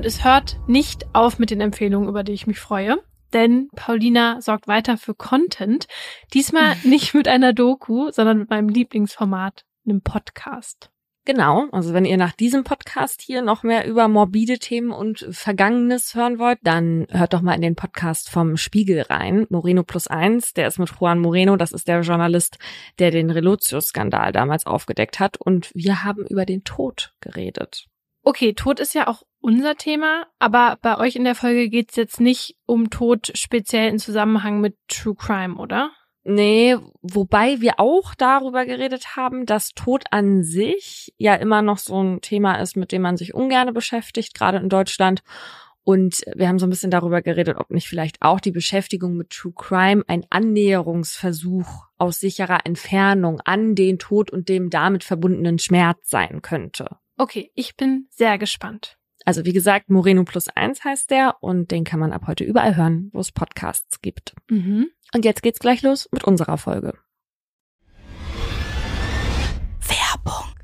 Und es hört nicht auf mit den Empfehlungen, über die ich mich freue. Denn Paulina sorgt weiter für Content. Diesmal nicht mit einer Doku, sondern mit meinem Lieblingsformat, einem Podcast. Genau, also wenn ihr nach diesem Podcast hier noch mehr über morbide Themen und Vergangenes hören wollt, dann hört doch mal in den Podcast vom Spiegel rein, Moreno plus eins, der ist mit Juan Moreno, das ist der Journalist, der den Relotius-Skandal damals aufgedeckt hat und wir haben über den Tod geredet. Okay, Tod ist ja auch unser Thema, aber bei euch in der Folge geht's jetzt nicht um Tod speziell in Zusammenhang mit True Crime, oder? Nee, wobei wir auch darüber geredet haben, dass Tod an sich ja immer noch so ein Thema ist, mit dem man sich ungern beschäftigt, gerade in Deutschland. Und wir haben so ein bisschen darüber geredet, ob nicht vielleicht auch die Beschäftigung mit True Crime ein Annäherungsversuch aus sicherer Entfernung an den Tod und dem damit verbundenen Schmerz sein könnte. Okay, ich bin sehr gespannt. Also wie gesagt, Moreno Plus eins heißt der und den kann man ab heute überall hören, wo es Podcasts gibt. Mhm. Und jetzt geht's gleich los mit unserer Folge. Werbung.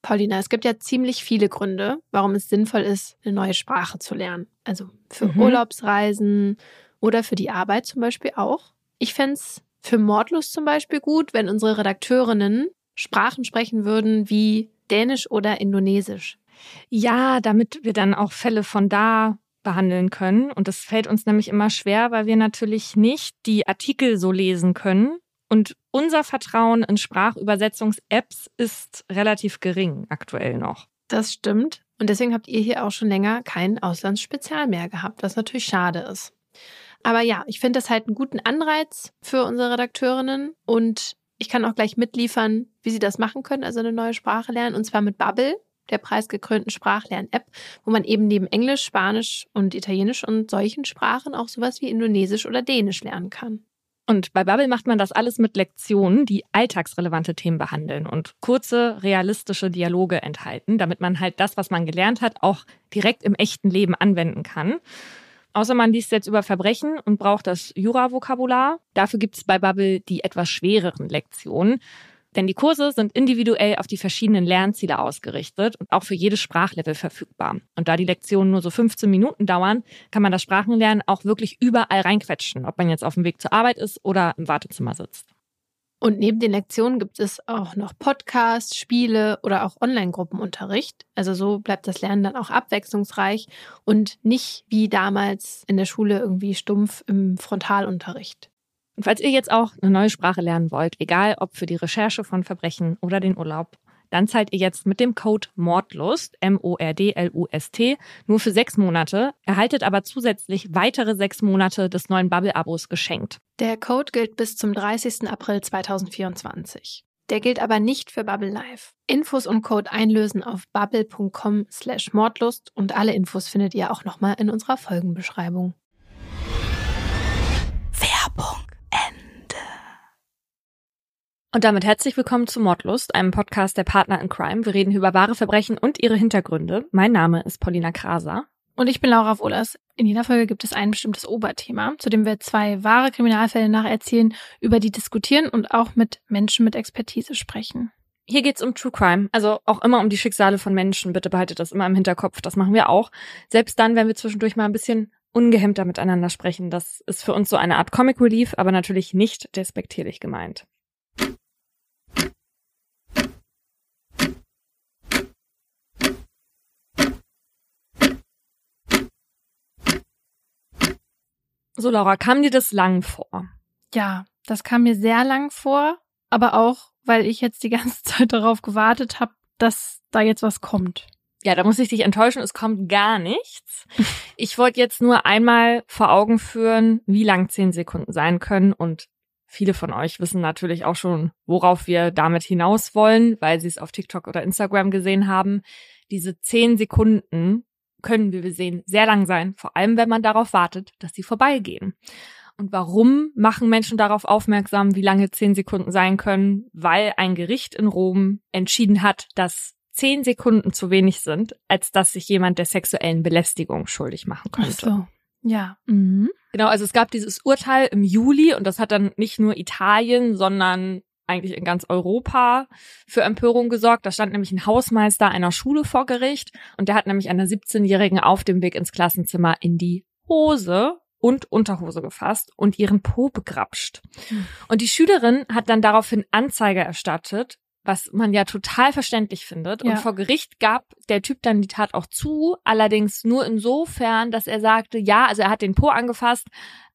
Paulina, es gibt ja ziemlich viele Gründe, warum es sinnvoll ist, eine neue Sprache zu lernen. Also für mhm. Urlaubsreisen oder für die Arbeit zum Beispiel auch. Ich fände es für Mordlust zum Beispiel gut, wenn unsere Redakteurinnen Sprachen sprechen würden wie Dänisch oder Indonesisch. Ja, damit wir dann auch Fälle von da behandeln können. Und das fällt uns nämlich immer schwer, weil wir natürlich nicht die Artikel so lesen können. Und unser Vertrauen in Sprachübersetzungs-Apps ist relativ gering aktuell noch. Das stimmt. Und deswegen habt ihr hier auch schon länger kein Auslandsspezial mehr gehabt, was natürlich schade ist. Aber ja, ich finde das halt einen guten Anreiz für unsere Redakteurinnen und ich kann auch gleich mitliefern, wie sie das machen können, also eine neue Sprache lernen, und zwar mit Bubble der preisgekrönten Sprachlern-App, wo man eben neben Englisch, Spanisch und Italienisch und solchen Sprachen auch sowas wie Indonesisch oder Dänisch lernen kann. Und bei Bubble macht man das alles mit Lektionen, die alltagsrelevante Themen behandeln und kurze, realistische Dialoge enthalten, damit man halt das, was man gelernt hat, auch direkt im echten Leben anwenden kann. Außer man liest jetzt über Verbrechen und braucht das Jura-Vokabular. Dafür gibt es bei Bubble die etwas schwereren Lektionen. Denn die Kurse sind individuell auf die verschiedenen Lernziele ausgerichtet und auch für jedes Sprachlevel verfügbar. Und da die Lektionen nur so 15 Minuten dauern, kann man das Sprachenlernen auch wirklich überall reinquetschen, ob man jetzt auf dem Weg zur Arbeit ist oder im Wartezimmer sitzt. Und neben den Lektionen gibt es auch noch Podcasts, Spiele oder auch Online-Gruppenunterricht. Also so bleibt das Lernen dann auch abwechslungsreich und nicht wie damals in der Schule irgendwie stumpf im Frontalunterricht. Und falls ihr jetzt auch eine neue Sprache lernen wollt, egal ob für die Recherche von Verbrechen oder den Urlaub, dann zahlt ihr jetzt mit dem Code Mordlust, M-O-R-D-L-U-S-T, nur für sechs Monate, erhaltet aber zusätzlich weitere sechs Monate des neuen Bubble-Abos geschenkt. Der Code gilt bis zum 30. April 2024. Der gilt aber nicht für Bubble Live. Infos und Code einlösen auf bubble.com slash Mordlust und alle Infos findet ihr auch nochmal in unserer Folgenbeschreibung. Und damit herzlich willkommen zu Mordlust, einem Podcast der Partner in Crime. Wir reden über wahre Verbrechen und ihre Hintergründe. Mein Name ist Paulina Kraser. Und ich bin Laura Wohlers. In jeder Folge gibt es ein bestimmtes Oberthema, zu dem wir zwei wahre Kriminalfälle nacherzählen, über die diskutieren und auch mit Menschen mit Expertise sprechen. Hier geht's um True Crime, also auch immer um die Schicksale von Menschen. Bitte behaltet das immer im Hinterkopf. Das machen wir auch. Selbst dann, wenn wir zwischendurch mal ein bisschen ungehemmter miteinander sprechen. Das ist für uns so eine Art Comic Relief, aber natürlich nicht despektierlich gemeint. So, Laura, kam dir das lang vor? Ja, das kam mir sehr lang vor, aber auch, weil ich jetzt die ganze Zeit darauf gewartet habe, dass da jetzt was kommt. Ja, da muss ich dich enttäuschen, es kommt gar nichts. Ich wollte jetzt nur einmal vor Augen führen, wie lang zehn Sekunden sein können und viele von euch wissen natürlich auch schon, worauf wir damit hinaus wollen, weil sie es auf TikTok oder Instagram gesehen haben. Diese zehn Sekunden können, wie wir sehen, sehr lang sein, vor allem wenn man darauf wartet, dass sie vorbeigehen. Und warum machen Menschen darauf aufmerksam, wie lange zehn Sekunden sein können? Weil ein Gericht in Rom entschieden hat, dass zehn Sekunden zu wenig sind, als dass sich jemand der sexuellen Belästigung schuldig machen könnte. Ach so. Ja. Mhm. Genau, also es gab dieses Urteil im Juli und das hat dann nicht nur Italien, sondern eigentlich in ganz Europa für Empörung gesorgt. Da stand nämlich ein Hausmeister einer Schule vor Gericht und der hat nämlich einer 17-Jährigen auf dem Weg ins Klassenzimmer in die Hose und Unterhose gefasst und ihren Po begrapscht. Mhm. Und die Schülerin hat dann daraufhin Anzeige erstattet, was man ja total verständlich findet. Ja. Und vor Gericht gab der Typ dann die Tat auch zu, allerdings nur insofern, dass er sagte, ja, also er hat den Po angefasst,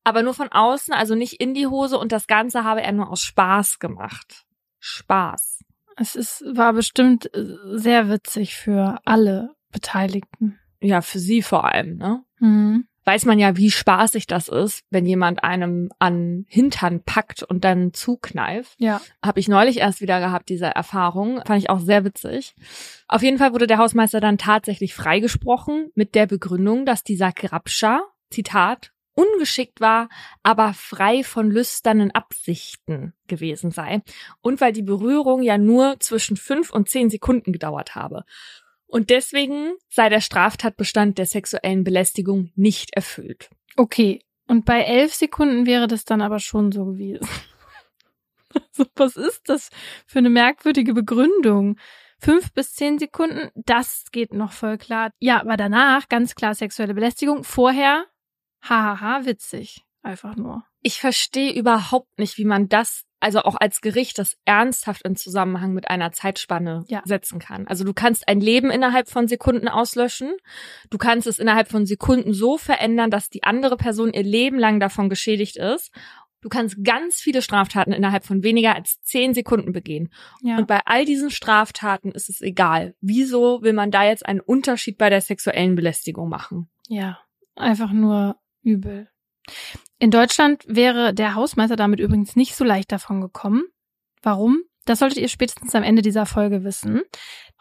aber nur von außen, also nicht in die Hose und das Ganze habe er nur aus Spaß gemacht. Spaß. Es ist, war bestimmt äh, sehr witzig für alle Beteiligten. Ja, für sie vor allem, ne? Mhm weiß man ja, wie spaßig das ist, wenn jemand einem an Hintern packt und dann zukneift. Ja. Habe ich neulich erst wieder gehabt, diese Erfahrung. Fand ich auch sehr witzig. Auf jeden Fall wurde der Hausmeister dann tatsächlich freigesprochen mit der Begründung, dass dieser Grabscher, Zitat, ungeschickt war, aber frei von lüsternen Absichten gewesen sei. Und weil die Berührung ja nur zwischen fünf und zehn Sekunden gedauert habe. Und deswegen sei der Straftatbestand der sexuellen Belästigung nicht erfüllt. Okay. Und bei elf Sekunden wäre das dann aber schon so gewesen. Also, was ist das für eine merkwürdige Begründung? Fünf bis zehn Sekunden, das geht noch voll klar. Ja, aber danach ganz klar sexuelle Belästigung. Vorher, hahaha, witzig. Einfach nur. Ich verstehe überhaupt nicht, wie man das also auch als Gericht das ernsthaft in Zusammenhang mit einer Zeitspanne ja. setzen kann. Also du kannst ein Leben innerhalb von Sekunden auslöschen. Du kannst es innerhalb von Sekunden so verändern, dass die andere Person ihr Leben lang davon geschädigt ist. Du kannst ganz viele Straftaten innerhalb von weniger als zehn Sekunden begehen. Ja. Und bei all diesen Straftaten ist es egal. Wieso will man da jetzt einen Unterschied bei der sexuellen Belästigung machen? Ja, einfach nur übel. In Deutschland wäre der Hausmeister damit übrigens nicht so leicht davon gekommen. Warum? Das solltet ihr spätestens am Ende dieser Folge wissen.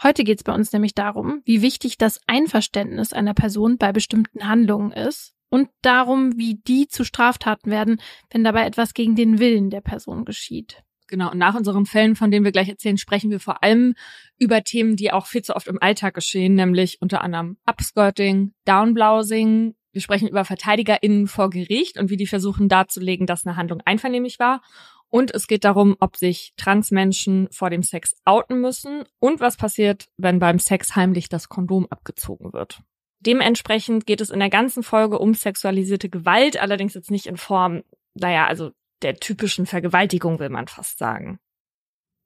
Heute geht es bei uns nämlich darum, wie wichtig das Einverständnis einer Person bei bestimmten Handlungen ist und darum, wie die zu Straftaten werden, wenn dabei etwas gegen den Willen der Person geschieht. Genau, und nach unseren Fällen, von denen wir gleich erzählen, sprechen wir vor allem über Themen, die auch viel zu oft im Alltag geschehen, nämlich unter anderem Upskirting, Downblousing, wir sprechen über VerteidigerInnen vor Gericht und wie die versuchen darzulegen, dass eine Handlung einvernehmlich war. Und es geht darum, ob sich Transmenschen vor dem Sex outen müssen und was passiert, wenn beim Sex heimlich das Kondom abgezogen wird. Dementsprechend geht es in der ganzen Folge um sexualisierte Gewalt, allerdings jetzt nicht in Form, naja, also der typischen Vergewaltigung will man fast sagen.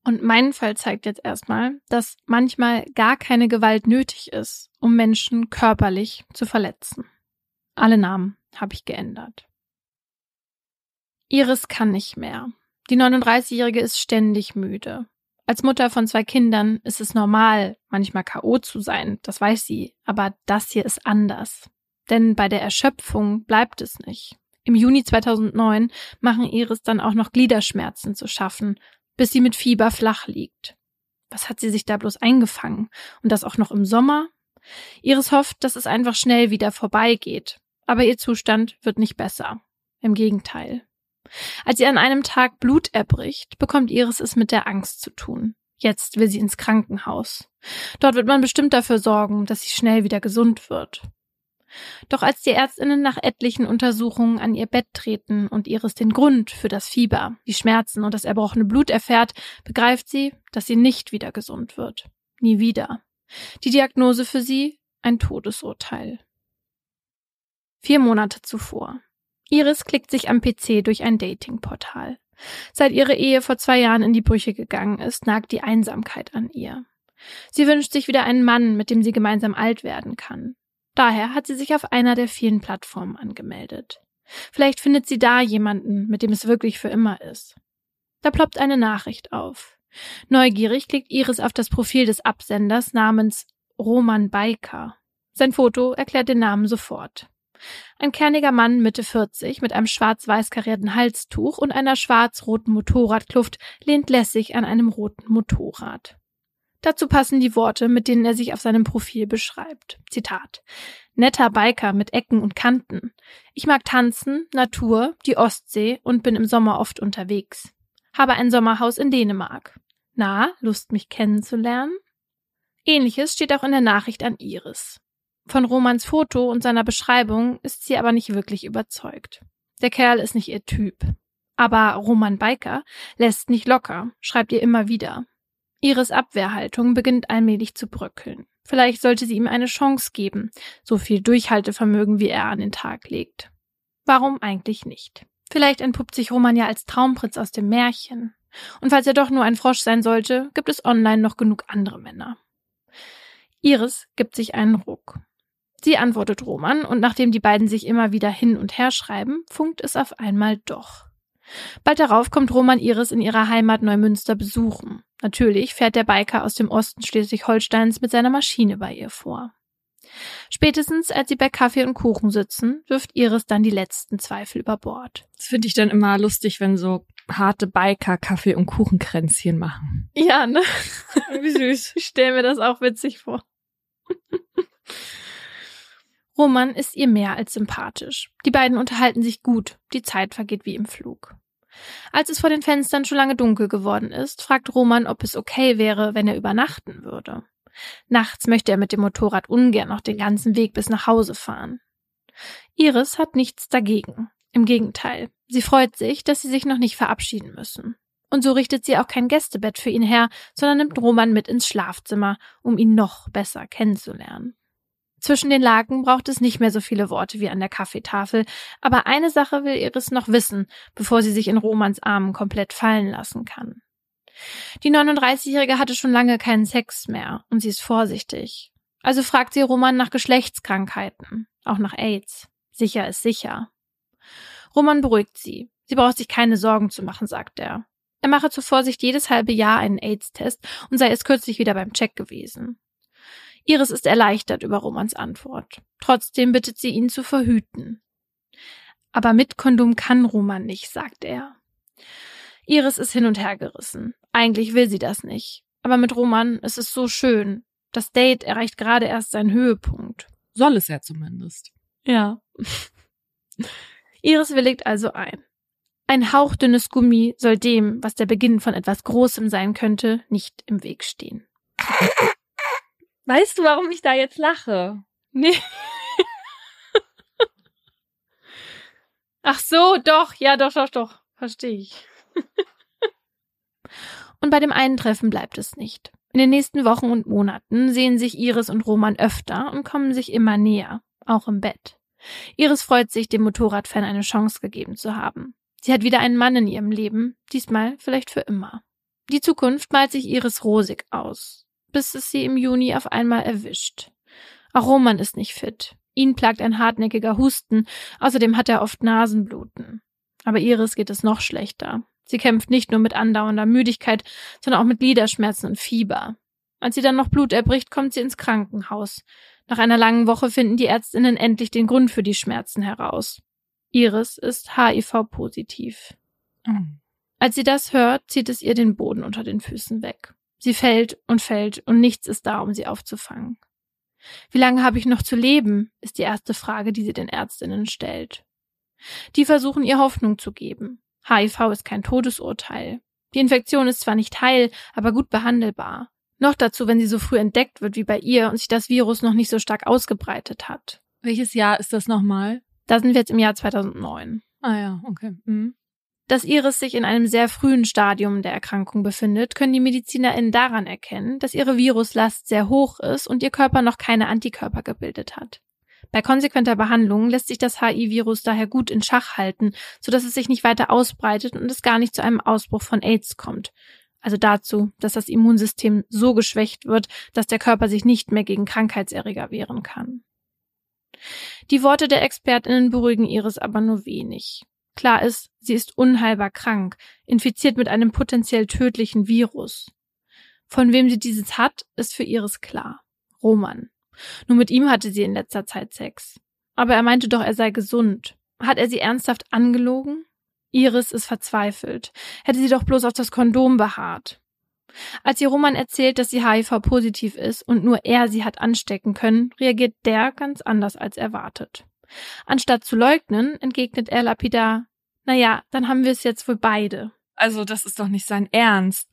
Und mein Fall zeigt jetzt erstmal, dass manchmal gar keine Gewalt nötig ist, um Menschen körperlich zu verletzen. Alle Namen habe ich geändert. Iris kann nicht mehr. Die 39-Jährige ist ständig müde. Als Mutter von zwei Kindern ist es normal, manchmal K.O. zu sein, das weiß sie, aber das hier ist anders. Denn bei der Erschöpfung bleibt es nicht. Im Juni 2009 machen Iris dann auch noch Gliederschmerzen zu schaffen, bis sie mit Fieber flach liegt. Was hat sie sich da bloß eingefangen? Und das auch noch im Sommer? Iris hofft, dass es einfach schnell wieder vorbeigeht. Aber ihr Zustand wird nicht besser. Im Gegenteil. Als sie an einem Tag Blut erbricht, bekommt Iris es mit der Angst zu tun. Jetzt will sie ins Krankenhaus. Dort wird man bestimmt dafür sorgen, dass sie schnell wieder gesund wird. Doch als die Ärztinnen nach etlichen Untersuchungen an ihr Bett treten und Iris den Grund für das Fieber, die Schmerzen und das erbrochene Blut erfährt, begreift sie, dass sie nicht wieder gesund wird. Nie wieder. Die Diagnose für sie ein Todesurteil. Vier Monate zuvor. Iris klickt sich am PC durch ein Datingportal. Seit ihre Ehe vor zwei Jahren in die Brüche gegangen ist, nagt die Einsamkeit an ihr. Sie wünscht sich wieder einen Mann, mit dem sie gemeinsam alt werden kann. Daher hat sie sich auf einer der vielen Plattformen angemeldet. Vielleicht findet sie da jemanden, mit dem es wirklich für immer ist. Da ploppt eine Nachricht auf. Neugierig klickt Iris auf das Profil des Absenders namens Roman Beiker. Sein Foto erklärt den Namen sofort. Ein kerniger Mann Mitte 40 mit einem schwarz-weiß karierten Halstuch und einer schwarz-roten Motorradkluft lehnt lässig an einem roten Motorrad. Dazu passen die Worte, mit denen er sich auf seinem Profil beschreibt. Zitat. Netter Biker mit Ecken und Kanten. Ich mag tanzen, Natur, die Ostsee und bin im Sommer oft unterwegs. Habe ein Sommerhaus in Dänemark. Na, Lust mich kennenzulernen? Ähnliches steht auch in der Nachricht an Iris. Von Romans Foto und seiner Beschreibung ist sie aber nicht wirklich überzeugt. Der Kerl ist nicht ihr Typ. Aber Roman Beiker lässt nicht locker, schreibt ihr immer wieder. Iris Abwehrhaltung beginnt allmählich zu bröckeln. Vielleicht sollte sie ihm eine Chance geben, so viel Durchhaltevermögen wie er an den Tag legt. Warum eigentlich nicht? Vielleicht entpuppt sich Roman ja als Traumprinz aus dem Märchen. Und falls er doch nur ein Frosch sein sollte, gibt es online noch genug andere Männer. Iris gibt sich einen Ruck. Sie antwortet Roman und nachdem die beiden sich immer wieder hin und her schreiben, funkt es auf einmal doch. Bald darauf kommt Roman Iris in ihrer Heimat Neumünster besuchen. Natürlich fährt der Biker aus dem Osten Schleswig-Holsteins mit seiner Maschine bei ihr vor. Spätestens als sie bei Kaffee und Kuchen sitzen, wirft Iris dann die letzten Zweifel über Bord. Das finde ich dann immer lustig, wenn so harte Biker Kaffee und Kuchenkränzchen machen. Ja, ne? Wie süß. Ich stelle mir das auch witzig vor. Roman ist ihr mehr als sympathisch. Die beiden unterhalten sich gut, die Zeit vergeht wie im Flug. Als es vor den Fenstern schon lange dunkel geworden ist, fragt Roman, ob es okay wäre, wenn er übernachten würde. Nachts möchte er mit dem Motorrad ungern noch den ganzen Weg bis nach Hause fahren. Iris hat nichts dagegen. Im Gegenteil, sie freut sich, dass sie sich noch nicht verabschieden müssen. Und so richtet sie auch kein Gästebett für ihn her, sondern nimmt Roman mit ins Schlafzimmer, um ihn noch besser kennenzulernen. Zwischen den Laken braucht es nicht mehr so viele Worte wie an der Kaffeetafel, aber eine Sache will Iris noch wissen, bevor sie sich in Romans Armen komplett fallen lassen kann. Die 39-Jährige hatte schon lange keinen Sex mehr und sie ist vorsichtig. Also fragt sie Roman nach Geschlechtskrankheiten, auch nach AIDS. Sicher ist sicher. Roman beruhigt sie. Sie braucht sich keine Sorgen zu machen, sagt er. Er mache zur Vorsicht jedes halbe Jahr einen AIDS-Test und sei es kürzlich wieder beim Check gewesen. Iris ist erleichtert über Romans Antwort. Trotzdem bittet sie ihn zu verhüten. Aber mit Kondom kann Roman nicht, sagt er. Iris ist hin und her gerissen. Eigentlich will sie das nicht. Aber mit Roman ist es so schön. Das Date erreicht gerade erst seinen Höhepunkt. Soll es ja zumindest. Ja. Iris willigt also ein. Ein hauchdünnes Gummi soll dem, was der Beginn von etwas Großem sein könnte, nicht im Weg stehen. Weißt du, warum ich da jetzt lache? Nee. Ach so, doch, ja, doch, doch, doch. Verstehe ich. und bei dem einen Treffen bleibt es nicht. In den nächsten Wochen und Monaten sehen sich Iris und Roman öfter und kommen sich immer näher, auch im Bett. Iris freut sich, dem Motorradfan eine Chance gegeben zu haben. Sie hat wieder einen Mann in ihrem Leben, diesmal vielleicht für immer. Die Zukunft malt sich Iris rosig aus bis es sie im Juni auf einmal erwischt. Auch Roman ist nicht fit. Ihn plagt ein hartnäckiger Husten, außerdem hat er oft Nasenbluten. Aber Iris geht es noch schlechter. Sie kämpft nicht nur mit andauernder Müdigkeit, sondern auch mit Gliederschmerzen und Fieber. Als sie dann noch Blut erbricht, kommt sie ins Krankenhaus. Nach einer langen Woche finden die Ärztinnen endlich den Grund für die Schmerzen heraus. Iris ist HIV-positiv. Oh. Als sie das hört, zieht es ihr den Boden unter den Füßen weg. Sie fällt und fällt und nichts ist da, um sie aufzufangen. Wie lange habe ich noch zu leben, ist die erste Frage, die sie den Ärztinnen stellt. Die versuchen ihr Hoffnung zu geben. HIV ist kein Todesurteil. Die Infektion ist zwar nicht heil, aber gut behandelbar. Noch dazu, wenn sie so früh entdeckt wird wie bei ihr und sich das Virus noch nicht so stark ausgebreitet hat. Welches Jahr ist das nochmal? Da sind wir jetzt im Jahr 2009. Ah ja, okay. Mhm. Dass Iris sich in einem sehr frühen Stadium der Erkrankung befindet, können die MedizinerInnen daran erkennen, dass ihre Viruslast sehr hoch ist und ihr Körper noch keine Antikörper gebildet hat. Bei konsequenter Behandlung lässt sich das HI-Virus daher gut in Schach halten, sodass es sich nicht weiter ausbreitet und es gar nicht zu einem Ausbruch von AIDS kommt. Also dazu, dass das Immunsystem so geschwächt wird, dass der Körper sich nicht mehr gegen Krankheitserreger wehren kann. Die Worte der ExpertInnen beruhigen Iris aber nur wenig. Klar ist, sie ist unheilbar krank, infiziert mit einem potenziell tödlichen Virus. Von wem sie dieses hat, ist für Iris klar. Roman. Nur mit ihm hatte sie in letzter Zeit Sex. Aber er meinte doch, er sei gesund. Hat er sie ernsthaft angelogen? Iris ist verzweifelt. Hätte sie doch bloß auf das Kondom beharrt. Als ihr Roman erzählt, dass sie HIV-positiv ist und nur er sie hat anstecken können, reagiert der ganz anders als erwartet. Anstatt zu leugnen, entgegnet er lapidar, naja, dann haben wir es jetzt wohl beide. Also das ist doch nicht sein Ernst.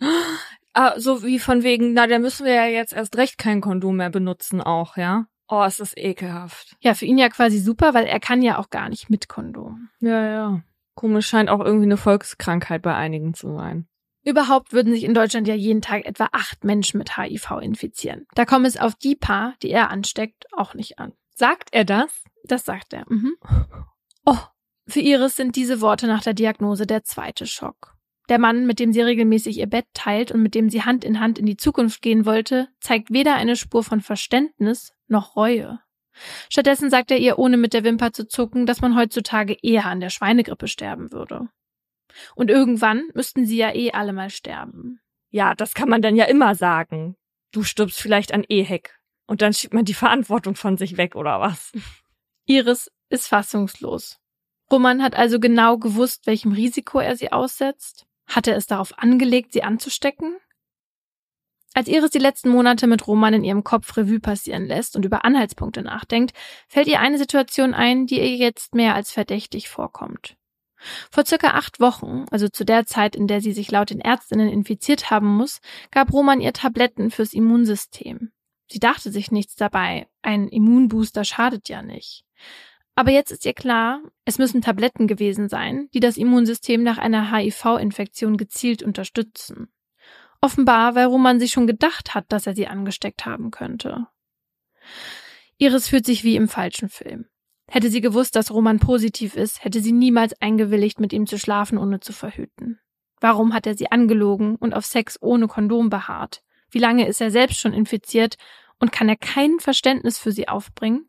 Ah, so wie von wegen, na, da müssen wir ja jetzt erst recht kein Kondom mehr benutzen auch, ja? Oh, ist das ekelhaft. Ja, für ihn ja quasi super, weil er kann ja auch gar nicht mit Kondom. Ja, ja. Komisch scheint auch irgendwie eine Volkskrankheit bei einigen zu sein. Überhaupt würden sich in Deutschland ja jeden Tag etwa acht Menschen mit HIV infizieren. Da kommt es auf die paar, die er ansteckt, auch nicht an. Sagt er das? Das sagt er. Mhm. Oh, für Iris sind diese Worte nach der Diagnose der zweite Schock. Der Mann, mit dem sie regelmäßig ihr Bett teilt und mit dem sie Hand in Hand in die Zukunft gehen wollte, zeigt weder eine Spur von Verständnis noch Reue. Stattdessen sagt er ihr, ohne mit der Wimper zu zucken, dass man heutzutage eher an der Schweinegrippe sterben würde. Und irgendwann müssten sie ja eh alle mal sterben. Ja, das kann man dann ja immer sagen. Du stirbst vielleicht an Ehek. Und dann schiebt man die Verantwortung von sich weg, oder was? Iris ist fassungslos. Roman hat also genau gewusst, welchem Risiko er sie aussetzt. Hat er es darauf angelegt, sie anzustecken? Als Iris die letzten Monate mit Roman in ihrem Kopf Revue passieren lässt und über Anhaltspunkte nachdenkt, fällt ihr eine Situation ein, die ihr jetzt mehr als verdächtig vorkommt. Vor circa acht Wochen, also zu der Zeit, in der sie sich laut den Ärztinnen infiziert haben muss, gab Roman ihr Tabletten fürs Immunsystem. Sie dachte sich nichts dabei, ein Immunbooster schadet ja nicht. Aber jetzt ist ihr klar, es müssen Tabletten gewesen sein, die das Immunsystem nach einer HIV-Infektion gezielt unterstützen. Offenbar, weil Roman sich schon gedacht hat, dass er sie angesteckt haben könnte. Iris fühlt sich wie im falschen Film. Hätte sie gewusst, dass Roman positiv ist, hätte sie niemals eingewilligt, mit ihm zu schlafen, ohne zu verhüten. Warum hat er sie angelogen und auf Sex ohne Kondom beharrt? Wie lange ist er selbst schon infiziert und kann er kein Verständnis für sie aufbringen?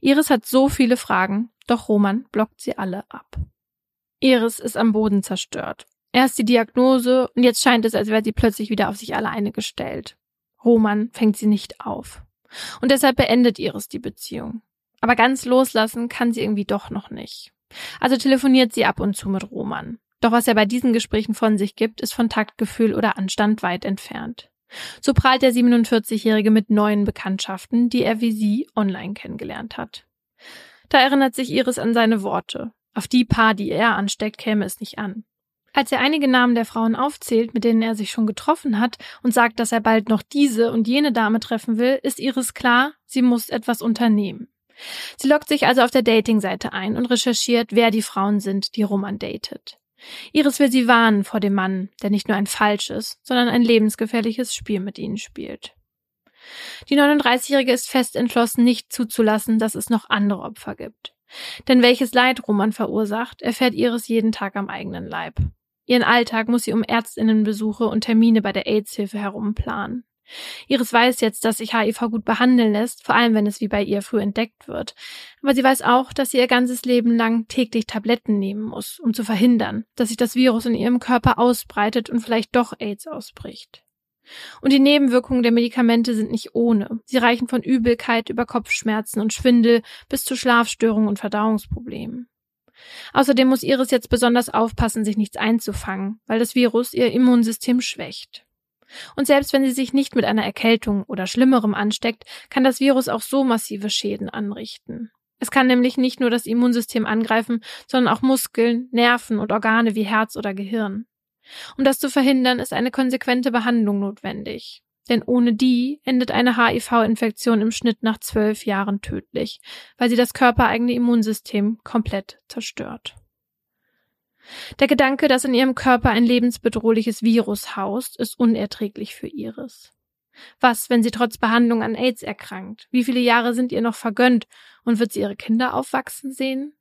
Iris hat so viele Fragen, doch Roman blockt sie alle ab. Iris ist am Boden zerstört. Erst die Diagnose und jetzt scheint es, als wäre sie plötzlich wieder auf sich alleine gestellt. Roman fängt sie nicht auf. Und deshalb beendet Iris die Beziehung. Aber ganz loslassen kann sie irgendwie doch noch nicht. Also telefoniert sie ab und zu mit Roman. Doch was er bei diesen Gesprächen von sich gibt, ist von Taktgefühl oder Anstand weit entfernt. So prahlt der 47-Jährige mit neuen Bekanntschaften, die er wie sie online kennengelernt hat. Da erinnert sich Iris an seine Worte. Auf die Paar, die er ansteckt, käme es nicht an. Als er einige Namen der Frauen aufzählt, mit denen er sich schon getroffen hat, und sagt, dass er bald noch diese und jene Dame treffen will, ist Iris klar, sie muss etwas unternehmen. Sie loggt sich also auf der Dating-Seite ein und recherchiert, wer die Frauen sind, die Roman datet. Iris will sie warnen vor dem Mann, der nicht nur ein falsches, sondern ein lebensgefährliches Spiel mit ihnen spielt. Die 39-Jährige ist fest entschlossen, nicht zuzulassen, dass es noch andere Opfer gibt. Denn welches Leid Roman verursacht, erfährt Iris jeden Tag am eigenen Leib. Ihren Alltag muss sie um Ärztinnenbesuche und Termine bei der AIDS-Hilfe herum planen. Iris weiß jetzt, dass sich HIV gut behandeln lässt, vor allem wenn es wie bei ihr früh entdeckt wird. Aber sie weiß auch, dass sie ihr ganzes Leben lang täglich Tabletten nehmen muss, um zu verhindern, dass sich das Virus in ihrem Körper ausbreitet und vielleicht doch AIDS ausbricht. Und die Nebenwirkungen der Medikamente sind nicht ohne. Sie reichen von Übelkeit über Kopfschmerzen und Schwindel bis zu Schlafstörungen und Verdauungsproblemen. Außerdem muss Iris jetzt besonders aufpassen, sich nichts einzufangen, weil das Virus ihr Immunsystem schwächt. Und selbst wenn sie sich nicht mit einer Erkältung oder Schlimmerem ansteckt, kann das Virus auch so massive Schäden anrichten. Es kann nämlich nicht nur das Immunsystem angreifen, sondern auch Muskeln, Nerven und Organe wie Herz oder Gehirn. Um das zu verhindern, ist eine konsequente Behandlung notwendig. Denn ohne die endet eine HIV-Infektion im Schnitt nach zwölf Jahren tödlich, weil sie das körpereigene Immunsystem komplett zerstört. Der Gedanke, dass in ihrem Körper ein lebensbedrohliches Virus haust, ist unerträglich für Iris. Was, wenn sie trotz Behandlung an AIDS erkrankt? Wie viele Jahre sind ihr noch vergönnt und wird sie ihre Kinder aufwachsen sehen?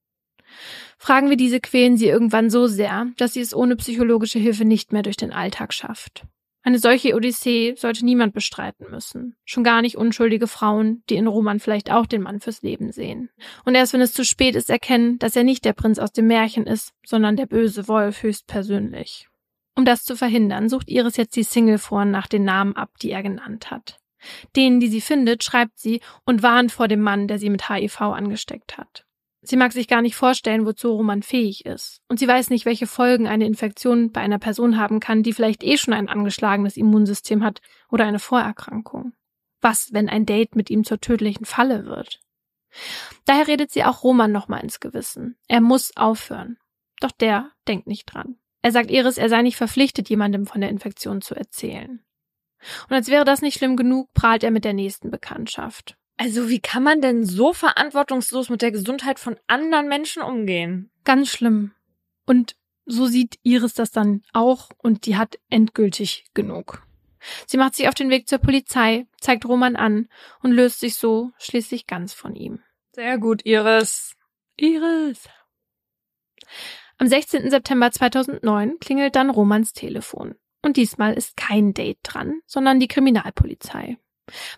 Fragen wir diese quälen sie irgendwann so sehr, dass sie es ohne psychologische Hilfe nicht mehr durch den Alltag schafft. Eine solche Odyssee sollte niemand bestreiten müssen. Schon gar nicht unschuldige Frauen, die in Roman vielleicht auch den Mann fürs Leben sehen. Und erst wenn es zu spät ist, erkennen, dass er nicht der Prinz aus dem Märchen ist, sondern der böse Wolf höchstpersönlich. Um das zu verhindern, sucht Iris jetzt die Singleforen nach den Namen ab, die er genannt hat. Denen, die sie findet, schreibt sie und warnt vor dem Mann, der sie mit HIV angesteckt hat. Sie mag sich gar nicht vorstellen, wozu Roman fähig ist. Und sie weiß nicht, welche Folgen eine Infektion bei einer Person haben kann, die vielleicht eh schon ein angeschlagenes Immunsystem hat oder eine Vorerkrankung. Was, wenn ein Date mit ihm zur tödlichen Falle wird? Daher redet sie auch Roman nochmal ins Gewissen. Er muss aufhören. Doch der denkt nicht dran. Er sagt Iris, er sei nicht verpflichtet, jemandem von der Infektion zu erzählen. Und als wäre das nicht schlimm genug, prahlt er mit der nächsten Bekanntschaft. Also wie kann man denn so verantwortungslos mit der Gesundheit von anderen Menschen umgehen? Ganz schlimm. Und so sieht Iris das dann auch und die hat endgültig genug. Sie macht sich auf den Weg zur Polizei, zeigt Roman an und löst sich so schließlich ganz von ihm. Sehr gut, Iris. Iris. Am 16. September 2009 klingelt dann Romans Telefon. Und diesmal ist kein Date dran, sondern die Kriminalpolizei.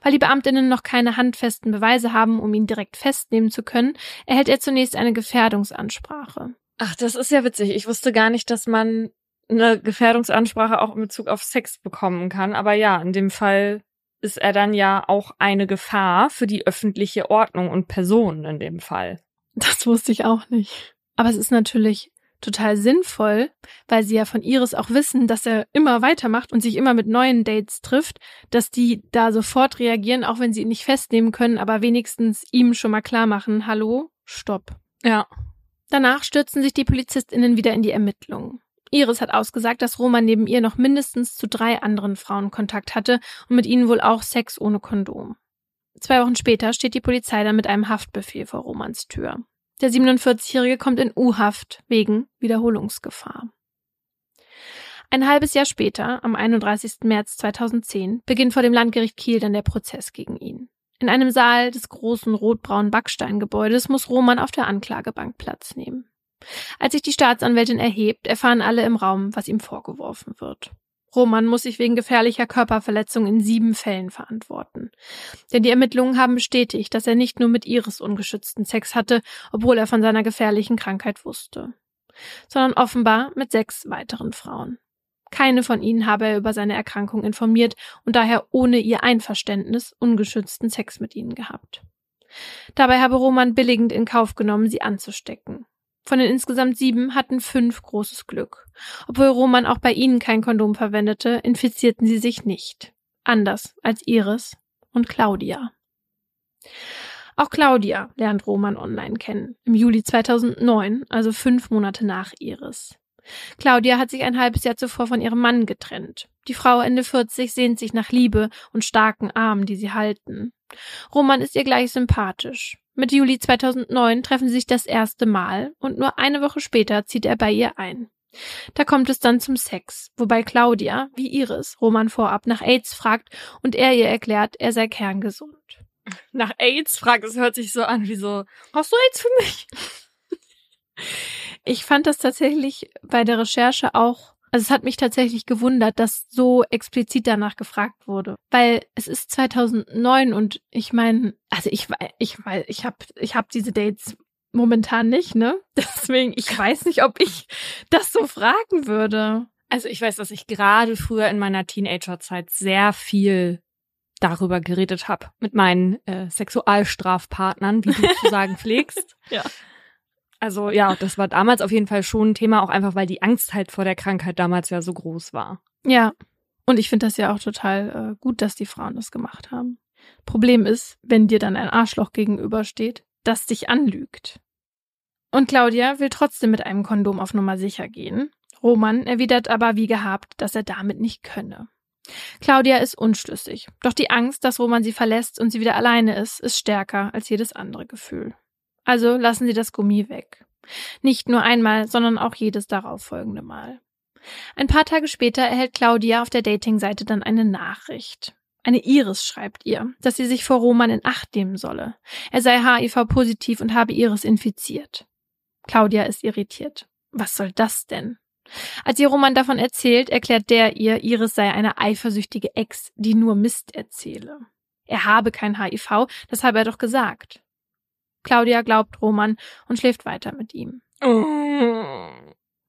Weil die Beamtinnen noch keine handfesten Beweise haben, um ihn direkt festnehmen zu können, erhält er zunächst eine Gefährdungsansprache. Ach, das ist ja witzig. Ich wusste gar nicht, dass man eine Gefährdungsansprache auch in Bezug auf Sex bekommen kann. Aber ja, in dem Fall ist er dann ja auch eine Gefahr für die öffentliche Ordnung und Personen in dem Fall. Das wusste ich auch nicht. Aber es ist natürlich total sinnvoll, weil sie ja von Iris auch wissen, dass er immer weitermacht und sich immer mit neuen Dates trifft, dass die da sofort reagieren, auch wenn sie ihn nicht festnehmen können, aber wenigstens ihm schon mal klar machen, hallo, stopp. Ja. Danach stürzen sich die PolizistInnen wieder in die Ermittlungen. Iris hat ausgesagt, dass Roman neben ihr noch mindestens zu drei anderen Frauen Kontakt hatte und mit ihnen wohl auch Sex ohne Kondom. Zwei Wochen später steht die Polizei dann mit einem Haftbefehl vor Romans Tür. Der 47-Jährige kommt in U-Haft wegen Wiederholungsgefahr. Ein halbes Jahr später, am 31. März 2010, beginnt vor dem Landgericht Kiel dann der Prozess gegen ihn. In einem Saal des großen rotbraunen Backsteingebäudes muss Roman auf der Anklagebank Platz nehmen. Als sich die Staatsanwältin erhebt, erfahren alle im Raum, was ihm vorgeworfen wird. Roman muss sich wegen gefährlicher Körperverletzung in sieben Fällen verantworten. Denn die Ermittlungen haben bestätigt, dass er nicht nur mit Iris ungeschützten Sex hatte, obwohl er von seiner gefährlichen Krankheit wusste, sondern offenbar mit sechs weiteren Frauen. Keine von ihnen habe er über seine Erkrankung informiert und daher ohne ihr Einverständnis ungeschützten Sex mit ihnen gehabt. Dabei habe Roman billigend in Kauf genommen, sie anzustecken. Von den insgesamt sieben hatten fünf großes Glück. Obwohl Roman auch bei ihnen kein Kondom verwendete, infizierten sie sich nicht. Anders als Iris und Claudia. Auch Claudia lernt Roman online kennen, im Juli 2009, also fünf Monate nach Iris. Claudia hat sich ein halbes Jahr zuvor von ihrem Mann getrennt. Die Frau Ende 40 sehnt sich nach Liebe und starken Armen, die sie halten. Roman ist ihr gleich sympathisch. Mitte Juli 2009 treffen sie sich das erste Mal und nur eine Woche später zieht er bei ihr ein. Da kommt es dann zum Sex, wobei Claudia, wie Iris, Roman vorab nach AIDS fragt und er ihr erklärt, er sei kerngesund. Nach AIDS fragt, es hört sich so an wie so, hast du AIDS für mich? Ich fand das tatsächlich bei der Recherche auch, also es hat mich tatsächlich gewundert, dass so explizit danach gefragt wurde, weil es ist 2009 und ich meine, also ich ich weil ich habe ich habe diese Dates momentan nicht, ne? Deswegen ich weiß nicht, ob ich das so fragen würde. Also ich weiß, dass ich gerade früher in meiner Teenagerzeit sehr viel darüber geredet habe mit meinen äh, Sexualstrafpartnern, wie du zu sagen pflegst. ja. Also ja, das war damals auf jeden Fall schon ein Thema, auch einfach, weil die Angst halt vor der Krankheit damals ja so groß war. Ja. Und ich finde das ja auch total äh, gut, dass die Frauen das gemacht haben. Problem ist, wenn dir dann ein Arschloch gegenübersteht, das dich anlügt. Und Claudia will trotzdem mit einem Kondom auf Nummer sicher gehen. Roman erwidert aber wie gehabt, dass er damit nicht könne. Claudia ist unschlüssig, doch die Angst, dass Roman sie verlässt und sie wieder alleine ist, ist stärker als jedes andere Gefühl. Also lassen Sie das Gummi weg. Nicht nur einmal, sondern auch jedes darauffolgende Mal. Ein paar Tage später erhält Claudia auf der Datingseite dann eine Nachricht. Eine Iris schreibt ihr, dass sie sich vor Roman in Acht nehmen solle. Er sei HIV-positiv und habe Iris infiziert. Claudia ist irritiert. Was soll das denn? Als ihr Roman davon erzählt, erklärt der ihr, Iris sei eine eifersüchtige Ex, die nur Mist erzähle. Er habe kein HIV, das habe er doch gesagt. Claudia glaubt Roman und schläft weiter mit ihm.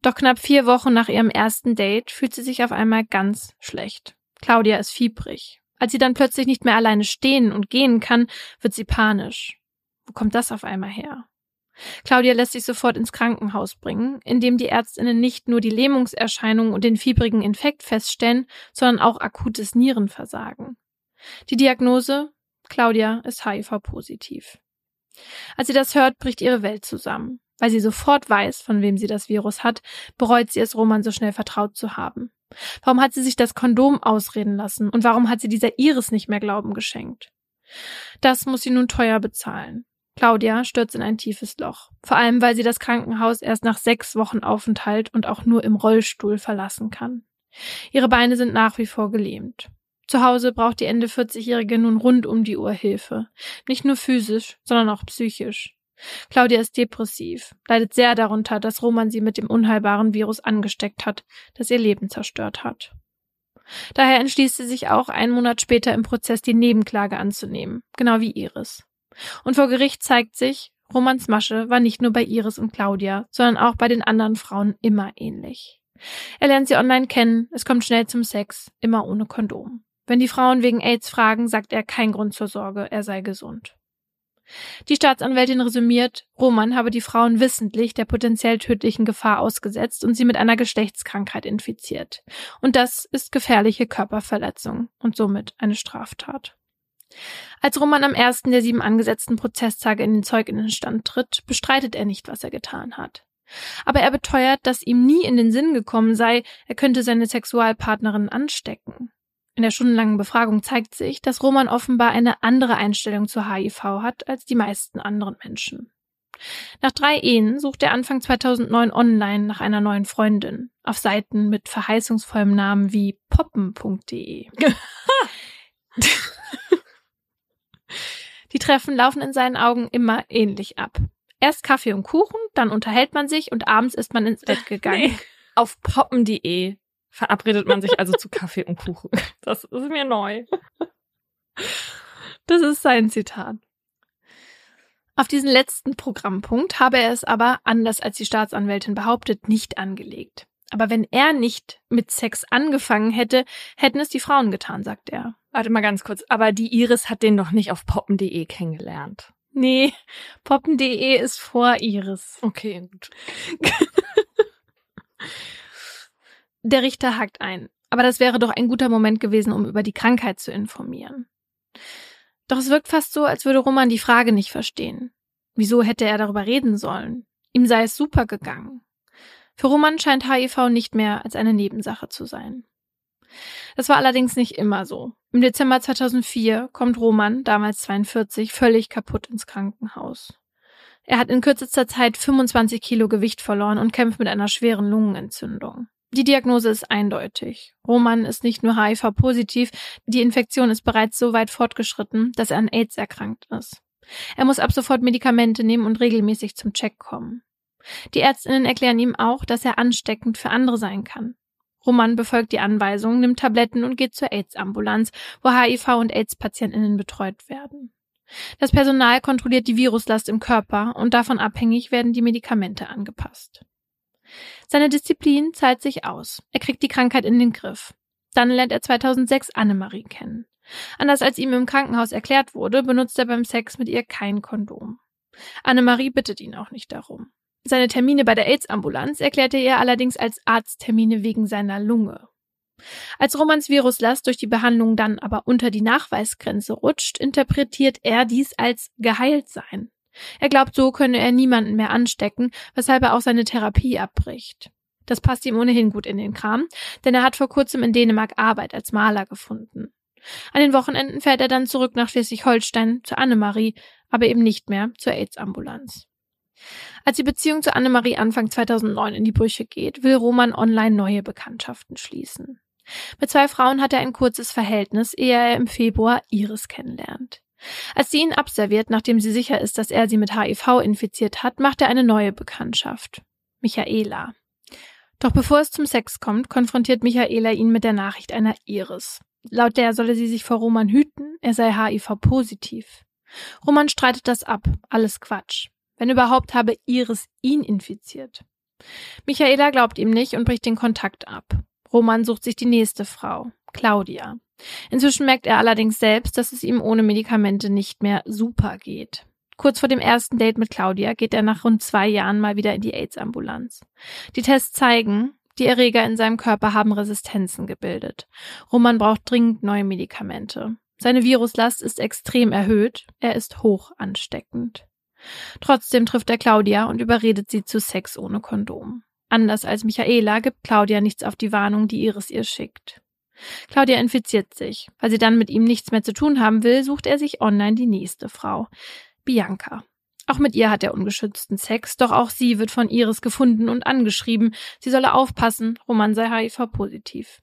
Doch knapp vier Wochen nach ihrem ersten Date fühlt sie sich auf einmal ganz schlecht. Claudia ist fiebrig. Als sie dann plötzlich nicht mehr alleine stehen und gehen kann, wird sie panisch. Wo kommt das auf einmal her? Claudia lässt sich sofort ins Krankenhaus bringen, in dem die Ärztinnen nicht nur die Lähmungserscheinungen und den fiebrigen Infekt feststellen, sondern auch akutes Nierenversagen. Die Diagnose? Claudia ist HIV-positiv. Als sie das hört, bricht ihre Welt zusammen. Weil sie sofort weiß, von wem sie das Virus hat, bereut sie es, Roman so schnell vertraut zu haben. Warum hat sie sich das Kondom ausreden lassen und warum hat sie dieser Iris nicht mehr Glauben geschenkt? Das muss sie nun teuer bezahlen. Claudia stürzt in ein tiefes Loch. Vor allem, weil sie das Krankenhaus erst nach sechs Wochen Aufenthalt und auch nur im Rollstuhl verlassen kann. Ihre Beine sind nach wie vor gelähmt. Zu Hause braucht die Ende 40-Jährige nun rund um die Uhr Hilfe. Nicht nur physisch, sondern auch psychisch. Claudia ist depressiv, leidet sehr darunter, dass Roman sie mit dem unheilbaren Virus angesteckt hat, das ihr Leben zerstört hat. Daher entschließt sie sich auch einen Monat später im Prozess die Nebenklage anzunehmen, genau wie Iris. Und vor Gericht zeigt sich, Romans Masche war nicht nur bei Iris und Claudia, sondern auch bei den anderen Frauen immer ähnlich. Er lernt sie online kennen, es kommt schnell zum Sex, immer ohne Kondom. Wenn die Frauen wegen AIDS fragen, sagt er kein Grund zur Sorge, er sei gesund. Die Staatsanwältin resümiert, Roman habe die Frauen wissentlich der potenziell tödlichen Gefahr ausgesetzt und sie mit einer Geschlechtskrankheit infiziert. Und das ist gefährliche Körperverletzung und somit eine Straftat. Als Roman am ersten der sieben angesetzten Prozesstage in den Zeuginnenstand tritt, bestreitet er nicht, was er getan hat. Aber er beteuert, dass ihm nie in den Sinn gekommen sei, er könnte seine Sexualpartnerin anstecken. In der stundenlangen Befragung zeigt sich, dass Roman offenbar eine andere Einstellung zu HIV hat als die meisten anderen Menschen. Nach drei Ehen sucht er Anfang 2009 online nach einer neuen Freundin auf Seiten mit verheißungsvollem Namen wie poppen.de. Die Treffen laufen in seinen Augen immer ähnlich ab. Erst Kaffee und Kuchen, dann unterhält man sich und abends ist man ins Bett gegangen. Nee. Auf poppen.de verabredet man sich also zu Kaffee und Kuchen. Das ist mir neu. Das ist sein Zitat. Auf diesen letzten Programmpunkt habe er es aber, anders als die Staatsanwältin behauptet, nicht angelegt. Aber wenn er nicht mit Sex angefangen hätte, hätten es die Frauen getan, sagt er. Warte mal ganz kurz, aber die Iris hat den doch nicht auf poppen.de kennengelernt. Nee, poppen.de ist vor Iris. Okay, gut. Der Richter hakt ein. Aber das wäre doch ein guter Moment gewesen, um über die Krankheit zu informieren. Doch es wirkt fast so, als würde Roman die Frage nicht verstehen. Wieso hätte er darüber reden sollen? Ihm sei es super gegangen. Für Roman scheint HIV nicht mehr als eine Nebensache zu sein. Das war allerdings nicht immer so. Im Dezember 2004 kommt Roman, damals 42, völlig kaputt ins Krankenhaus. Er hat in kürzester Zeit 25 Kilo Gewicht verloren und kämpft mit einer schweren Lungenentzündung. Die Diagnose ist eindeutig. Roman ist nicht nur HIV-positiv, die Infektion ist bereits so weit fortgeschritten, dass er an AIDS erkrankt ist. Er muss ab sofort Medikamente nehmen und regelmäßig zum Check kommen. Die Ärztinnen erklären ihm auch, dass er ansteckend für andere sein kann. Roman befolgt die Anweisungen, nimmt Tabletten und geht zur AIDS-Ambulanz, wo HIV- und AIDS-PatientInnen betreut werden. Das Personal kontrolliert die Viruslast im Körper und davon abhängig werden die Medikamente angepasst. Seine Disziplin zahlt sich aus. Er kriegt die Krankheit in den Griff. Dann lernt er 2006 Annemarie kennen. Anders als ihm im Krankenhaus erklärt wurde, benutzt er beim Sex mit ihr kein Kondom. Annemarie bittet ihn auch nicht darum. Seine Termine bei der AIDS-Ambulanz erklärte er allerdings als Arzttermine wegen seiner Lunge. Als Romans Viruslast durch die Behandlung dann aber unter die Nachweisgrenze rutscht, interpretiert er dies als geheilt sein. Er glaubt, so könne er niemanden mehr anstecken, weshalb er auch seine Therapie abbricht. Das passt ihm ohnehin gut in den Kram, denn er hat vor kurzem in Dänemark Arbeit als Maler gefunden. An den Wochenenden fährt er dann zurück nach Schleswig-Holstein zu Annemarie, aber eben nicht mehr zur AIDS-Ambulanz. Als die Beziehung zu Annemarie Anfang 2009 in die Brüche geht, will Roman online neue Bekanntschaften schließen. Mit zwei Frauen hat er ein kurzes Verhältnis, ehe er im Februar Iris kennenlernt. Als sie ihn abserviert, nachdem sie sicher ist, dass er sie mit HIV infiziert hat, macht er eine neue Bekanntschaft. Michaela. Doch bevor es zum Sex kommt, konfrontiert Michaela ihn mit der Nachricht einer Iris. Laut der solle sie sich vor Roman hüten, er sei HIV-positiv. Roman streitet das ab, alles Quatsch. Wenn überhaupt habe Iris ihn infiziert. Michaela glaubt ihm nicht und bricht den Kontakt ab. Roman sucht sich die nächste Frau, Claudia. Inzwischen merkt er allerdings selbst, dass es ihm ohne Medikamente nicht mehr super geht. Kurz vor dem ersten Date mit Claudia geht er nach rund zwei Jahren mal wieder in die AIDS-Ambulanz. Die Tests zeigen, die Erreger in seinem Körper haben Resistenzen gebildet. Roman braucht dringend neue Medikamente. Seine Viruslast ist extrem erhöht, er ist hoch ansteckend. Trotzdem trifft er Claudia und überredet sie zu Sex ohne Kondom. Anders als Michaela gibt Claudia nichts auf die Warnung, die Iris ihr schickt. Claudia infiziert sich. Weil sie dann mit ihm nichts mehr zu tun haben will, sucht er sich online die nächste Frau, Bianca. Auch mit ihr hat er ungeschützten Sex, doch auch sie wird von Iris gefunden und angeschrieben, sie solle aufpassen, Roman sei HIV-positiv.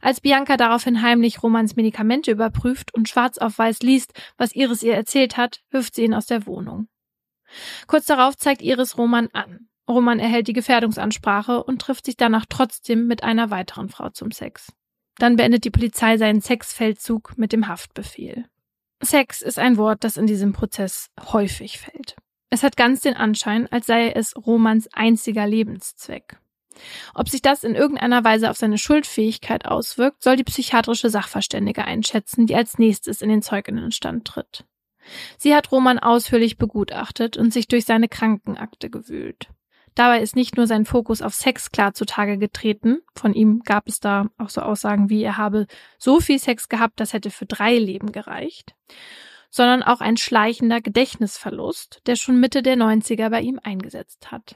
Als Bianca daraufhin heimlich Romans Medikamente überprüft und schwarz auf weiß liest, was Iris ihr erzählt hat, wirft sie ihn aus der Wohnung. Kurz darauf zeigt Iris Roman an. Roman erhält die Gefährdungsansprache und trifft sich danach trotzdem mit einer weiteren Frau zum Sex. Dann beendet die Polizei seinen Sexfeldzug mit dem Haftbefehl. Sex ist ein Wort, das in diesem Prozess häufig fällt. Es hat ganz den Anschein, als sei es Romans einziger Lebenszweck. Ob sich das in irgendeiner Weise auf seine Schuldfähigkeit auswirkt, soll die psychiatrische Sachverständige einschätzen, die als nächstes in den Zeuginnenstand tritt. Sie hat Roman ausführlich begutachtet und sich durch seine Krankenakte gewühlt. Dabei ist nicht nur sein Fokus auf Sex klar zutage getreten, von ihm gab es da auch so Aussagen wie er habe so viel Sex gehabt, das hätte für drei Leben gereicht, sondern auch ein schleichender Gedächtnisverlust, der schon Mitte der 90er bei ihm eingesetzt hat.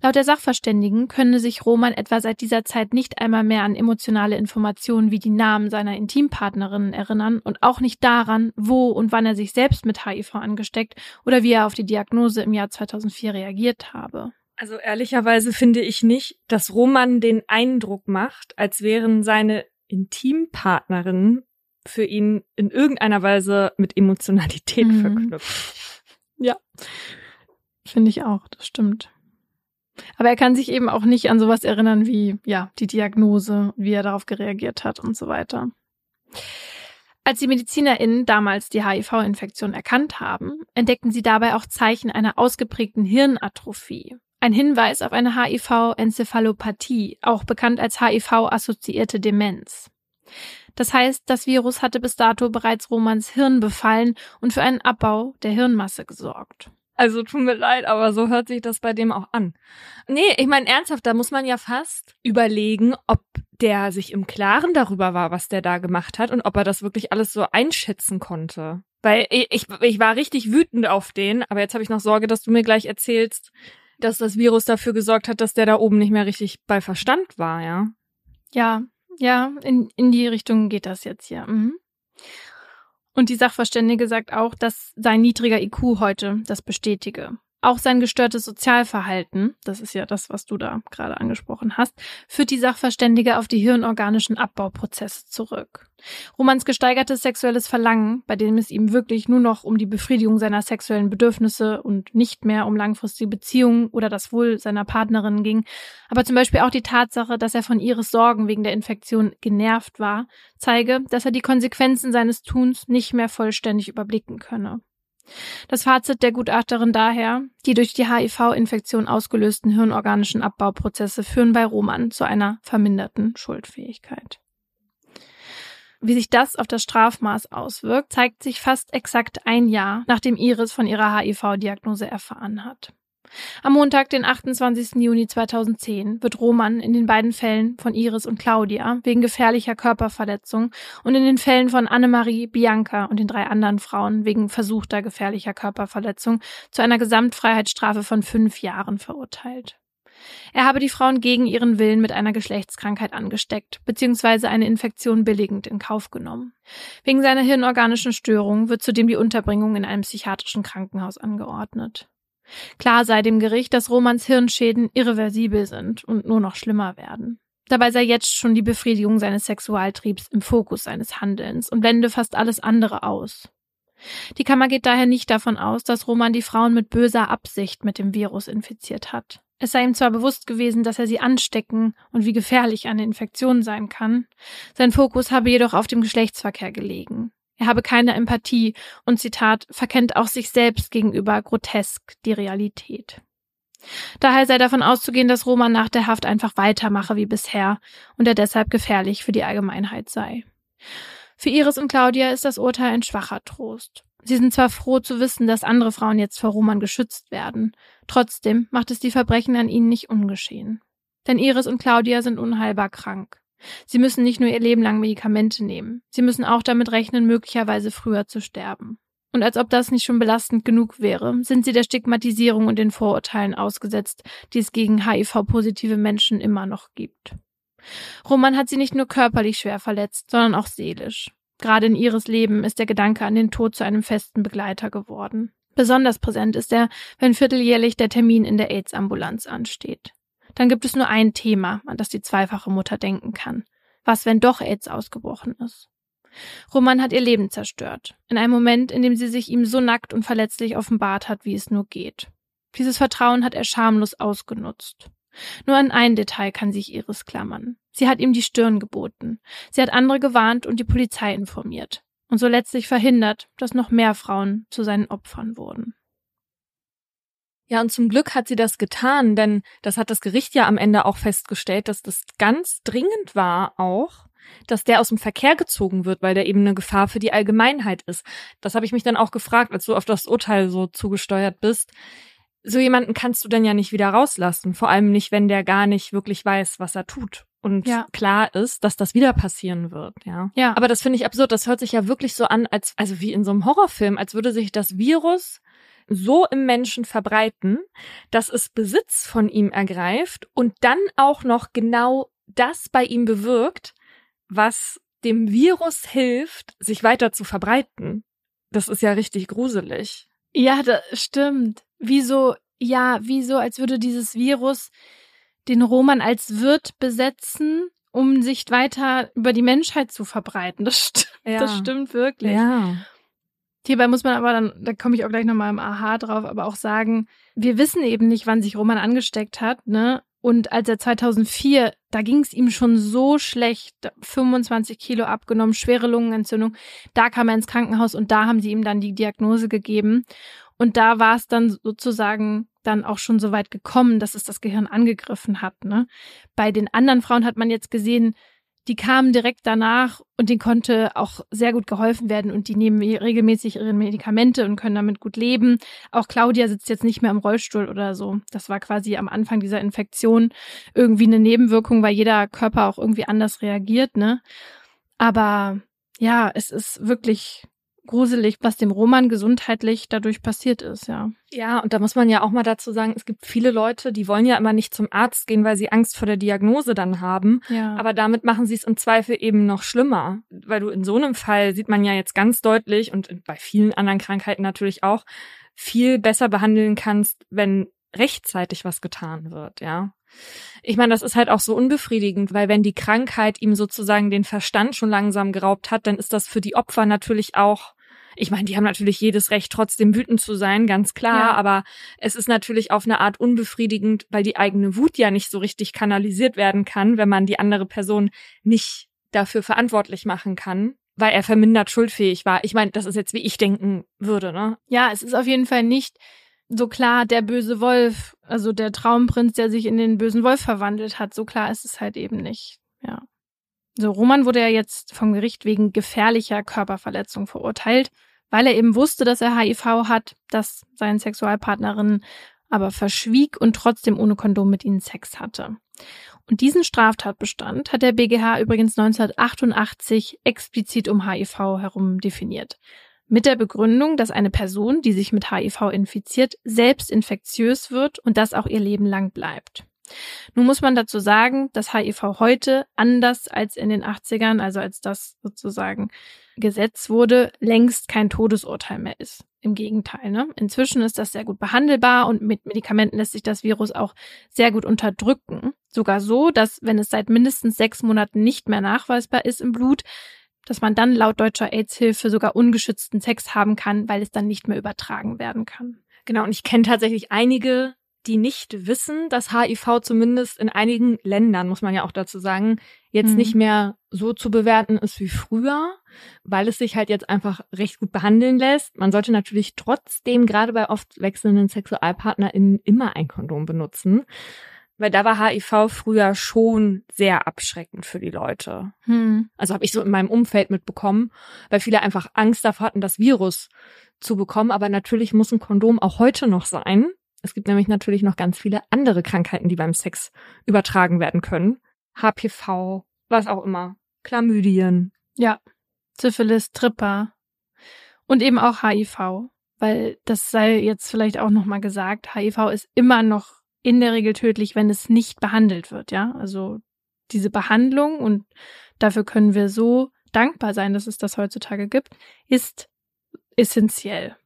Laut der Sachverständigen könne sich Roman etwa seit dieser Zeit nicht einmal mehr an emotionale Informationen wie die Namen seiner Intimpartnerinnen erinnern und auch nicht daran, wo und wann er sich selbst mit HIV angesteckt oder wie er auf die Diagnose im Jahr 2004 reagiert habe. Also ehrlicherweise finde ich nicht, dass Roman den Eindruck macht, als wären seine Intimpartnerinnen für ihn in irgendeiner Weise mit Emotionalität mhm. verknüpft. Ja, finde ich auch, das stimmt. Aber er kann sich eben auch nicht an sowas erinnern wie, ja, die Diagnose, wie er darauf gereagiert hat und so weiter. Als die MedizinerInnen damals die HIV-Infektion erkannt haben, entdeckten sie dabei auch Zeichen einer ausgeprägten Hirnatrophie. Ein Hinweis auf eine HIV-Enzephalopathie, auch bekannt als HIV-assoziierte Demenz. Das heißt, das Virus hatte bis dato bereits Romans Hirn befallen und für einen Abbau der Hirnmasse gesorgt. Also tut mir leid, aber so hört sich das bei dem auch an. Nee, ich meine ernsthaft, da muss man ja fast überlegen, ob der sich im Klaren darüber war, was der da gemacht hat und ob er das wirklich alles so einschätzen konnte. Weil ich, ich war richtig wütend auf den, aber jetzt habe ich noch Sorge, dass du mir gleich erzählst, dass das Virus dafür gesorgt hat, dass der da oben nicht mehr richtig bei Verstand war, ja? Ja, ja, in, in die Richtung geht das jetzt ja. Mhm. Und die Sachverständige sagt auch, dass sein niedriger IQ heute das bestätige. Auch sein gestörtes Sozialverhalten, das ist ja das, was du da gerade angesprochen hast, führt die Sachverständige auf die hirnorganischen Abbauprozesse zurück. Romans gesteigertes sexuelles Verlangen, bei dem es ihm wirklich nur noch um die Befriedigung seiner sexuellen Bedürfnisse und nicht mehr um langfristige Beziehungen oder das Wohl seiner Partnerin ging, aber zum Beispiel auch die Tatsache, dass er von Iris Sorgen wegen der Infektion genervt war, zeige, dass er die Konsequenzen seines Tuns nicht mehr vollständig überblicken könne. Das Fazit der Gutachterin daher, die durch die HIV-Infektion ausgelösten hirnorganischen Abbauprozesse führen bei Roman zu einer verminderten Schuldfähigkeit. Wie sich das auf das Strafmaß auswirkt, zeigt sich fast exakt ein Jahr, nachdem Iris von ihrer HIV-Diagnose erfahren hat. Am Montag, den 28. Juni 2010, wird Roman in den beiden Fällen von Iris und Claudia wegen gefährlicher Körperverletzung und in den Fällen von Annemarie, Bianca und den drei anderen Frauen wegen versuchter gefährlicher Körperverletzung zu einer Gesamtfreiheitsstrafe von fünf Jahren verurteilt. Er habe die Frauen gegen ihren Willen mit einer Geschlechtskrankheit angesteckt, beziehungsweise eine Infektion billigend in Kauf genommen. Wegen seiner hirnorganischen Störung wird zudem die Unterbringung in einem psychiatrischen Krankenhaus angeordnet. Klar sei dem Gericht, dass Romans Hirnschäden irreversibel sind und nur noch schlimmer werden. Dabei sei jetzt schon die Befriedigung seines Sexualtriebs im Fokus seines Handelns und blende fast alles andere aus. Die Kammer geht daher nicht davon aus, dass Roman die Frauen mit böser Absicht mit dem Virus infiziert hat. Es sei ihm zwar bewusst gewesen, dass er sie anstecken und wie gefährlich eine Infektion sein kann, sein Fokus habe jedoch auf dem Geschlechtsverkehr gelegen. Er habe keine Empathie und Zitat verkennt auch sich selbst gegenüber grotesk die Realität. Daher sei davon auszugehen, dass Roman nach der Haft einfach weitermache wie bisher und er deshalb gefährlich für die Allgemeinheit sei. Für Iris und Claudia ist das Urteil ein schwacher Trost. Sie sind zwar froh zu wissen, dass andere Frauen jetzt vor Roman geschützt werden, trotzdem macht es die Verbrechen an ihnen nicht ungeschehen. Denn Iris und Claudia sind unheilbar krank. Sie müssen nicht nur ihr Leben lang Medikamente nehmen, sie müssen auch damit rechnen, möglicherweise früher zu sterben. Und als ob das nicht schon belastend genug wäre, sind sie der Stigmatisierung und den Vorurteilen ausgesetzt, die es gegen HIV-positive Menschen immer noch gibt. Roman hat sie nicht nur körperlich schwer verletzt, sondern auch seelisch. Gerade in ihres Leben ist der Gedanke an den Tod zu einem festen Begleiter geworden. Besonders präsent ist er, wenn vierteljährlich der Termin in der AIDS-Ambulanz ansteht. Dann gibt es nur ein Thema, an das die zweifache Mutter denken kann. Was, wenn doch AIDS ausgebrochen ist? Roman hat ihr Leben zerstört. In einem Moment, in dem sie sich ihm so nackt und verletzlich offenbart hat, wie es nur geht. Dieses Vertrauen hat er schamlos ausgenutzt. Nur an ein Detail kann sich Iris klammern. Sie hat ihm die Stirn geboten. Sie hat andere gewarnt und die Polizei informiert. Und so letztlich verhindert, dass noch mehr Frauen zu seinen Opfern wurden. Ja, und zum Glück hat sie das getan, denn das hat das Gericht ja am Ende auch festgestellt, dass das ganz dringend war auch, dass der aus dem Verkehr gezogen wird, weil der eben eine Gefahr für die Allgemeinheit ist. Das habe ich mich dann auch gefragt, als du auf das Urteil so zugesteuert bist. So jemanden kannst du dann ja nicht wieder rauslassen, vor allem nicht, wenn der gar nicht wirklich weiß, was er tut und ja. klar ist, dass das wieder passieren wird, ja. Ja. Aber das finde ich absurd. Das hört sich ja wirklich so an, als also wie in so einem Horrorfilm, als würde sich das Virus so im Menschen verbreiten, dass es Besitz von ihm ergreift und dann auch noch genau das bei ihm bewirkt, was dem Virus hilft, sich weiter zu verbreiten. Das ist ja richtig gruselig. Ja, das stimmt. Wieso, ja, wieso, als würde dieses Virus den Roman als Wirt besetzen, um sich weiter über die Menschheit zu verbreiten. Das, st ja. das stimmt wirklich. Ja. Hierbei muss man aber dann, da komme ich auch gleich nochmal im Aha drauf, aber auch sagen, wir wissen eben nicht, wann sich Roman angesteckt hat, ne? Und als er 2004, da ging es ihm schon so schlecht, 25 Kilo abgenommen, schwere Lungenentzündung. Da kam er ins Krankenhaus und da haben sie ihm dann die Diagnose gegeben. Und da war es dann sozusagen dann auch schon so weit gekommen, dass es das Gehirn angegriffen hat. Ne? Bei den anderen Frauen hat man jetzt gesehen, die kamen direkt danach und denen konnte auch sehr gut geholfen werden und die nehmen regelmäßig ihre Medikamente und können damit gut leben. Auch Claudia sitzt jetzt nicht mehr im Rollstuhl oder so. Das war quasi am Anfang dieser Infektion irgendwie eine Nebenwirkung, weil jeder Körper auch irgendwie anders reagiert, ne? Aber ja, es ist wirklich gruselig, was dem Roman gesundheitlich dadurch passiert ist, ja. Ja, und da muss man ja auch mal dazu sagen, es gibt viele Leute, die wollen ja immer nicht zum Arzt gehen, weil sie Angst vor der Diagnose dann haben. Ja. Aber damit machen sie es im Zweifel eben noch schlimmer. Weil du in so einem Fall sieht man ja jetzt ganz deutlich und bei vielen anderen Krankheiten natürlich auch, viel besser behandeln kannst, wenn rechtzeitig was getan wird, ja. Ich meine, das ist halt auch so unbefriedigend, weil wenn die Krankheit ihm sozusagen den Verstand schon langsam geraubt hat, dann ist das für die Opfer natürlich auch ich meine, die haben natürlich jedes Recht, trotzdem wütend zu sein, ganz klar, ja. aber es ist natürlich auf eine Art unbefriedigend, weil die eigene Wut ja nicht so richtig kanalisiert werden kann, wenn man die andere Person nicht dafür verantwortlich machen kann, weil er vermindert schuldfähig war. Ich meine, das ist jetzt, wie ich denken würde, ne? Ja, es ist auf jeden Fall nicht so klar der böse Wolf, also der Traumprinz, der sich in den bösen Wolf verwandelt hat. So klar ist es halt eben nicht. Ja. So, Roman wurde ja jetzt vom Gericht wegen gefährlicher Körperverletzung verurteilt, weil er eben wusste, dass er HIV hat, dass seine Sexualpartnerin aber verschwieg und trotzdem ohne Kondom mit ihnen Sex hatte. Und diesen Straftatbestand hat der BGH übrigens 1988 explizit um HIV herum definiert mit der Begründung, dass eine Person, die sich mit HIV infiziert, selbst infektiös wird und das auch ihr Leben lang bleibt. Nun muss man dazu sagen, dass HIV heute anders als in den 80ern, also als das sozusagen Gesetz wurde, längst kein Todesurteil mehr ist. Im Gegenteil, ne? Inzwischen ist das sehr gut behandelbar und mit Medikamenten lässt sich das Virus auch sehr gut unterdrücken. Sogar so, dass wenn es seit mindestens sechs Monaten nicht mehr nachweisbar ist im Blut, dass man dann laut deutscher AIDS-Hilfe sogar ungeschützten Sex haben kann, weil es dann nicht mehr übertragen werden kann. Genau, und ich kenne tatsächlich einige, die nicht wissen, dass HIV zumindest in einigen Ländern, muss man ja auch dazu sagen, jetzt mhm. nicht mehr so zu bewerten ist wie früher, weil es sich halt jetzt einfach recht gut behandeln lässt. Man sollte natürlich trotzdem gerade bei oft wechselnden SexualpartnerInnen immer ein Kondom benutzen. Weil da war HIV früher schon sehr abschreckend für die Leute. Hm. Also habe ich so in meinem Umfeld mitbekommen, weil viele einfach Angst davor hatten, das Virus zu bekommen. Aber natürlich muss ein Kondom auch heute noch sein. Es gibt nämlich natürlich noch ganz viele andere Krankheiten, die beim Sex übertragen werden können. HPV, was auch immer. Chlamydien. Ja. Syphilis, Tripper. Und eben auch HIV. Weil das sei jetzt vielleicht auch nochmal gesagt, HIV ist immer noch in der Regel tödlich, wenn es nicht behandelt wird, ja. Also diese Behandlung und dafür können wir so dankbar sein, dass es das heutzutage gibt, ist essentiell.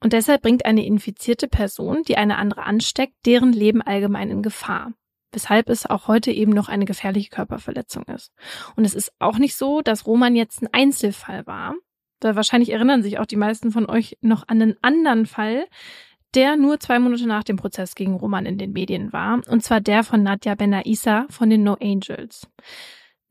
Und deshalb bringt eine infizierte Person, die eine andere ansteckt, deren Leben allgemein in Gefahr. Weshalb es auch heute eben noch eine gefährliche Körperverletzung ist. Und es ist auch nicht so, dass Roman jetzt ein Einzelfall war. Da wahrscheinlich erinnern sich auch die meisten von euch noch an einen anderen Fall, der nur zwei Monate nach dem Prozess gegen Roman in den Medien war, und zwar der von Nadja Benaissa von den No Angels.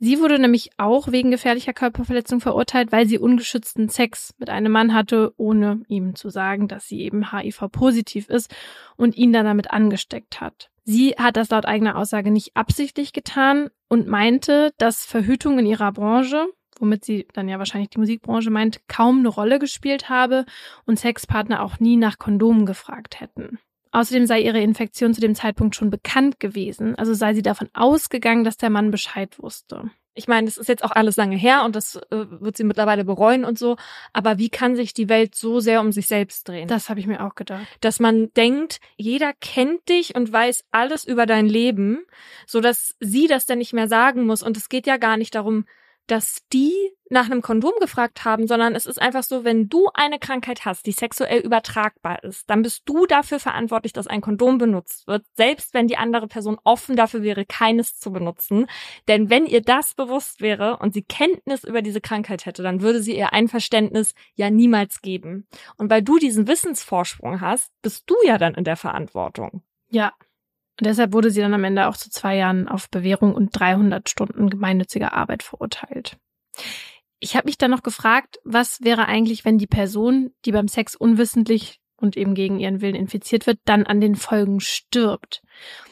Sie wurde nämlich auch wegen gefährlicher Körperverletzung verurteilt, weil sie ungeschützten Sex mit einem Mann hatte, ohne ihm zu sagen, dass sie eben HIV-positiv ist und ihn dann damit angesteckt hat. Sie hat das laut eigener Aussage nicht absichtlich getan und meinte, dass Verhütung in ihrer Branche, womit sie dann ja wahrscheinlich die Musikbranche meint, kaum eine Rolle gespielt habe und Sexpartner auch nie nach Kondomen gefragt hätten. Außerdem sei ihre Infektion zu dem Zeitpunkt schon bekannt gewesen, also sei sie davon ausgegangen, dass der Mann Bescheid wusste. Ich meine, das ist jetzt auch alles lange her und das äh, wird sie mittlerweile bereuen und so. Aber wie kann sich die Welt so sehr um sich selbst drehen? Das habe ich mir auch gedacht. Dass man denkt, jeder kennt dich und weiß alles über dein Leben, so dass sie das dann nicht mehr sagen muss. Und es geht ja gar nicht darum, dass die nach einem Kondom gefragt haben, sondern es ist einfach so, wenn du eine Krankheit hast, die sexuell übertragbar ist, dann bist du dafür verantwortlich, dass ein Kondom benutzt wird, selbst wenn die andere Person offen dafür wäre, keines zu benutzen. Denn wenn ihr das bewusst wäre und sie Kenntnis über diese Krankheit hätte, dann würde sie ihr Einverständnis ja niemals geben. Und weil du diesen Wissensvorsprung hast, bist du ja dann in der Verantwortung. Ja, und deshalb wurde sie dann am Ende auch zu zwei Jahren auf Bewährung und 300 Stunden gemeinnütziger Arbeit verurteilt. Ich habe mich dann noch gefragt, was wäre eigentlich, wenn die Person, die beim Sex unwissentlich und eben gegen ihren Willen infiziert wird, dann an den Folgen stirbt.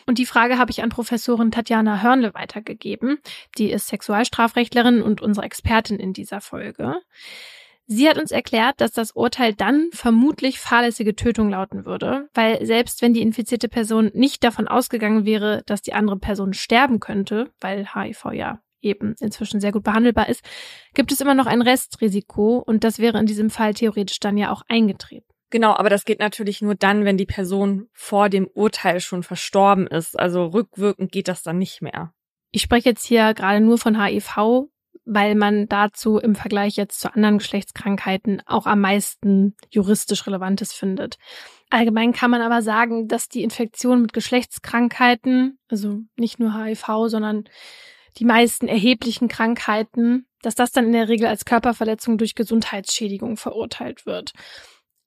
Und die Frage habe ich an Professorin Tatjana Hörnle weitergegeben. Die ist Sexualstrafrechtlerin und unsere Expertin in dieser Folge. Sie hat uns erklärt, dass das Urteil dann vermutlich fahrlässige Tötung lauten würde, weil selbst wenn die infizierte Person nicht davon ausgegangen wäre, dass die andere Person sterben könnte, weil HIV ja eben inzwischen sehr gut behandelbar ist, gibt es immer noch ein Restrisiko und das wäre in diesem Fall theoretisch dann ja auch eingetreten. Genau, aber das geht natürlich nur dann, wenn die Person vor dem Urteil schon verstorben ist. Also rückwirkend geht das dann nicht mehr. Ich spreche jetzt hier gerade nur von HIV, weil man dazu im Vergleich jetzt zu anderen Geschlechtskrankheiten auch am meisten juristisch Relevantes findet. Allgemein kann man aber sagen, dass die Infektion mit Geschlechtskrankheiten, also nicht nur HIV, sondern die meisten erheblichen Krankheiten, dass das dann in der Regel als Körperverletzung durch Gesundheitsschädigung verurteilt wird.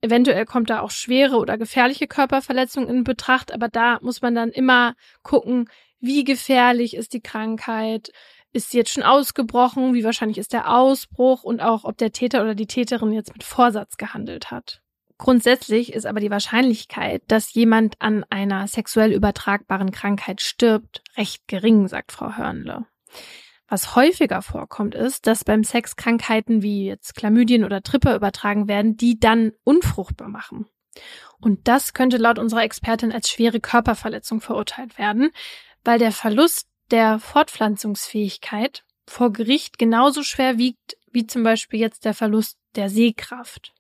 Eventuell kommt da auch schwere oder gefährliche Körperverletzung in Betracht, aber da muss man dann immer gucken, wie gefährlich ist die Krankheit, ist sie jetzt schon ausgebrochen? Wie wahrscheinlich ist der Ausbruch? Und auch, ob der Täter oder die Täterin jetzt mit Vorsatz gehandelt hat. Grundsätzlich ist aber die Wahrscheinlichkeit, dass jemand an einer sexuell übertragbaren Krankheit stirbt, recht gering, sagt Frau Hörnle. Was häufiger vorkommt, ist, dass beim Sex Krankheiten wie jetzt Chlamydien oder Tripper übertragen werden, die dann unfruchtbar machen. Und das könnte laut unserer Expertin als schwere Körperverletzung verurteilt werden, weil der Verlust der Fortpflanzungsfähigkeit vor Gericht genauso schwer wiegt wie zum Beispiel jetzt der Verlust der Sehkraft.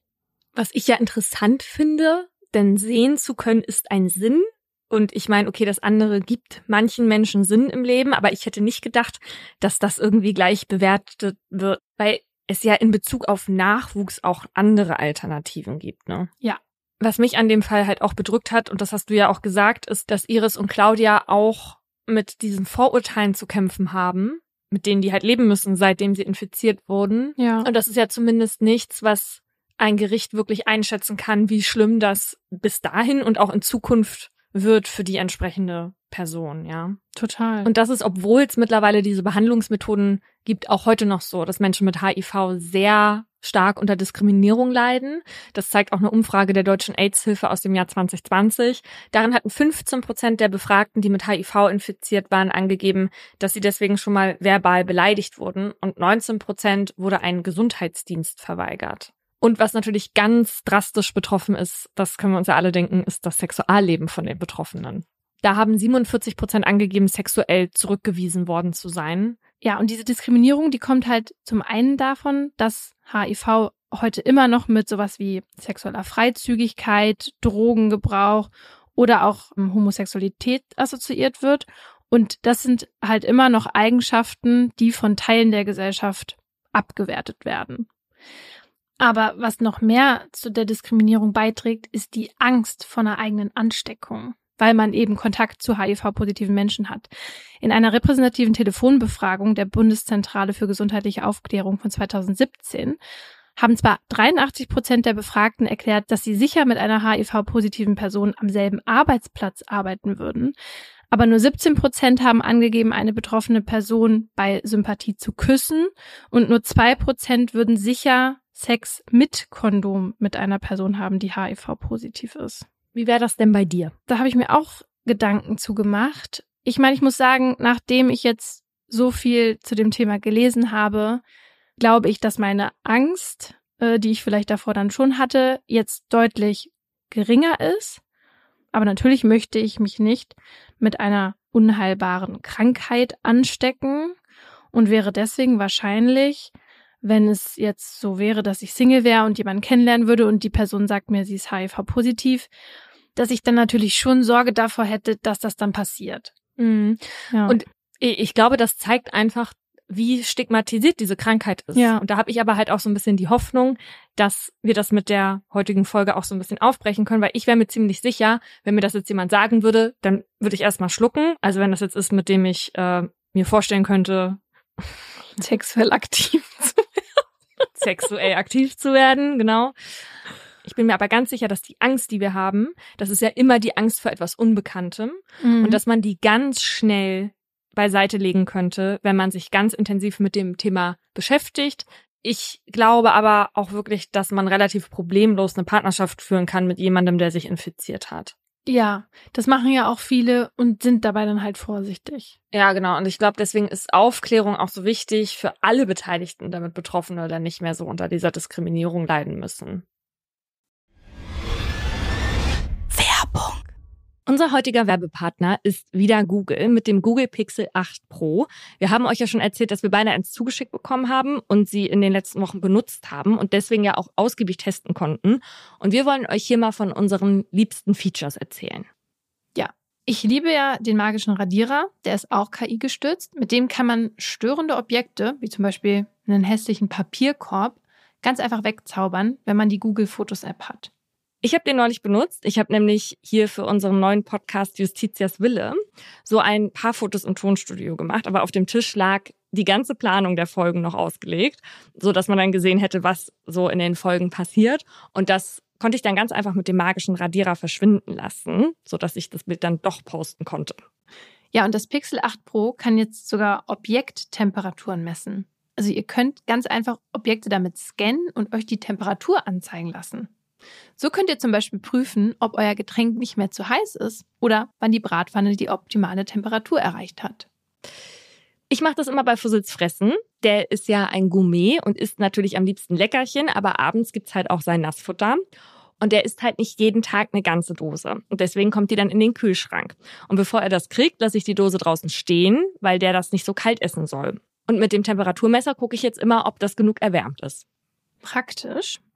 Was ich ja interessant finde, denn sehen zu können ist ein Sinn. Und ich meine, okay, das andere gibt manchen Menschen Sinn im Leben, aber ich hätte nicht gedacht, dass das irgendwie gleich bewertet wird, weil es ja in Bezug auf Nachwuchs auch andere Alternativen gibt, ne? Ja. Was mich an dem Fall halt auch bedrückt hat, und das hast du ja auch gesagt, ist, dass Iris und Claudia auch mit diesen Vorurteilen zu kämpfen haben, mit denen die halt leben müssen, seitdem sie infiziert wurden. Ja. Und das ist ja zumindest nichts, was ein Gericht wirklich einschätzen kann, wie schlimm das bis dahin und auch in Zukunft wird für die entsprechende Person, ja. Total. Und das ist, obwohl es mittlerweile diese Behandlungsmethoden gibt, auch heute noch so, dass Menschen mit HIV sehr stark unter Diskriminierung leiden. Das zeigt auch eine Umfrage der Deutschen AIDS-Hilfe aus dem Jahr 2020. Darin hatten 15 Prozent der Befragten, die mit HIV infiziert waren, angegeben, dass sie deswegen schon mal verbal beleidigt wurden und 19 Prozent wurde ein Gesundheitsdienst verweigert. Und was natürlich ganz drastisch betroffen ist, das können wir uns ja alle denken, ist das Sexualleben von den Betroffenen. Da haben 47 Prozent angegeben, sexuell zurückgewiesen worden zu sein. Ja, und diese Diskriminierung, die kommt halt zum einen davon, dass HIV heute immer noch mit sowas wie sexueller Freizügigkeit, Drogengebrauch oder auch ähm, Homosexualität assoziiert wird. Und das sind halt immer noch Eigenschaften, die von Teilen der Gesellschaft abgewertet werden. Aber was noch mehr zu der Diskriminierung beiträgt, ist die Angst vor einer eigenen Ansteckung, weil man eben Kontakt zu HIV-positiven Menschen hat. In einer repräsentativen Telefonbefragung der Bundeszentrale für gesundheitliche Aufklärung von 2017 haben zwar 83 Prozent der Befragten erklärt, dass sie sicher mit einer HIV-positiven Person am selben Arbeitsplatz arbeiten würden, aber nur 17 Prozent haben angegeben, eine betroffene Person bei Sympathie zu küssen und nur zwei Prozent würden sicher Sex mit Kondom mit einer Person haben, die HIV-positiv ist. Wie wäre das denn bei dir? Da habe ich mir auch Gedanken zu gemacht. Ich meine, ich muss sagen, nachdem ich jetzt so viel zu dem Thema gelesen habe, glaube ich, dass meine Angst, äh, die ich vielleicht davor dann schon hatte, jetzt deutlich geringer ist. Aber natürlich möchte ich mich nicht mit einer unheilbaren Krankheit anstecken und wäre deswegen wahrscheinlich, wenn es jetzt so wäre, dass ich Single wäre und jemanden kennenlernen würde und die Person sagt mir, sie ist HIV-positiv, dass ich dann natürlich schon Sorge davor hätte, dass das dann passiert. Mhm. Ja. Und ich glaube, das zeigt einfach, wie stigmatisiert diese Krankheit ist. Ja. Und da habe ich aber halt auch so ein bisschen die Hoffnung, dass wir das mit der heutigen Folge auch so ein bisschen aufbrechen können, weil ich wäre mir ziemlich sicher, wenn mir das jetzt jemand sagen würde, dann würde ich erstmal schlucken. Also wenn das jetzt ist, mit dem ich äh, mir vorstellen könnte, sexuell aktiv zu. Sexuell aktiv zu werden, genau. Ich bin mir aber ganz sicher, dass die Angst, die wir haben, das ist ja immer die Angst vor etwas Unbekanntem mhm. und dass man die ganz schnell beiseite legen könnte, wenn man sich ganz intensiv mit dem Thema beschäftigt. Ich glaube aber auch wirklich, dass man relativ problemlos eine Partnerschaft führen kann mit jemandem, der sich infiziert hat. Ja, das machen ja auch viele und sind dabei dann halt vorsichtig. Ja, genau. Und ich glaube, deswegen ist Aufklärung auch so wichtig für alle Beteiligten, damit Betroffene dann nicht mehr so unter dieser Diskriminierung leiden müssen. Unser heutiger Werbepartner ist wieder Google mit dem Google Pixel 8 Pro. Wir haben euch ja schon erzählt, dass wir beide eins zugeschickt bekommen haben und sie in den letzten Wochen benutzt haben und deswegen ja auch ausgiebig testen konnten. Und wir wollen euch hier mal von unseren liebsten Features erzählen. Ja, ich liebe ja den magischen Radierer. Der ist auch KI gestützt. Mit dem kann man störende Objekte, wie zum Beispiel einen hässlichen Papierkorb, ganz einfach wegzaubern, wenn man die Google Fotos App hat. Ich habe den neulich benutzt. Ich habe nämlich hier für unseren neuen Podcast Justitias Wille so ein paar Fotos im Tonstudio gemacht, aber auf dem Tisch lag die ganze Planung der Folgen noch ausgelegt, so dass man dann gesehen hätte, was so in den Folgen passiert und das konnte ich dann ganz einfach mit dem magischen Radierer verschwinden lassen, so dass ich das Bild dann doch posten konnte. Ja, und das Pixel 8 Pro kann jetzt sogar Objekttemperaturen messen. Also ihr könnt ganz einfach Objekte damit scannen und euch die Temperatur anzeigen lassen. So könnt ihr zum Beispiel prüfen, ob euer Getränk nicht mehr zu heiß ist oder wann die Bratpfanne die optimale Temperatur erreicht hat. Ich mache das immer bei Fussels Fressen. Der ist ja ein Gourmet und isst natürlich am liebsten Leckerchen, aber abends gibt's halt auch sein Nassfutter. Und der isst halt nicht jeden Tag eine ganze Dose. Und deswegen kommt die dann in den Kühlschrank. Und bevor er das kriegt, lasse ich die Dose draußen stehen, weil der das nicht so kalt essen soll. Und mit dem Temperaturmesser gucke ich jetzt immer, ob das genug erwärmt ist. Praktisch.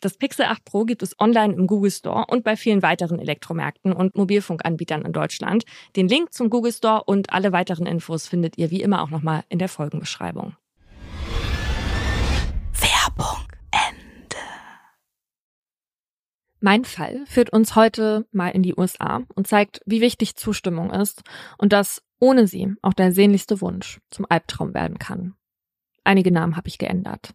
Das Pixel 8 Pro gibt es online im Google Store und bei vielen weiteren Elektromärkten und Mobilfunkanbietern in Deutschland. Den Link zum Google Store und alle weiteren Infos findet ihr wie immer auch nochmal in der Folgenbeschreibung. Werbung Ende. Mein Fall führt uns heute mal in die USA und zeigt, wie wichtig Zustimmung ist und dass ohne sie auch der sehnlichste Wunsch zum Albtraum werden kann. Einige Namen habe ich geändert.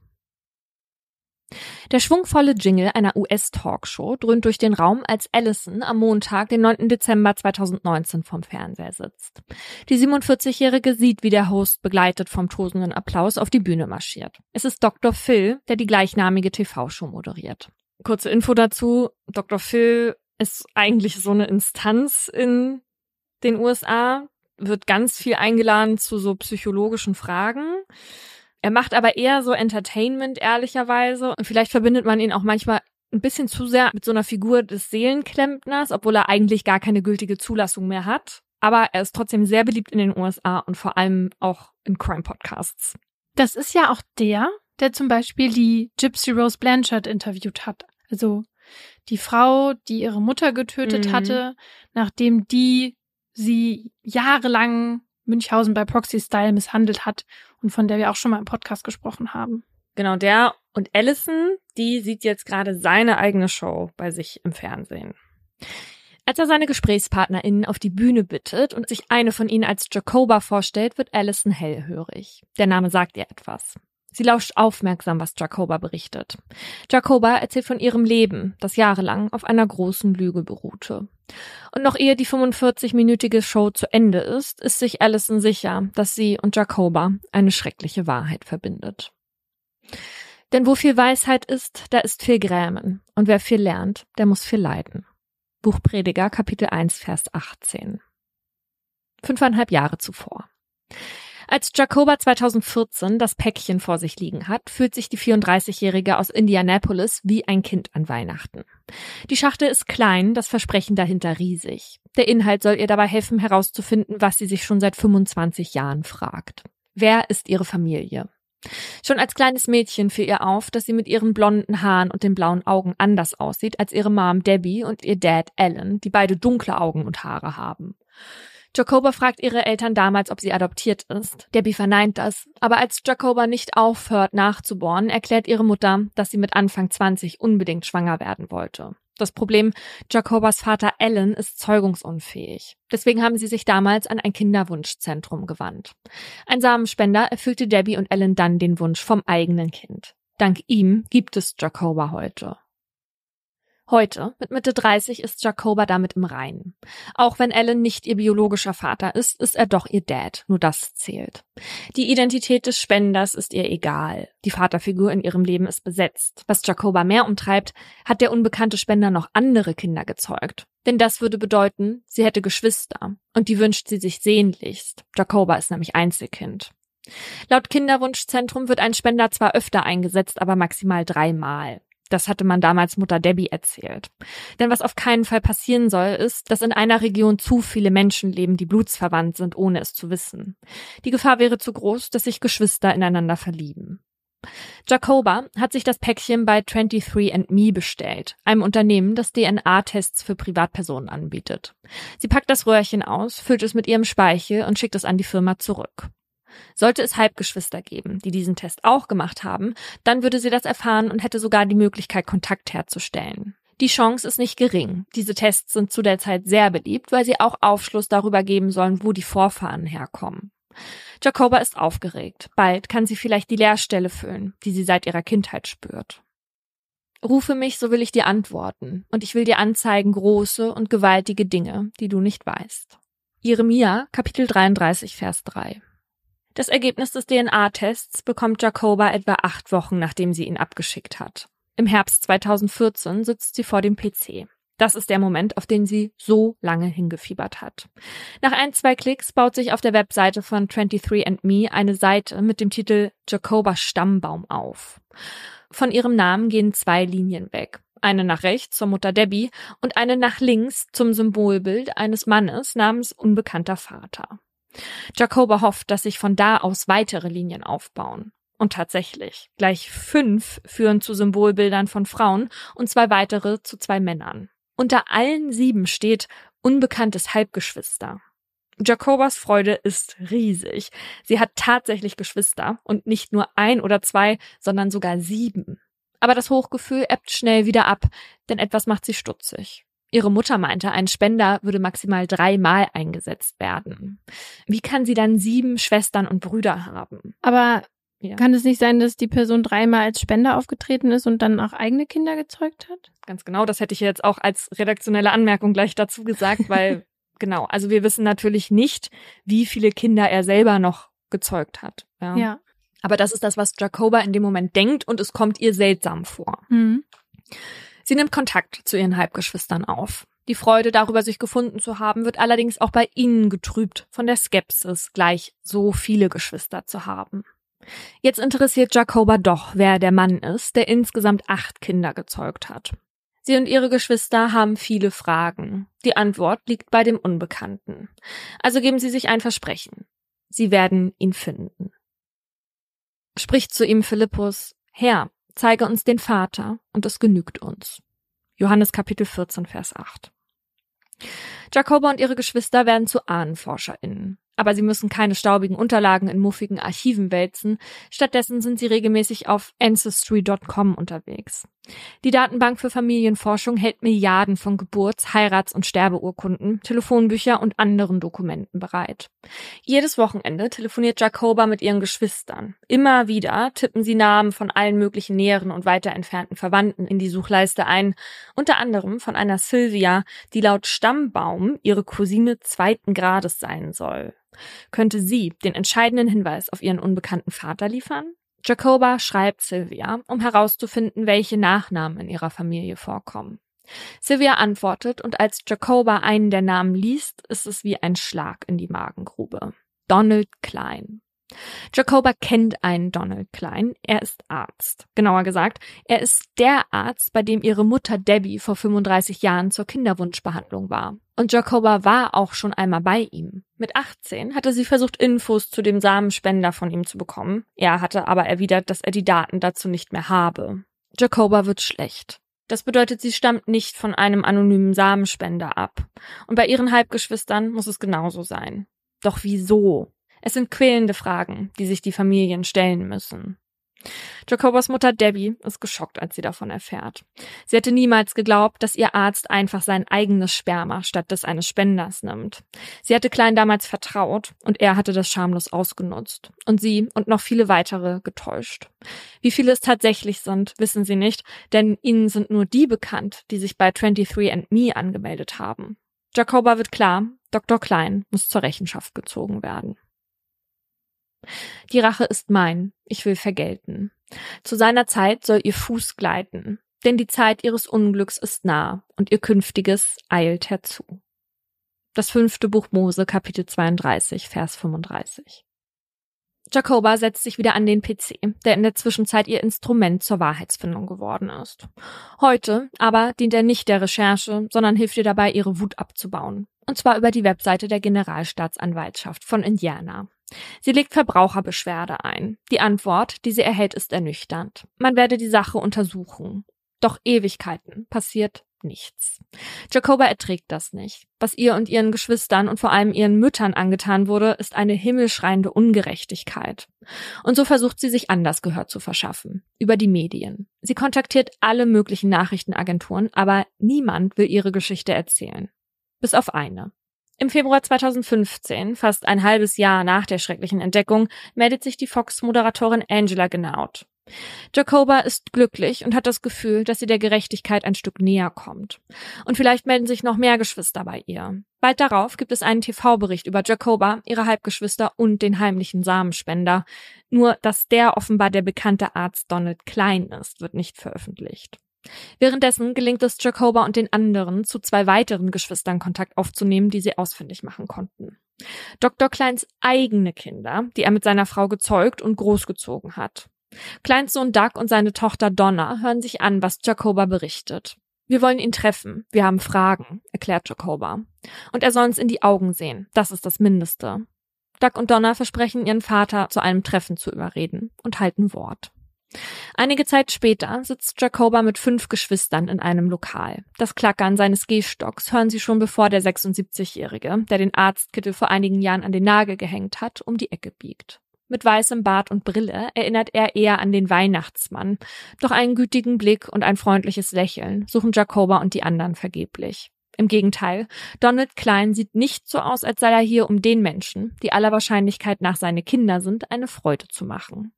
Der schwungvolle Jingle einer US-Talkshow dröhnt durch den Raum, als Allison am Montag, den 9. Dezember 2019 vom Fernseher sitzt. Die 47-Jährige sieht, wie der Host begleitet vom tosenden Applaus auf die Bühne marschiert. Es ist Dr. Phil, der die gleichnamige TV-Show moderiert. Kurze Info dazu. Dr. Phil ist eigentlich so eine Instanz in den USA, wird ganz viel eingeladen zu so psychologischen Fragen. Er macht aber eher so Entertainment, ehrlicherweise. Und vielleicht verbindet man ihn auch manchmal ein bisschen zu sehr mit so einer Figur des Seelenklempners, obwohl er eigentlich gar keine gültige Zulassung mehr hat. Aber er ist trotzdem sehr beliebt in den USA und vor allem auch in Crime-Podcasts. Das ist ja auch der, der zum Beispiel die Gypsy Rose Blanchard interviewt hat. Also die Frau, die ihre Mutter getötet mhm. hatte, nachdem die sie jahrelang Münchhausen bei Proxy Style misshandelt hat und von der wir auch schon mal im Podcast gesprochen haben. Genau, der und Allison, die sieht jetzt gerade seine eigene Show bei sich im Fernsehen. Als er seine GesprächspartnerInnen auf die Bühne bittet und sich eine von ihnen als Jacoba vorstellt, wird Allison hellhörig. Der Name sagt ihr etwas. Sie lauscht aufmerksam, was Jacoba berichtet. Jacoba erzählt von ihrem Leben, das jahrelang auf einer großen Lüge beruhte. Und noch ehe die 45-minütige Show zu Ende ist, ist sich Allison sicher, dass sie und Jacoba eine schreckliche Wahrheit verbindet. Denn wo viel Weisheit ist, da ist viel Grämen. Und wer viel lernt, der muss viel leiden. Buchprediger, Kapitel 1, Vers 18. Fünfeinhalb Jahre zuvor. Als Jacoba 2014 das Päckchen vor sich liegen hat, fühlt sich die 34-Jährige aus Indianapolis wie ein Kind an Weihnachten. Die Schachtel ist klein, das Versprechen dahinter riesig. Der Inhalt soll ihr dabei helfen, herauszufinden, was sie sich schon seit 25 Jahren fragt. Wer ist ihre Familie? Schon als kleines Mädchen fiel ihr auf, dass sie mit ihren blonden Haaren und den blauen Augen anders aussieht als ihre Mom Debbie und ihr Dad Alan, die beide dunkle Augen und Haare haben. Jacoba fragt ihre Eltern damals, ob sie adoptiert ist. Debbie verneint das. Aber als Jacoba nicht aufhört nachzubohren, erklärt ihre Mutter, dass sie mit Anfang 20 unbedingt schwanger werden wollte. Das Problem, Jacobas Vater Alan ist zeugungsunfähig. Deswegen haben sie sich damals an ein Kinderwunschzentrum gewandt. Ein Samenspender erfüllte Debbie und Alan dann den Wunsch vom eigenen Kind. Dank ihm gibt es Jacoba heute. Heute, mit Mitte 30, ist Jacoba damit im Reinen. Auch wenn Ellen nicht ihr biologischer Vater ist, ist er doch ihr Dad. Nur das zählt. Die Identität des Spenders ist ihr egal. Die Vaterfigur in ihrem Leben ist besetzt. Was Jacoba mehr umtreibt, hat der unbekannte Spender noch andere Kinder gezeugt. Denn das würde bedeuten, sie hätte Geschwister. Und die wünscht sie sich sehnlichst. Jacoba ist nämlich Einzelkind. Laut Kinderwunschzentrum wird ein Spender zwar öfter eingesetzt, aber maximal dreimal. Das hatte man damals Mutter Debbie erzählt. Denn was auf keinen Fall passieren soll, ist, dass in einer Region zu viele Menschen leben, die blutsverwandt sind, ohne es zu wissen. Die Gefahr wäre zu groß, dass sich Geschwister ineinander verlieben. Jacoba hat sich das Päckchen bei 23andMe bestellt, einem Unternehmen, das DNA-Tests für Privatpersonen anbietet. Sie packt das Röhrchen aus, füllt es mit ihrem Speichel und schickt es an die Firma zurück. Sollte es Halbgeschwister geben, die diesen Test auch gemacht haben, dann würde sie das erfahren und hätte sogar die Möglichkeit, Kontakt herzustellen. Die Chance ist nicht gering. Diese Tests sind zu der Zeit sehr beliebt, weil sie auch Aufschluss darüber geben sollen, wo die Vorfahren herkommen. Jacoba ist aufgeregt. Bald kann sie vielleicht die Leerstelle füllen, die sie seit ihrer Kindheit spürt. Rufe mich, so will ich dir antworten, und ich will dir anzeigen große und gewaltige Dinge, die du nicht weißt. Jeremia, Kapitel 33, Vers 3. Das Ergebnis des DNA-Tests bekommt Jacoba etwa acht Wochen, nachdem sie ihn abgeschickt hat. Im Herbst 2014 sitzt sie vor dem PC. Das ist der Moment, auf den sie so lange hingefiebert hat. Nach ein, zwei Klicks baut sich auf der Webseite von 23andMe eine Seite mit dem Titel Jacoba Stammbaum auf. Von ihrem Namen gehen zwei Linien weg. Eine nach rechts zur Mutter Debbie und eine nach links zum Symbolbild eines Mannes namens unbekannter Vater. Jacoba hofft, dass sich von da aus weitere Linien aufbauen. Und tatsächlich, gleich fünf führen zu Symbolbildern von Frauen und zwei weitere zu zwei Männern. Unter allen sieben steht unbekanntes Halbgeschwister. Jacobas Freude ist riesig. Sie hat tatsächlich Geschwister und nicht nur ein oder zwei, sondern sogar sieben. Aber das Hochgefühl ebbt schnell wieder ab, denn etwas macht sie stutzig. Ihre Mutter meinte, ein Spender würde maximal dreimal eingesetzt werden. Wie kann sie dann sieben Schwestern und Brüder haben? Aber ja. kann es nicht sein, dass die Person dreimal als Spender aufgetreten ist und dann auch eigene Kinder gezeugt hat? Ganz genau, das hätte ich jetzt auch als redaktionelle Anmerkung gleich dazu gesagt, weil genau, also wir wissen natürlich nicht, wie viele Kinder er selber noch gezeugt hat. Ja. ja. Aber das ist das, was Jacoba in dem Moment denkt und es kommt ihr seltsam vor. Mhm. Sie nimmt Kontakt zu ihren Halbgeschwistern auf. Die Freude darüber, sich gefunden zu haben, wird allerdings auch bei ihnen getrübt von der Skepsis, gleich so viele Geschwister zu haben. Jetzt interessiert Jacoba doch, wer der Mann ist, der insgesamt acht Kinder gezeugt hat. Sie und ihre Geschwister haben viele Fragen. Die Antwort liegt bei dem Unbekannten. Also geben sie sich ein Versprechen. Sie werden ihn finden. Spricht zu ihm Philippus, Herr, zeige uns den Vater, und es genügt uns. Johannes Kapitel 14, Vers 8. Jacoba und ihre Geschwister werden zu AhnenforscherInnen. Aber sie müssen keine staubigen Unterlagen in muffigen Archiven wälzen. Stattdessen sind sie regelmäßig auf Ancestry.com unterwegs. Die Datenbank für Familienforschung hält Milliarden von Geburts-, Heirats- und Sterbeurkunden, Telefonbücher und anderen Dokumenten bereit. Jedes Wochenende telefoniert Jacoba mit ihren Geschwistern. Immer wieder tippen sie Namen von allen möglichen näheren und weiter entfernten Verwandten in die Suchleiste ein, unter anderem von einer Sylvia, die laut Stammbaum ihre Cousine zweiten Grades sein soll. Könnte sie den entscheidenden Hinweis auf ihren unbekannten Vater liefern? Jacoba schreibt Sylvia, um herauszufinden, welche Nachnamen in ihrer Familie vorkommen. Sylvia antwortet und als Jacoba einen der Namen liest, ist es wie ein Schlag in die Magengrube. Donald Klein. Jacoba kennt einen Donald Klein. Er ist Arzt. Genauer gesagt, er ist der Arzt, bei dem ihre Mutter Debbie vor 35 Jahren zur Kinderwunschbehandlung war. Und Jacoba war auch schon einmal bei ihm. Mit 18 hatte sie versucht, Infos zu dem Samenspender von ihm zu bekommen. Er hatte aber erwidert, dass er die Daten dazu nicht mehr habe. Jacoba wird schlecht. Das bedeutet, sie stammt nicht von einem anonymen Samenspender ab. Und bei ihren Halbgeschwistern muss es genauso sein. Doch wieso? Es sind quälende Fragen, die sich die Familien stellen müssen. Jacobas Mutter Debbie ist geschockt, als sie davon erfährt. Sie hätte niemals geglaubt, dass ihr Arzt einfach sein eigenes Sperma statt des eines Spenders nimmt. Sie hatte Klein damals vertraut und er hatte das schamlos ausgenutzt und sie und noch viele weitere getäuscht. Wie viele es tatsächlich sind, wissen sie nicht, denn ihnen sind nur die bekannt, die sich bei 23andMe angemeldet haben. Jacoba wird klar, Dr. Klein muss zur Rechenschaft gezogen werden. Die Rache ist mein, ich will vergelten. Zu seiner Zeit soll ihr Fuß gleiten, denn die Zeit ihres Unglücks ist nah und ihr künftiges eilt herzu. Das fünfte Buch Mose, Kapitel 32, Vers 35. Jacoba setzt sich wieder an den PC, der in der Zwischenzeit ihr Instrument zur Wahrheitsfindung geworden ist. Heute aber dient er nicht der Recherche, sondern hilft ihr dabei, ihre Wut abzubauen. Und zwar über die Webseite der Generalstaatsanwaltschaft von Indiana. Sie legt Verbraucherbeschwerde ein. Die Antwort, die sie erhält, ist ernüchternd. Man werde die Sache untersuchen. Doch Ewigkeiten passiert nichts. Jacoba erträgt das nicht. Was ihr und ihren Geschwistern und vor allem ihren Müttern angetan wurde, ist eine himmelschreiende Ungerechtigkeit. Und so versucht sie sich anders Gehör zu verschaffen. Über die Medien. Sie kontaktiert alle möglichen Nachrichtenagenturen, aber niemand will ihre Geschichte erzählen. Bis auf eine. Im Februar 2015, fast ein halbes Jahr nach der schrecklichen Entdeckung, meldet sich die Fox-Moderatorin Angela Genaut. Jacoba ist glücklich und hat das Gefühl, dass sie der Gerechtigkeit ein Stück näher kommt. Und vielleicht melden sich noch mehr Geschwister bei ihr. Bald darauf gibt es einen TV-Bericht über Jacoba, ihre Halbgeschwister und den heimlichen Samenspender. Nur, dass der offenbar der bekannte Arzt Donald Klein ist, wird nicht veröffentlicht. Währenddessen gelingt es Jacoba und den anderen, zu zwei weiteren Geschwistern Kontakt aufzunehmen, die sie ausfindig machen konnten. Dr. Kleins eigene Kinder, die er mit seiner Frau gezeugt und großgezogen hat. Kleins Sohn Doug und seine Tochter Donna hören sich an, was Jacoba berichtet. Wir wollen ihn treffen. Wir haben Fragen, erklärt Jacoba. Und er soll uns in die Augen sehen. Das ist das Mindeste. Doug und Donna versprechen ihren Vater, zu einem Treffen zu überreden und halten Wort. Einige Zeit später sitzt Jacoba mit fünf Geschwistern in einem Lokal. Das Klackern seines Gehstocks hören sie schon bevor der 76-Jährige, der den Arztkittel vor einigen Jahren an den Nagel gehängt hat, um die Ecke biegt. Mit weißem Bart und Brille erinnert er eher an den Weihnachtsmann, doch einen gütigen Blick und ein freundliches Lächeln suchen Jacoba und die anderen vergeblich. Im Gegenteil, Donald Klein sieht nicht so aus, als sei er hier, um den Menschen, die aller Wahrscheinlichkeit nach seine Kinder sind, eine Freude zu machen.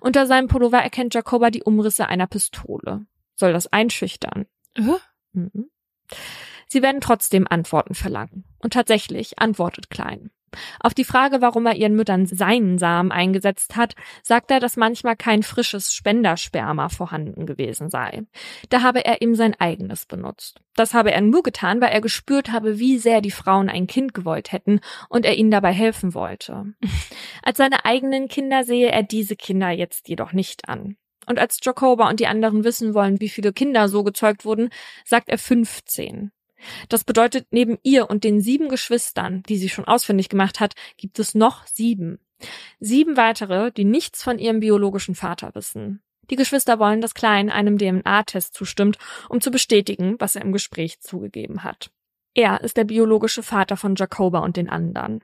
Unter seinem Pullover erkennt Jacoba die Umrisse einer Pistole. Soll das einschüchtern? Mhm. Sie werden trotzdem Antworten verlangen. Und tatsächlich antwortet Klein. Auf die Frage, warum er ihren Müttern seinen Samen eingesetzt hat, sagt er, dass manchmal kein frisches Spendersperma vorhanden gewesen sei. Da habe er ihm sein eigenes benutzt. Das habe er nur getan, weil er gespürt habe, wie sehr die Frauen ein Kind gewollt hätten und er ihnen dabei helfen wollte. Als seine eigenen Kinder sehe er diese Kinder jetzt jedoch nicht an. Und als Jacoba und die anderen wissen wollen, wie viele Kinder so gezeugt wurden, sagt er 15. Das bedeutet, neben ihr und den sieben Geschwistern, die sie schon ausfindig gemacht hat, gibt es noch sieben. Sieben weitere, die nichts von ihrem biologischen Vater wissen. Die Geschwister wollen, dass Klein einem DNA-Test zustimmt, um zu bestätigen, was er im Gespräch zugegeben hat. Er ist der biologische Vater von Jacoba und den anderen.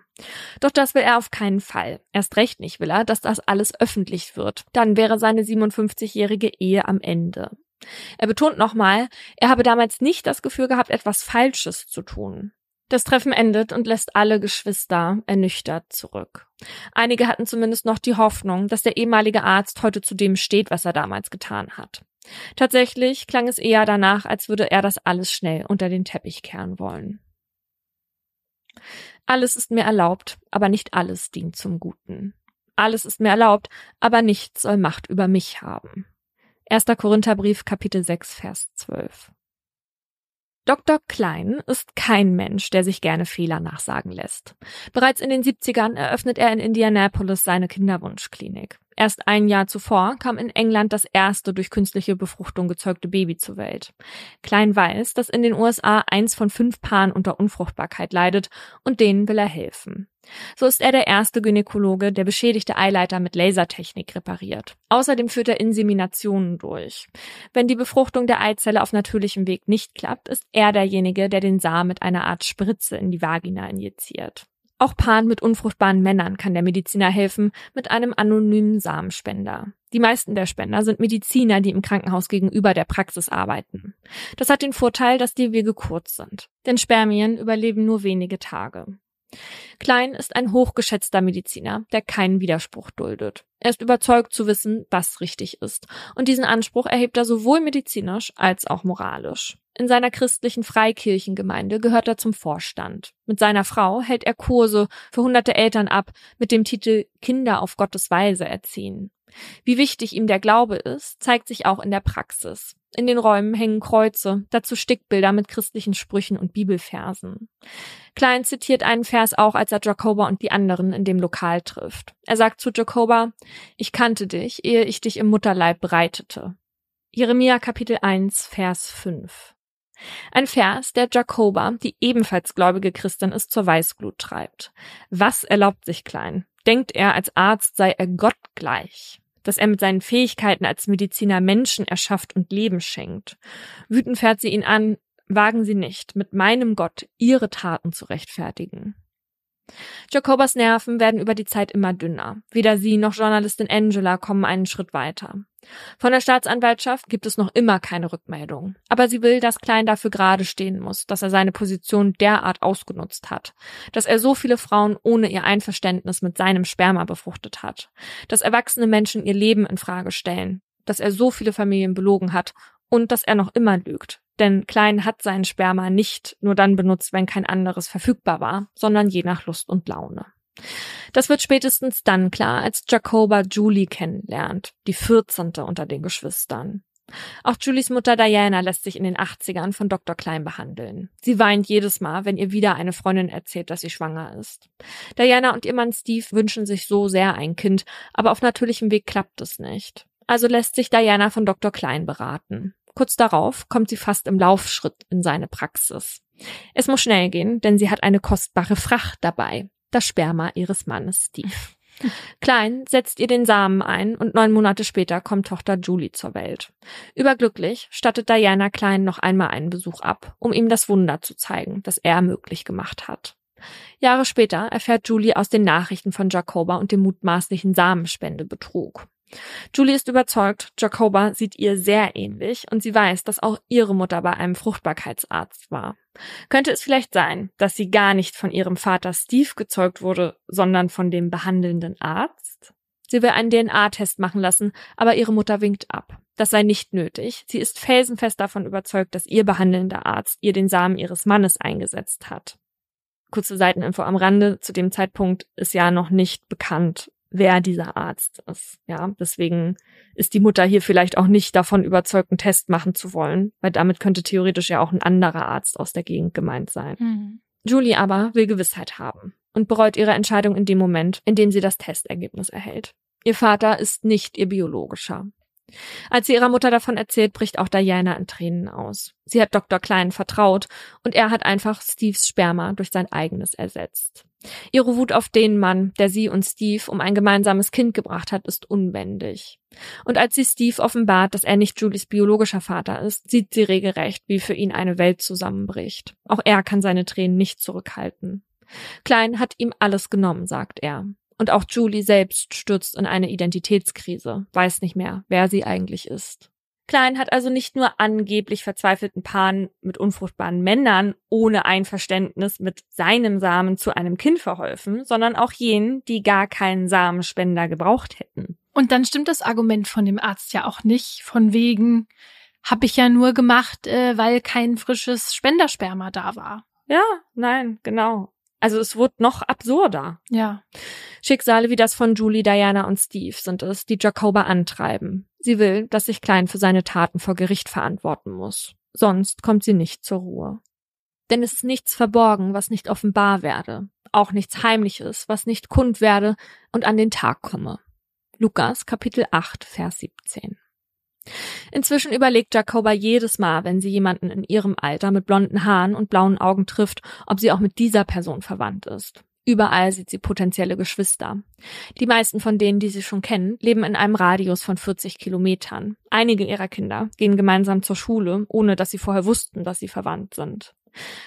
Doch das will er auf keinen Fall. Erst recht nicht will er, dass das alles öffentlich wird. Dann wäre seine 57-jährige Ehe am Ende. Er betont nochmal, er habe damals nicht das Gefühl gehabt, etwas Falsches zu tun. Das Treffen endet und lässt alle Geschwister ernüchtert zurück. Einige hatten zumindest noch die Hoffnung, dass der ehemalige Arzt heute zu dem steht, was er damals getan hat. Tatsächlich klang es eher danach, als würde er das alles schnell unter den Teppich kehren wollen. Alles ist mir erlaubt, aber nicht alles dient zum Guten. Alles ist mir erlaubt, aber nichts soll Macht über mich haben. 1. Korintherbrief, Kapitel 6, Vers 12. Dr. Klein ist kein Mensch, der sich gerne Fehler nachsagen lässt. Bereits in den 70ern eröffnet er in Indianapolis seine Kinderwunschklinik. Erst ein Jahr zuvor kam in England das erste durch künstliche Befruchtung gezeugte Baby zur Welt. Klein weiß, dass in den USA eins von fünf Paaren unter Unfruchtbarkeit leidet und denen will er helfen. So ist er der erste Gynäkologe, der beschädigte Eileiter mit Lasertechnik repariert. Außerdem führt er Inseminationen durch. Wenn die Befruchtung der Eizelle auf natürlichem Weg nicht klappt, ist er derjenige, der den Samen mit einer Art Spritze in die Vagina injiziert. Auch Paaren mit unfruchtbaren Männern kann der Mediziner helfen mit einem anonymen Samenspender. Die meisten der Spender sind Mediziner, die im Krankenhaus gegenüber der Praxis arbeiten. Das hat den Vorteil, dass die Wege kurz sind. Denn Spermien überleben nur wenige Tage. Klein ist ein hochgeschätzter Mediziner, der keinen Widerspruch duldet. Er ist überzeugt zu wissen, was richtig ist. Und diesen Anspruch erhebt er sowohl medizinisch als auch moralisch. In seiner christlichen Freikirchengemeinde gehört er zum Vorstand. Mit seiner Frau hält er Kurse für hunderte Eltern ab mit dem Titel Kinder auf Gottes Weise erziehen. Wie wichtig ihm der Glaube ist, zeigt sich auch in der Praxis. In den Räumen hängen Kreuze, dazu Stickbilder mit christlichen Sprüchen und Bibelversen. Klein zitiert einen Vers auch, als er Jacoba und die anderen in dem Lokal trifft. Er sagt zu Jacoba, ich kannte dich, ehe ich dich im Mutterleib bereitete. Jeremia Kapitel 1, Vers 5. Ein Vers, der Jacoba, die ebenfalls gläubige Christin ist, zur Weißglut treibt. Was erlaubt sich Klein? Denkt er, als Arzt sei er Gott gleich? Dass er mit seinen Fähigkeiten als Mediziner Menschen erschafft und Leben schenkt? Wütend fährt sie ihn an, wagen Sie nicht, mit meinem Gott Ihre Taten zu rechtfertigen. Jacobas Nerven werden über die Zeit immer dünner. Weder sie noch Journalistin Angela kommen einen Schritt weiter. Von der Staatsanwaltschaft gibt es noch immer keine Rückmeldung. Aber sie will, dass Klein dafür gerade stehen muss, dass er seine Position derart ausgenutzt hat, dass er so viele Frauen ohne ihr Einverständnis mit seinem Sperma befruchtet hat, dass erwachsene Menschen ihr Leben in Frage stellen, dass er so viele Familien belogen hat. Und dass er noch immer lügt, denn Klein hat seinen Sperma nicht nur dann benutzt, wenn kein anderes verfügbar war, sondern je nach Lust und Laune. Das wird spätestens dann klar, als Jacoba Julie kennenlernt, die 14. unter den Geschwistern. Auch Julies Mutter Diana lässt sich in den 80ern von Dr. Klein behandeln. Sie weint jedes Mal, wenn ihr wieder eine Freundin erzählt, dass sie schwanger ist. Diana und ihr Mann Steve wünschen sich so sehr ein Kind, aber auf natürlichem Weg klappt es nicht. Also lässt sich Diana von Dr. Klein beraten. Kurz darauf kommt sie fast im Laufschritt in seine Praxis. Es muss schnell gehen, denn sie hat eine kostbare Fracht dabei, das Sperma ihres Mannes Steve. Klein setzt ihr den Samen ein und neun Monate später kommt Tochter Julie zur Welt. Überglücklich stattet Diana Klein noch einmal einen Besuch ab, um ihm das Wunder zu zeigen, das er möglich gemacht hat. Jahre später erfährt Julie aus den Nachrichten von Jacoba und dem mutmaßlichen Samenspendebetrug. Julie ist überzeugt, Jacoba sieht ihr sehr ähnlich und sie weiß, dass auch ihre Mutter bei einem Fruchtbarkeitsarzt war. Könnte es vielleicht sein, dass sie gar nicht von ihrem Vater Steve gezeugt wurde, sondern von dem behandelnden Arzt? Sie will einen DNA-Test machen lassen, aber ihre Mutter winkt ab. Das sei nicht nötig. Sie ist felsenfest davon überzeugt, dass ihr behandelnder Arzt ihr den Samen ihres Mannes eingesetzt hat. Kurze Seiteninfo am Rande. Zu dem Zeitpunkt ist ja noch nicht bekannt, wer dieser Arzt ist. Ja, deswegen ist die Mutter hier vielleicht auch nicht davon überzeugt, einen Test machen zu wollen, weil damit könnte theoretisch ja auch ein anderer Arzt aus der Gegend gemeint sein. Mhm. Julie aber will Gewissheit haben und bereut ihre Entscheidung in dem Moment, in dem sie das Testergebnis erhält. Ihr Vater ist nicht ihr biologischer. Als sie ihrer Mutter davon erzählt, bricht auch Diana in Tränen aus. Sie hat Dr. Klein vertraut und er hat einfach Steves Sperma durch sein eigenes ersetzt. Ihre Wut auf den Mann, der sie und Steve um ein gemeinsames Kind gebracht hat, ist unbändig. Und als sie Steve offenbart, dass er nicht Julies biologischer Vater ist, sieht sie regelrecht, wie für ihn eine Welt zusammenbricht. Auch er kann seine Tränen nicht zurückhalten. Klein hat ihm alles genommen, sagt er. Und auch Julie selbst stürzt in eine Identitätskrise, weiß nicht mehr, wer sie eigentlich ist. Klein hat also nicht nur angeblich verzweifelten Paaren mit unfruchtbaren Männern ohne Einverständnis mit seinem Samen zu einem Kind verholfen, sondern auch jenen, die gar keinen Samenspender gebraucht hätten. Und dann stimmt das Argument von dem Arzt ja auch nicht, von wegen, habe ich ja nur gemacht, äh, weil kein frisches Spendersperma da war. Ja, nein, genau. Also es wurde noch absurder. Ja. Schicksale wie das von Julie, Diana und Steve sind es, die Jacoba antreiben. Sie will, dass sich Klein für seine Taten vor Gericht verantworten muss. Sonst kommt sie nicht zur Ruhe. Denn es ist nichts verborgen, was nicht offenbar werde. Auch nichts Heimliches, was nicht kund werde und an den Tag komme. Lukas Kapitel 8, Vers 17. Inzwischen überlegt Jacoba jedes Mal, wenn sie jemanden in ihrem Alter mit blonden Haaren und blauen Augen trifft, ob sie auch mit dieser Person verwandt ist. Überall sieht sie potenzielle Geschwister. Die meisten von denen, die sie schon kennen, leben in einem Radius von 40 Kilometern. Einige ihrer Kinder gehen gemeinsam zur Schule, ohne dass sie vorher wussten, dass sie verwandt sind.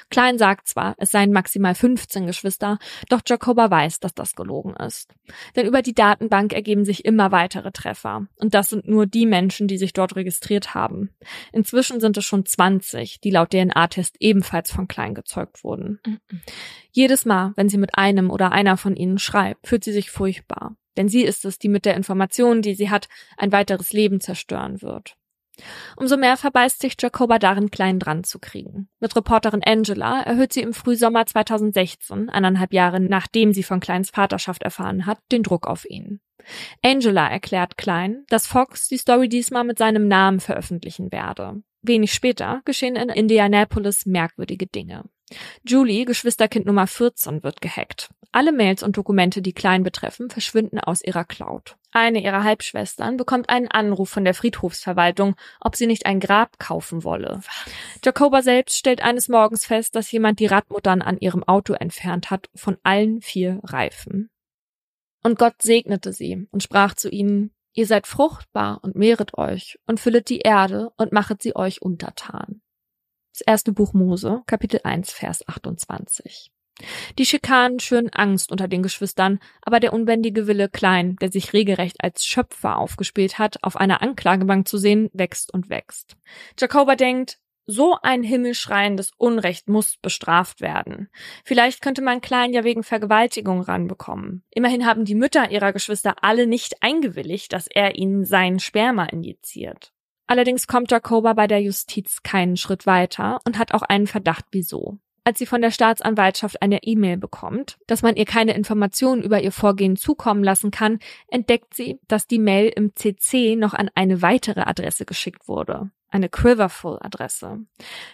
Klein sagt zwar, es seien maximal 15 Geschwister, doch Jacoba weiß, dass das gelogen ist. Denn über die Datenbank ergeben sich immer weitere Treffer. Und das sind nur die Menschen, die sich dort registriert haben. Inzwischen sind es schon 20, die laut DNA-Test ebenfalls von Klein gezeugt wurden. Mhm. Jedes Mal, wenn sie mit einem oder einer von ihnen schreibt, fühlt sie sich furchtbar. Denn sie ist es, die mit der Information, die sie hat, ein weiteres Leben zerstören wird. Umso mehr verbeißt sich Jacoba darin, Klein dran zu kriegen. Mit Reporterin Angela erhöht sie im Frühsommer 2016, eineinhalb Jahre nachdem sie von Kleins Vaterschaft erfahren hat, den Druck auf ihn. Angela erklärt Klein, dass Fox die Story diesmal mit seinem Namen veröffentlichen werde. Wenig später geschehen in Indianapolis merkwürdige Dinge. Julie, Geschwisterkind Nummer 14, wird gehackt. Alle Mails und Dokumente, die Klein betreffen, verschwinden aus ihrer Cloud. Eine ihrer Halbschwestern bekommt einen Anruf von der Friedhofsverwaltung, ob sie nicht ein Grab kaufen wolle. Jacoba selbst stellt eines Morgens fest, dass jemand die Radmuttern an ihrem Auto entfernt hat, von allen vier Reifen. Und Gott segnete sie und sprach zu ihnen, Ihr seid fruchtbar und mehret euch und füllet die Erde und machet sie euch untertan. Das erste Buch Mose, Kapitel 1, Vers 28. Die Schikanen schüren Angst unter den Geschwistern, aber der unbändige Wille Klein, der sich regelrecht als Schöpfer aufgespielt hat, auf einer Anklagebank zu sehen, wächst und wächst. Jacoba denkt, so ein himmelschreiendes Unrecht muss bestraft werden. Vielleicht könnte man Klein ja wegen Vergewaltigung ranbekommen. Immerhin haben die Mütter ihrer Geschwister alle nicht eingewilligt, dass er ihnen sein Sperma injiziert. Allerdings kommt Jacoba bei der Justiz keinen Schritt weiter und hat auch einen Verdacht wieso. Als sie von der Staatsanwaltschaft eine E-Mail bekommt, dass man ihr keine Informationen über ihr Vorgehen zukommen lassen kann, entdeckt sie, dass die Mail im CC noch an eine weitere Adresse geschickt wurde eine Quiverful-Adresse.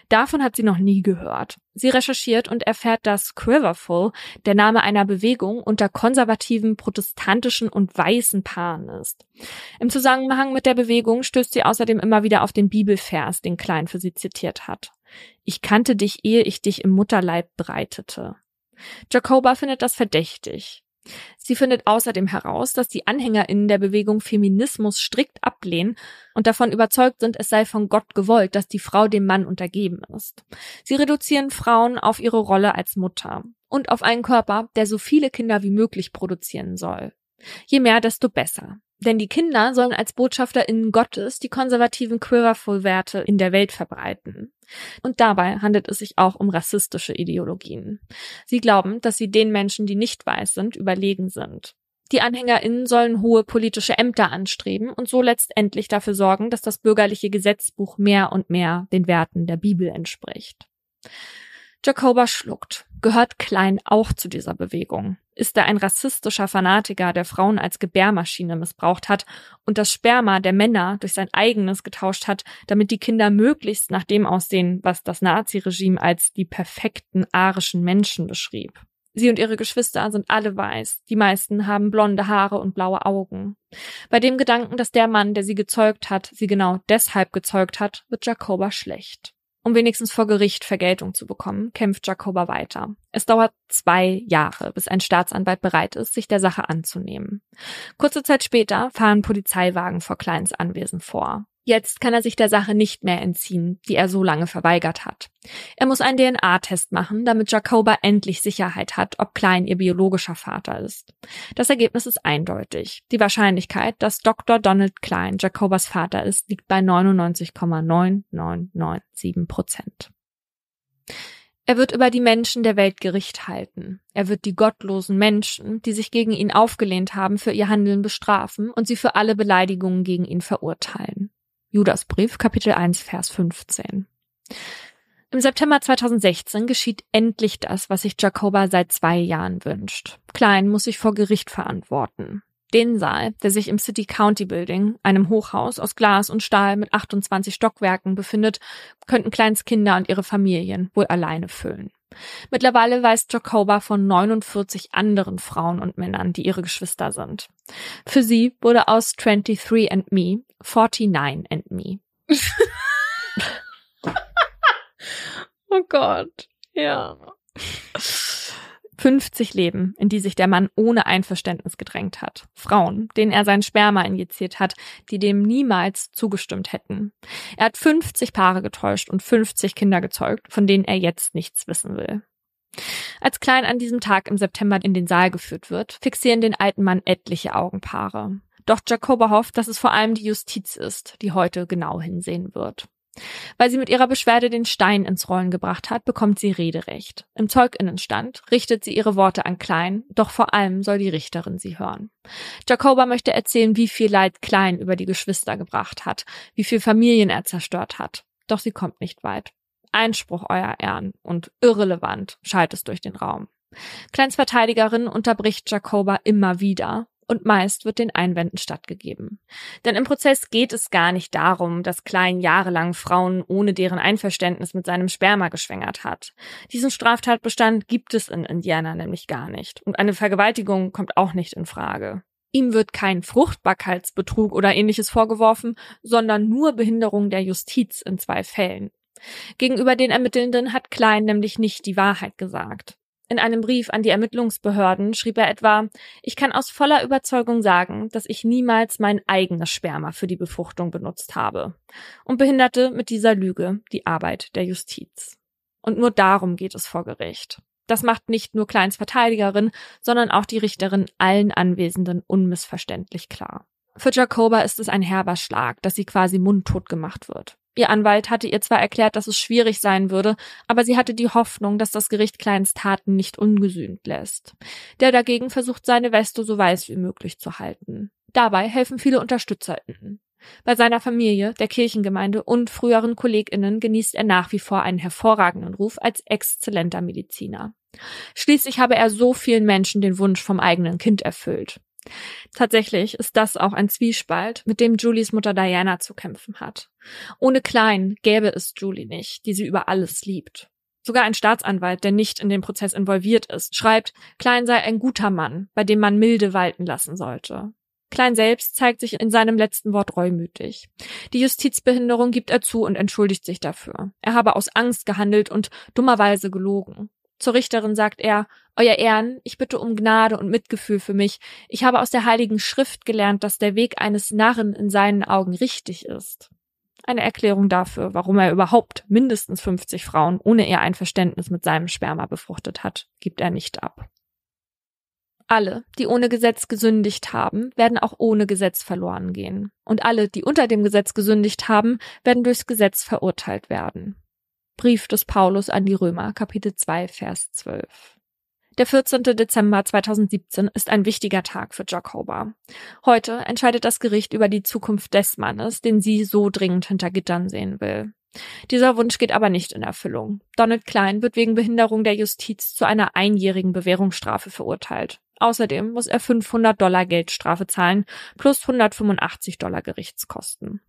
Davon hat sie noch nie gehört. Sie recherchiert und erfährt, dass Quiverful der Name einer Bewegung unter konservativen, protestantischen und weißen Paaren ist. Im Zusammenhang mit der Bewegung stößt sie außerdem immer wieder auf den Bibelvers, den Klein für sie zitiert hat. Ich kannte dich, ehe ich dich im Mutterleib breitete. Jacoba findet das verdächtig. Sie findet außerdem heraus, dass die AnhängerInnen der Bewegung Feminismus strikt ablehnen und davon überzeugt sind, es sei von Gott gewollt, dass die Frau dem Mann untergeben ist. Sie reduzieren Frauen auf ihre Rolle als Mutter und auf einen Körper, der so viele Kinder wie möglich produzieren soll. Je mehr, desto besser. Denn die Kinder sollen als BotschafterInnen Gottes die konservativen Quiverful-Werte in der Welt verbreiten. Und dabei handelt es sich auch um rassistische Ideologien. Sie glauben, dass sie den Menschen, die nicht weiß sind, überlegen sind. Die AnhängerInnen sollen hohe politische Ämter anstreben und so letztendlich dafür sorgen, dass das bürgerliche Gesetzbuch mehr und mehr den Werten der Bibel entspricht. Jacoba schluckt. Gehört Klein auch zu dieser Bewegung? Ist er ein rassistischer Fanatiker, der Frauen als Gebärmaschine missbraucht hat und das Sperma der Männer durch sein eigenes getauscht hat, damit die Kinder möglichst nach dem aussehen, was das Naziregime als die perfekten arischen Menschen beschrieb? Sie und ihre Geschwister sind alle weiß. Die meisten haben blonde Haare und blaue Augen. Bei dem Gedanken, dass der Mann, der sie gezeugt hat, sie genau deshalb gezeugt hat, wird Jacoba schlecht. Um wenigstens vor Gericht Vergeltung zu bekommen, kämpft Jacoba weiter. Es dauert zwei Jahre, bis ein Staatsanwalt bereit ist, sich der Sache anzunehmen. Kurze Zeit später fahren Polizeiwagen vor Kleins Anwesen vor. Jetzt kann er sich der Sache nicht mehr entziehen, die er so lange verweigert hat. Er muss einen DNA-Test machen, damit Jacoba endlich Sicherheit hat, ob Klein ihr biologischer Vater ist. Das Ergebnis ist eindeutig. Die Wahrscheinlichkeit, dass Dr. Donald Klein Jacobas Vater ist, liegt bei 99,9997 Prozent. Er wird über die Menschen der Welt Gericht halten. Er wird die gottlosen Menschen, die sich gegen ihn aufgelehnt haben, für ihr Handeln bestrafen und sie für alle Beleidigungen gegen ihn verurteilen. Judasbrief, Kapitel 1, Vers 15. Im September 2016 geschieht endlich das, was sich Jacoba seit zwei Jahren wünscht. Klein muss sich vor Gericht verantworten. Den Saal, der sich im City County Building, einem Hochhaus aus Glas und Stahl mit 28 Stockwerken befindet, könnten Kleins Kinder und ihre Familien wohl alleine füllen. Mittlerweile weiß Jacoba von 49 anderen Frauen und Männern, die ihre Geschwister sind. Für sie wurde aus 23 and Me 49 and Me. oh Gott, ja. 50 Leben, in die sich der Mann ohne Einverständnis gedrängt hat. Frauen, denen er sein Sperma injiziert hat, die dem niemals zugestimmt hätten. Er hat 50 Paare getäuscht und 50 Kinder gezeugt, von denen er jetzt nichts wissen will. Als Klein an diesem Tag im September in den Saal geführt wird, fixieren den alten Mann etliche Augenpaare. Doch Jacoba hofft, dass es vor allem die Justiz ist, die heute genau hinsehen wird. Weil sie mit ihrer Beschwerde den Stein ins Rollen gebracht hat, bekommt sie Rederecht. Im Zeuginnenstand richtet sie ihre Worte an Klein, doch vor allem soll die Richterin sie hören. Jacoba möchte erzählen, wie viel Leid Klein über die Geschwister gebracht hat, wie viel Familien er zerstört hat. Doch sie kommt nicht weit. Einspruch, Euer Ehren, und irrelevant schallt es durch den Raum. Kleins Verteidigerin unterbricht Jacoba immer wieder, und meist wird den Einwänden stattgegeben. Denn im Prozess geht es gar nicht darum, dass Klein jahrelang Frauen ohne deren Einverständnis mit seinem Sperma geschwängert hat. Diesen Straftatbestand gibt es in Indiana nämlich gar nicht und eine Vergewaltigung kommt auch nicht in Frage. Ihm wird kein Fruchtbarkeitsbetrug oder ähnliches vorgeworfen, sondern nur Behinderung der Justiz in zwei Fällen. Gegenüber den Ermittelnden hat Klein nämlich nicht die Wahrheit gesagt. In einem Brief an die Ermittlungsbehörden schrieb er etwa, ich kann aus voller Überzeugung sagen, dass ich niemals mein eigenes Sperma für die Befruchtung benutzt habe und behinderte mit dieser Lüge die Arbeit der Justiz. Und nur darum geht es vor Gericht. Das macht nicht nur Kleins Verteidigerin, sondern auch die Richterin allen Anwesenden unmissverständlich klar. Für Jacoba ist es ein herber Schlag, dass sie quasi mundtot gemacht wird. Ihr Anwalt hatte ihr zwar erklärt, dass es schwierig sein würde, aber sie hatte die Hoffnung, dass das Gericht Kleins Taten nicht ungesühnt lässt. Der dagegen versucht, seine Weste so weiß wie möglich zu halten. Dabei helfen viele UnterstützerInnen. Bei seiner Familie, der Kirchengemeinde und früheren KollegInnen genießt er nach wie vor einen hervorragenden Ruf als exzellenter Mediziner. Schließlich habe er so vielen Menschen den Wunsch vom eigenen Kind erfüllt. Tatsächlich ist das auch ein Zwiespalt, mit dem Julies Mutter Diana zu kämpfen hat. Ohne Klein gäbe es Julie nicht, die sie über alles liebt. Sogar ein Staatsanwalt, der nicht in den Prozess involviert ist, schreibt, Klein sei ein guter Mann, bei dem man milde walten lassen sollte. Klein selbst zeigt sich in seinem letzten Wort reumütig. Die Justizbehinderung gibt er zu und entschuldigt sich dafür. Er habe aus Angst gehandelt und dummerweise gelogen. Zur Richterin sagt er, Euer Ehren, ich bitte um Gnade und Mitgefühl für mich. Ich habe aus der Heiligen Schrift gelernt, dass der Weg eines Narren in seinen Augen richtig ist. Eine Erklärung dafür, warum er überhaupt mindestens 50 Frauen ohne ihr Einverständnis mit seinem Sperma befruchtet hat, gibt er nicht ab. Alle, die ohne Gesetz gesündigt haben, werden auch ohne Gesetz verloren gehen. Und alle, die unter dem Gesetz gesündigt haben, werden durchs Gesetz verurteilt werden. Brief des Paulus an die Römer, Kapitel 2, Vers 12. Der 14. Dezember 2017 ist ein wichtiger Tag für Jacoba. Heute entscheidet das Gericht über die Zukunft des Mannes, den sie so dringend hinter Gittern sehen will. Dieser Wunsch geht aber nicht in Erfüllung. Donald Klein wird wegen Behinderung der Justiz zu einer einjährigen Bewährungsstrafe verurteilt. Außerdem muss er 500 Dollar Geldstrafe zahlen plus 185 Dollar Gerichtskosten.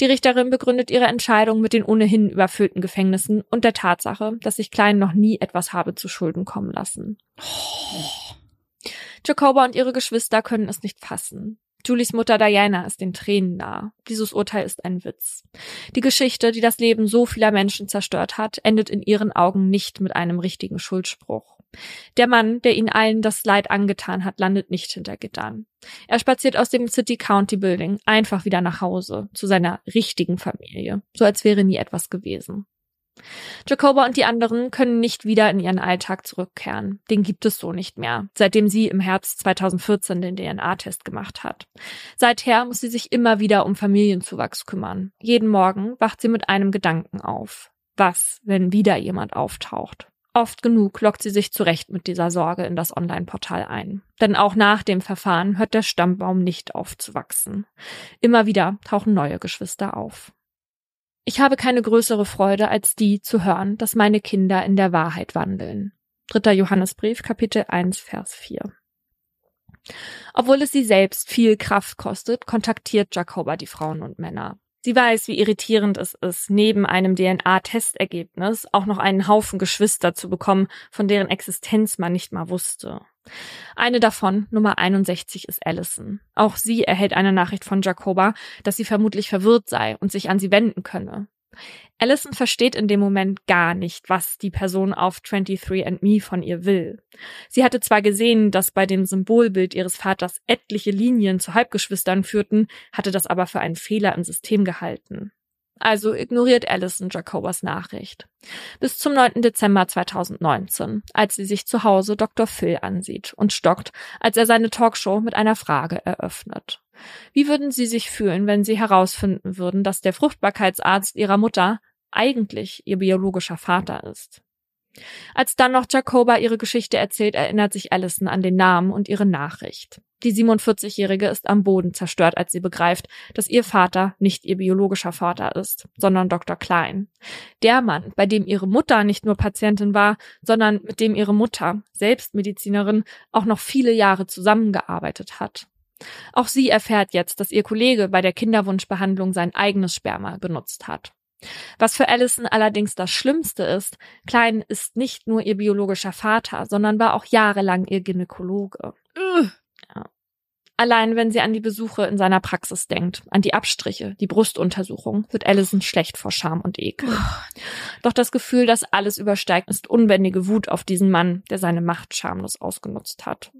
Die Richterin begründet ihre Entscheidung mit den ohnehin überfüllten Gefängnissen und der Tatsache, dass sich Klein noch nie etwas habe zu Schulden kommen lassen. Oh. Jacoba und ihre Geschwister können es nicht fassen. Julies Mutter Diana ist den Tränen nah. Dieses Urteil ist ein Witz. Die Geschichte, die das Leben so vieler Menschen zerstört hat, endet in ihren Augen nicht mit einem richtigen Schuldspruch. Der Mann, der ihnen allen das Leid angetan hat, landet nicht hinter Gittern. Er spaziert aus dem City County Building einfach wieder nach Hause, zu seiner richtigen Familie, so als wäre nie etwas gewesen. Jacoba und die anderen können nicht wieder in ihren Alltag zurückkehren. Den gibt es so nicht mehr, seitdem sie im Herbst 2014 den DNA-Test gemacht hat. Seither muss sie sich immer wieder um Familienzuwachs kümmern. Jeden Morgen wacht sie mit einem Gedanken auf. Was, wenn wieder jemand auftaucht? Oft genug lockt sie sich zurecht mit dieser Sorge in das Online-Portal ein. Denn auch nach dem Verfahren hört der Stammbaum nicht auf zu wachsen. Immer wieder tauchen neue Geschwister auf. Ich habe keine größere Freude als die zu hören, dass meine Kinder in der Wahrheit wandeln. Dritter Johannesbrief, Kapitel 1, Vers 4. Obwohl es sie selbst viel Kraft kostet, kontaktiert Jacoba die Frauen und Männer. Sie weiß, wie irritierend es ist, neben einem DNA-Testergebnis auch noch einen Haufen Geschwister zu bekommen, von deren Existenz man nicht mal wusste. Eine davon, Nummer 61, ist Allison. Auch sie erhält eine Nachricht von Jacoba, dass sie vermutlich verwirrt sei und sich an sie wenden könne. Allison versteht in dem Moment gar nicht, was die Person auf 23andMe von ihr will. Sie hatte zwar gesehen, dass bei dem Symbolbild ihres Vaters etliche Linien zu Halbgeschwistern führten, hatte das aber für einen Fehler im System gehalten. Also ignoriert Allison Jacobas Nachricht. Bis zum 9. Dezember 2019, als sie sich zu Hause Dr. Phil ansieht und stockt, als er seine Talkshow mit einer Frage eröffnet. Wie würden Sie sich fühlen, wenn Sie herausfinden würden, dass der Fruchtbarkeitsarzt Ihrer Mutter eigentlich Ihr biologischer Vater ist? Als dann noch Jacoba ihre Geschichte erzählt, erinnert sich Allison an den Namen und ihre Nachricht. Die 47-Jährige ist am Boden zerstört, als sie begreift, dass ihr Vater nicht ihr biologischer Vater ist, sondern Dr. Klein. Der Mann, bei dem ihre Mutter nicht nur Patientin war, sondern mit dem ihre Mutter, selbst Medizinerin, auch noch viele Jahre zusammengearbeitet hat. Auch sie erfährt jetzt, dass ihr Kollege bei der Kinderwunschbehandlung sein eigenes Sperma benutzt hat. Was für Allison allerdings das Schlimmste ist, Klein ist nicht nur ihr biologischer Vater, sondern war auch jahrelang ihr Gynäkologe. Ja. Allein wenn sie an die Besuche in seiner Praxis denkt, an die Abstriche, die Brustuntersuchung, wird Allison schlecht vor Scham und Ekel. Doch das Gefühl, das alles übersteigt, ist unbändige Wut auf diesen Mann, der seine Macht schamlos ausgenutzt hat.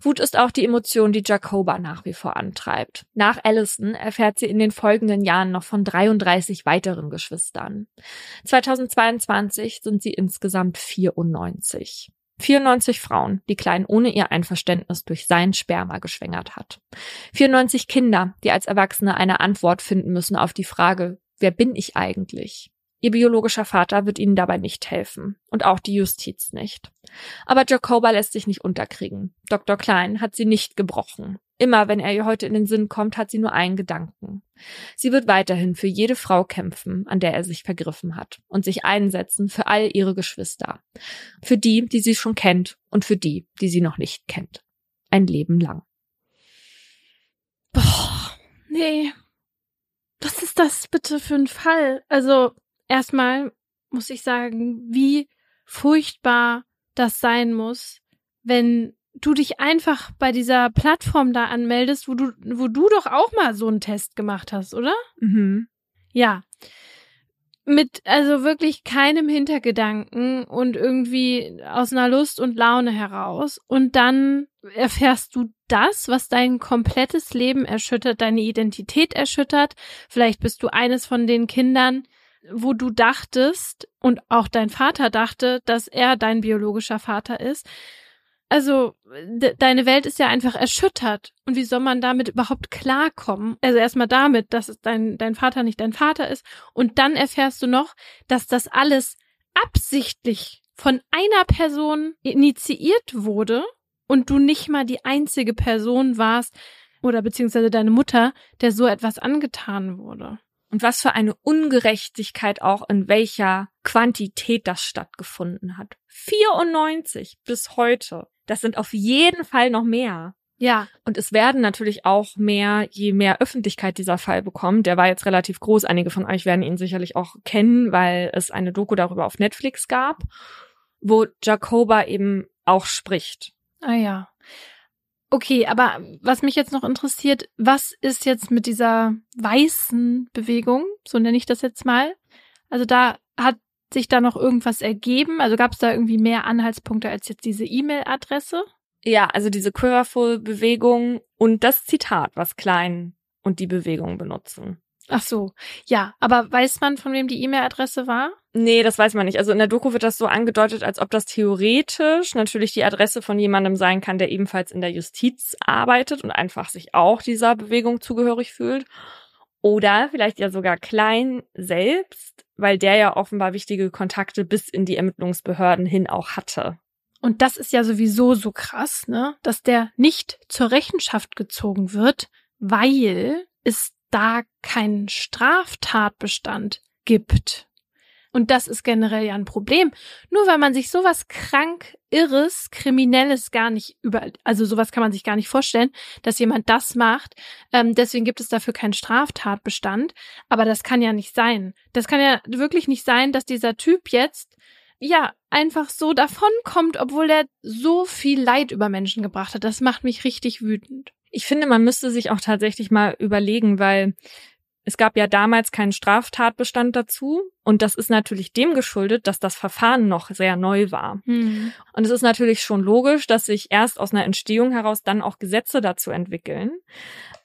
Wut ist auch die Emotion, die Jacoba nach wie vor antreibt. Nach Allison erfährt sie in den folgenden Jahren noch von 33 weiteren Geschwistern. 2022 sind sie insgesamt 94. 94 Frauen, die Klein ohne ihr Einverständnis durch sein Sperma geschwängert hat. 94 Kinder, die als Erwachsene eine Antwort finden müssen auf die Frage, wer bin ich eigentlich? Ihr biologischer Vater wird ihnen dabei nicht helfen. Und auch die Justiz nicht. Aber Jacoba lässt sich nicht unterkriegen. Dr. Klein hat sie nicht gebrochen. Immer wenn er ihr heute in den Sinn kommt, hat sie nur einen Gedanken. Sie wird weiterhin für jede Frau kämpfen, an der er sich vergriffen hat, und sich einsetzen für all ihre Geschwister. Für die, die sie schon kennt, und für die, die sie noch nicht kennt. Ein Leben lang. Boah, nee. Was ist das bitte für ein Fall? Also, erstmal muss ich sagen, wie furchtbar das sein muss, wenn du dich einfach bei dieser Plattform da anmeldest, wo du, wo du doch auch mal so einen Test gemacht hast, oder? Mhm. Ja. Mit also wirklich keinem Hintergedanken und irgendwie aus einer Lust und Laune heraus. Und dann erfährst du das, was dein komplettes Leben erschüttert, deine Identität erschüttert. Vielleicht bist du eines von den Kindern, wo du dachtest und auch dein Vater dachte, dass er dein biologischer Vater ist. Also de deine Welt ist ja einfach erschüttert. Und wie soll man damit überhaupt klarkommen? Also erstmal damit, dass dein, dein Vater nicht dein Vater ist. Und dann erfährst du noch, dass das alles absichtlich von einer Person initiiert wurde und du nicht mal die einzige Person warst oder beziehungsweise deine Mutter, der so etwas angetan wurde. Und was für eine Ungerechtigkeit auch in welcher Quantität das stattgefunden hat. 94 bis heute. Das sind auf jeden Fall noch mehr. Ja. Und es werden natürlich auch mehr, je mehr Öffentlichkeit dieser Fall bekommt. Der war jetzt relativ groß. Einige von euch werden ihn sicherlich auch kennen, weil es eine Doku darüber auf Netflix gab, wo Jacoba eben auch spricht. Ah ja. Okay, aber was mich jetzt noch interessiert, was ist jetzt mit dieser weißen Bewegung, so nenne ich das jetzt mal? Also da hat sich da noch irgendwas ergeben? Also gab es da irgendwie mehr Anhaltspunkte als jetzt diese E-Mail-Adresse? Ja, also diese Quiverful-Bewegung und das Zitat, was Klein und die Bewegung benutzen. Ach so, ja, aber weiß man, von wem die E-Mail-Adresse war? Nee, das weiß man nicht. Also in der Doku wird das so angedeutet, als ob das theoretisch natürlich die Adresse von jemandem sein kann, der ebenfalls in der Justiz arbeitet und einfach sich auch dieser Bewegung zugehörig fühlt. Oder vielleicht ja sogar Klein selbst, weil der ja offenbar wichtige Kontakte bis in die Ermittlungsbehörden hin auch hatte. Und das ist ja sowieso so krass, ne? Dass der nicht zur Rechenschaft gezogen wird, weil es da keinen Straftatbestand gibt. Und das ist generell ja ein Problem. Nur weil man sich sowas krank, irres, kriminelles gar nicht über, also sowas kann man sich gar nicht vorstellen, dass jemand das macht. Ähm, deswegen gibt es dafür keinen Straftatbestand. Aber das kann ja nicht sein. Das kann ja wirklich nicht sein, dass dieser Typ jetzt ja, einfach so davonkommt, obwohl er so viel Leid über Menschen gebracht hat. Das macht mich richtig wütend. Ich finde, man müsste sich auch tatsächlich mal überlegen, weil es gab ja damals keinen Straftatbestand dazu. Und das ist natürlich dem geschuldet, dass das Verfahren noch sehr neu war. Mhm. Und es ist natürlich schon logisch, dass sich erst aus einer Entstehung heraus dann auch Gesetze dazu entwickeln.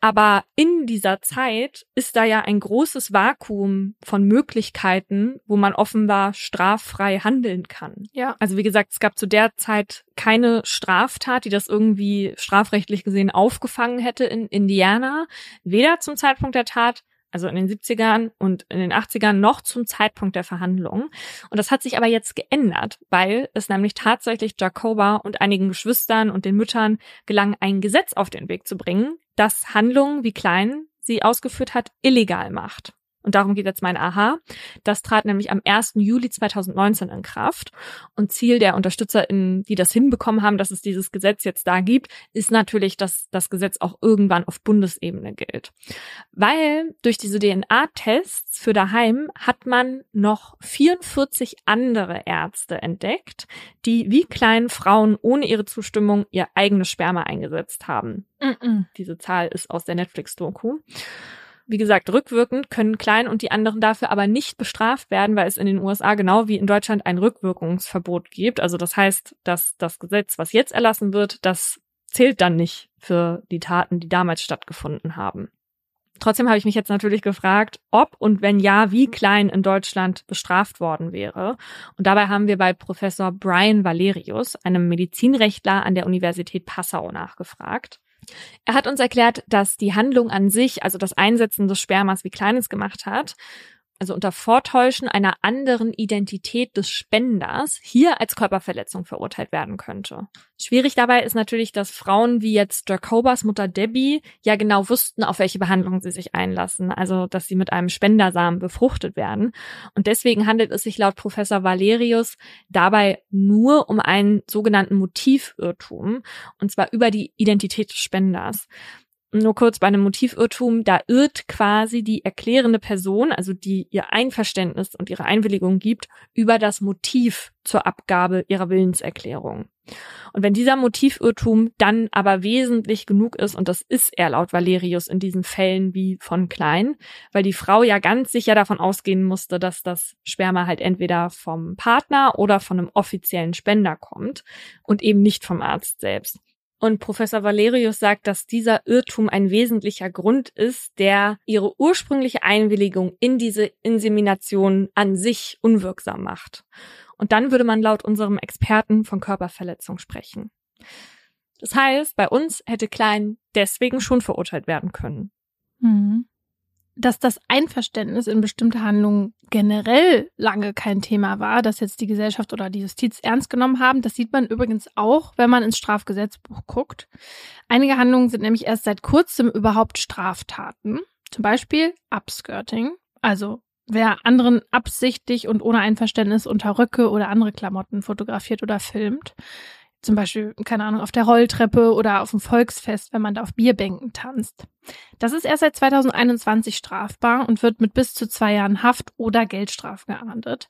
Aber in dieser Zeit ist da ja ein großes Vakuum von Möglichkeiten, wo man offenbar straffrei handeln kann. Ja. Also wie gesagt, es gab zu der Zeit keine Straftat, die das irgendwie strafrechtlich gesehen aufgefangen hätte in Indiana. Weder zum Zeitpunkt der Tat also in den 70ern und in den 80ern noch zum Zeitpunkt der Verhandlungen. Und das hat sich aber jetzt geändert, weil es nämlich tatsächlich Jacoba und einigen Geschwistern und den Müttern gelang, ein Gesetz auf den Weg zu bringen, das Handlungen, wie Klein sie ausgeführt hat, illegal macht. Und darum geht jetzt mein Aha. Das trat nämlich am 1. Juli 2019 in Kraft. Und Ziel der UnterstützerInnen, die das hinbekommen haben, dass es dieses Gesetz jetzt da gibt, ist natürlich, dass das Gesetz auch irgendwann auf Bundesebene gilt. Weil durch diese DNA-Tests für daheim hat man noch 44 andere Ärzte entdeckt, die wie kleinen Frauen ohne ihre Zustimmung ihr eigenes Sperma eingesetzt haben. Mm -mm. Diese Zahl ist aus der Netflix-Doku. Wie gesagt, rückwirkend können Klein und die anderen dafür aber nicht bestraft werden, weil es in den USA genau wie in Deutschland ein Rückwirkungsverbot gibt. Also das heißt, dass das Gesetz, was jetzt erlassen wird, das zählt dann nicht für die Taten, die damals stattgefunden haben. Trotzdem habe ich mich jetzt natürlich gefragt, ob und wenn ja, wie Klein in Deutschland bestraft worden wäre. Und dabei haben wir bei Professor Brian Valerius, einem Medizinrechtler an der Universität Passau, nachgefragt. Er hat uns erklärt, dass die Handlung an sich, also das Einsetzen des Spermas, wie klein es gemacht hat, also unter Vortäuschen einer anderen Identität des Spenders, hier als Körperverletzung verurteilt werden könnte. Schwierig dabei ist natürlich, dass Frauen wie jetzt Jacobas Mutter Debbie ja genau wussten, auf welche Behandlung sie sich einlassen, also dass sie mit einem Spendersamen befruchtet werden. Und deswegen handelt es sich laut Professor Valerius dabei nur um einen sogenannten Motivirrtum, und zwar über die Identität des Spenders nur kurz bei einem Motivirrtum, da irrt quasi die erklärende Person, also die ihr Einverständnis und ihre Einwilligung gibt, über das Motiv zur Abgabe ihrer Willenserklärung. Und wenn dieser Motivirrtum dann aber wesentlich genug ist, und das ist er laut Valerius in diesen Fällen wie von Klein, weil die Frau ja ganz sicher davon ausgehen musste, dass das Sperma halt entweder vom Partner oder von einem offiziellen Spender kommt und eben nicht vom Arzt selbst. Und Professor Valerius sagt, dass dieser Irrtum ein wesentlicher Grund ist, der ihre ursprüngliche Einwilligung in diese Insemination an sich unwirksam macht. Und dann würde man laut unserem Experten von Körperverletzung sprechen. Das heißt, bei uns hätte Klein deswegen schon verurteilt werden können. Mhm dass das Einverständnis in bestimmte Handlungen generell lange kein Thema war, dass jetzt die Gesellschaft oder die Justiz ernst genommen haben. Das sieht man übrigens auch, wenn man ins Strafgesetzbuch guckt. Einige Handlungen sind nämlich erst seit kurzem überhaupt Straftaten. Zum Beispiel Upskirting, Also wer anderen absichtlich und ohne Einverständnis unter Röcke oder andere Klamotten fotografiert oder filmt. Zum Beispiel, keine Ahnung, auf der Rolltreppe oder auf dem Volksfest, wenn man da auf Bierbänken tanzt. Das ist erst seit 2021 strafbar und wird mit bis zu zwei Jahren Haft oder Geldstrafe geahndet.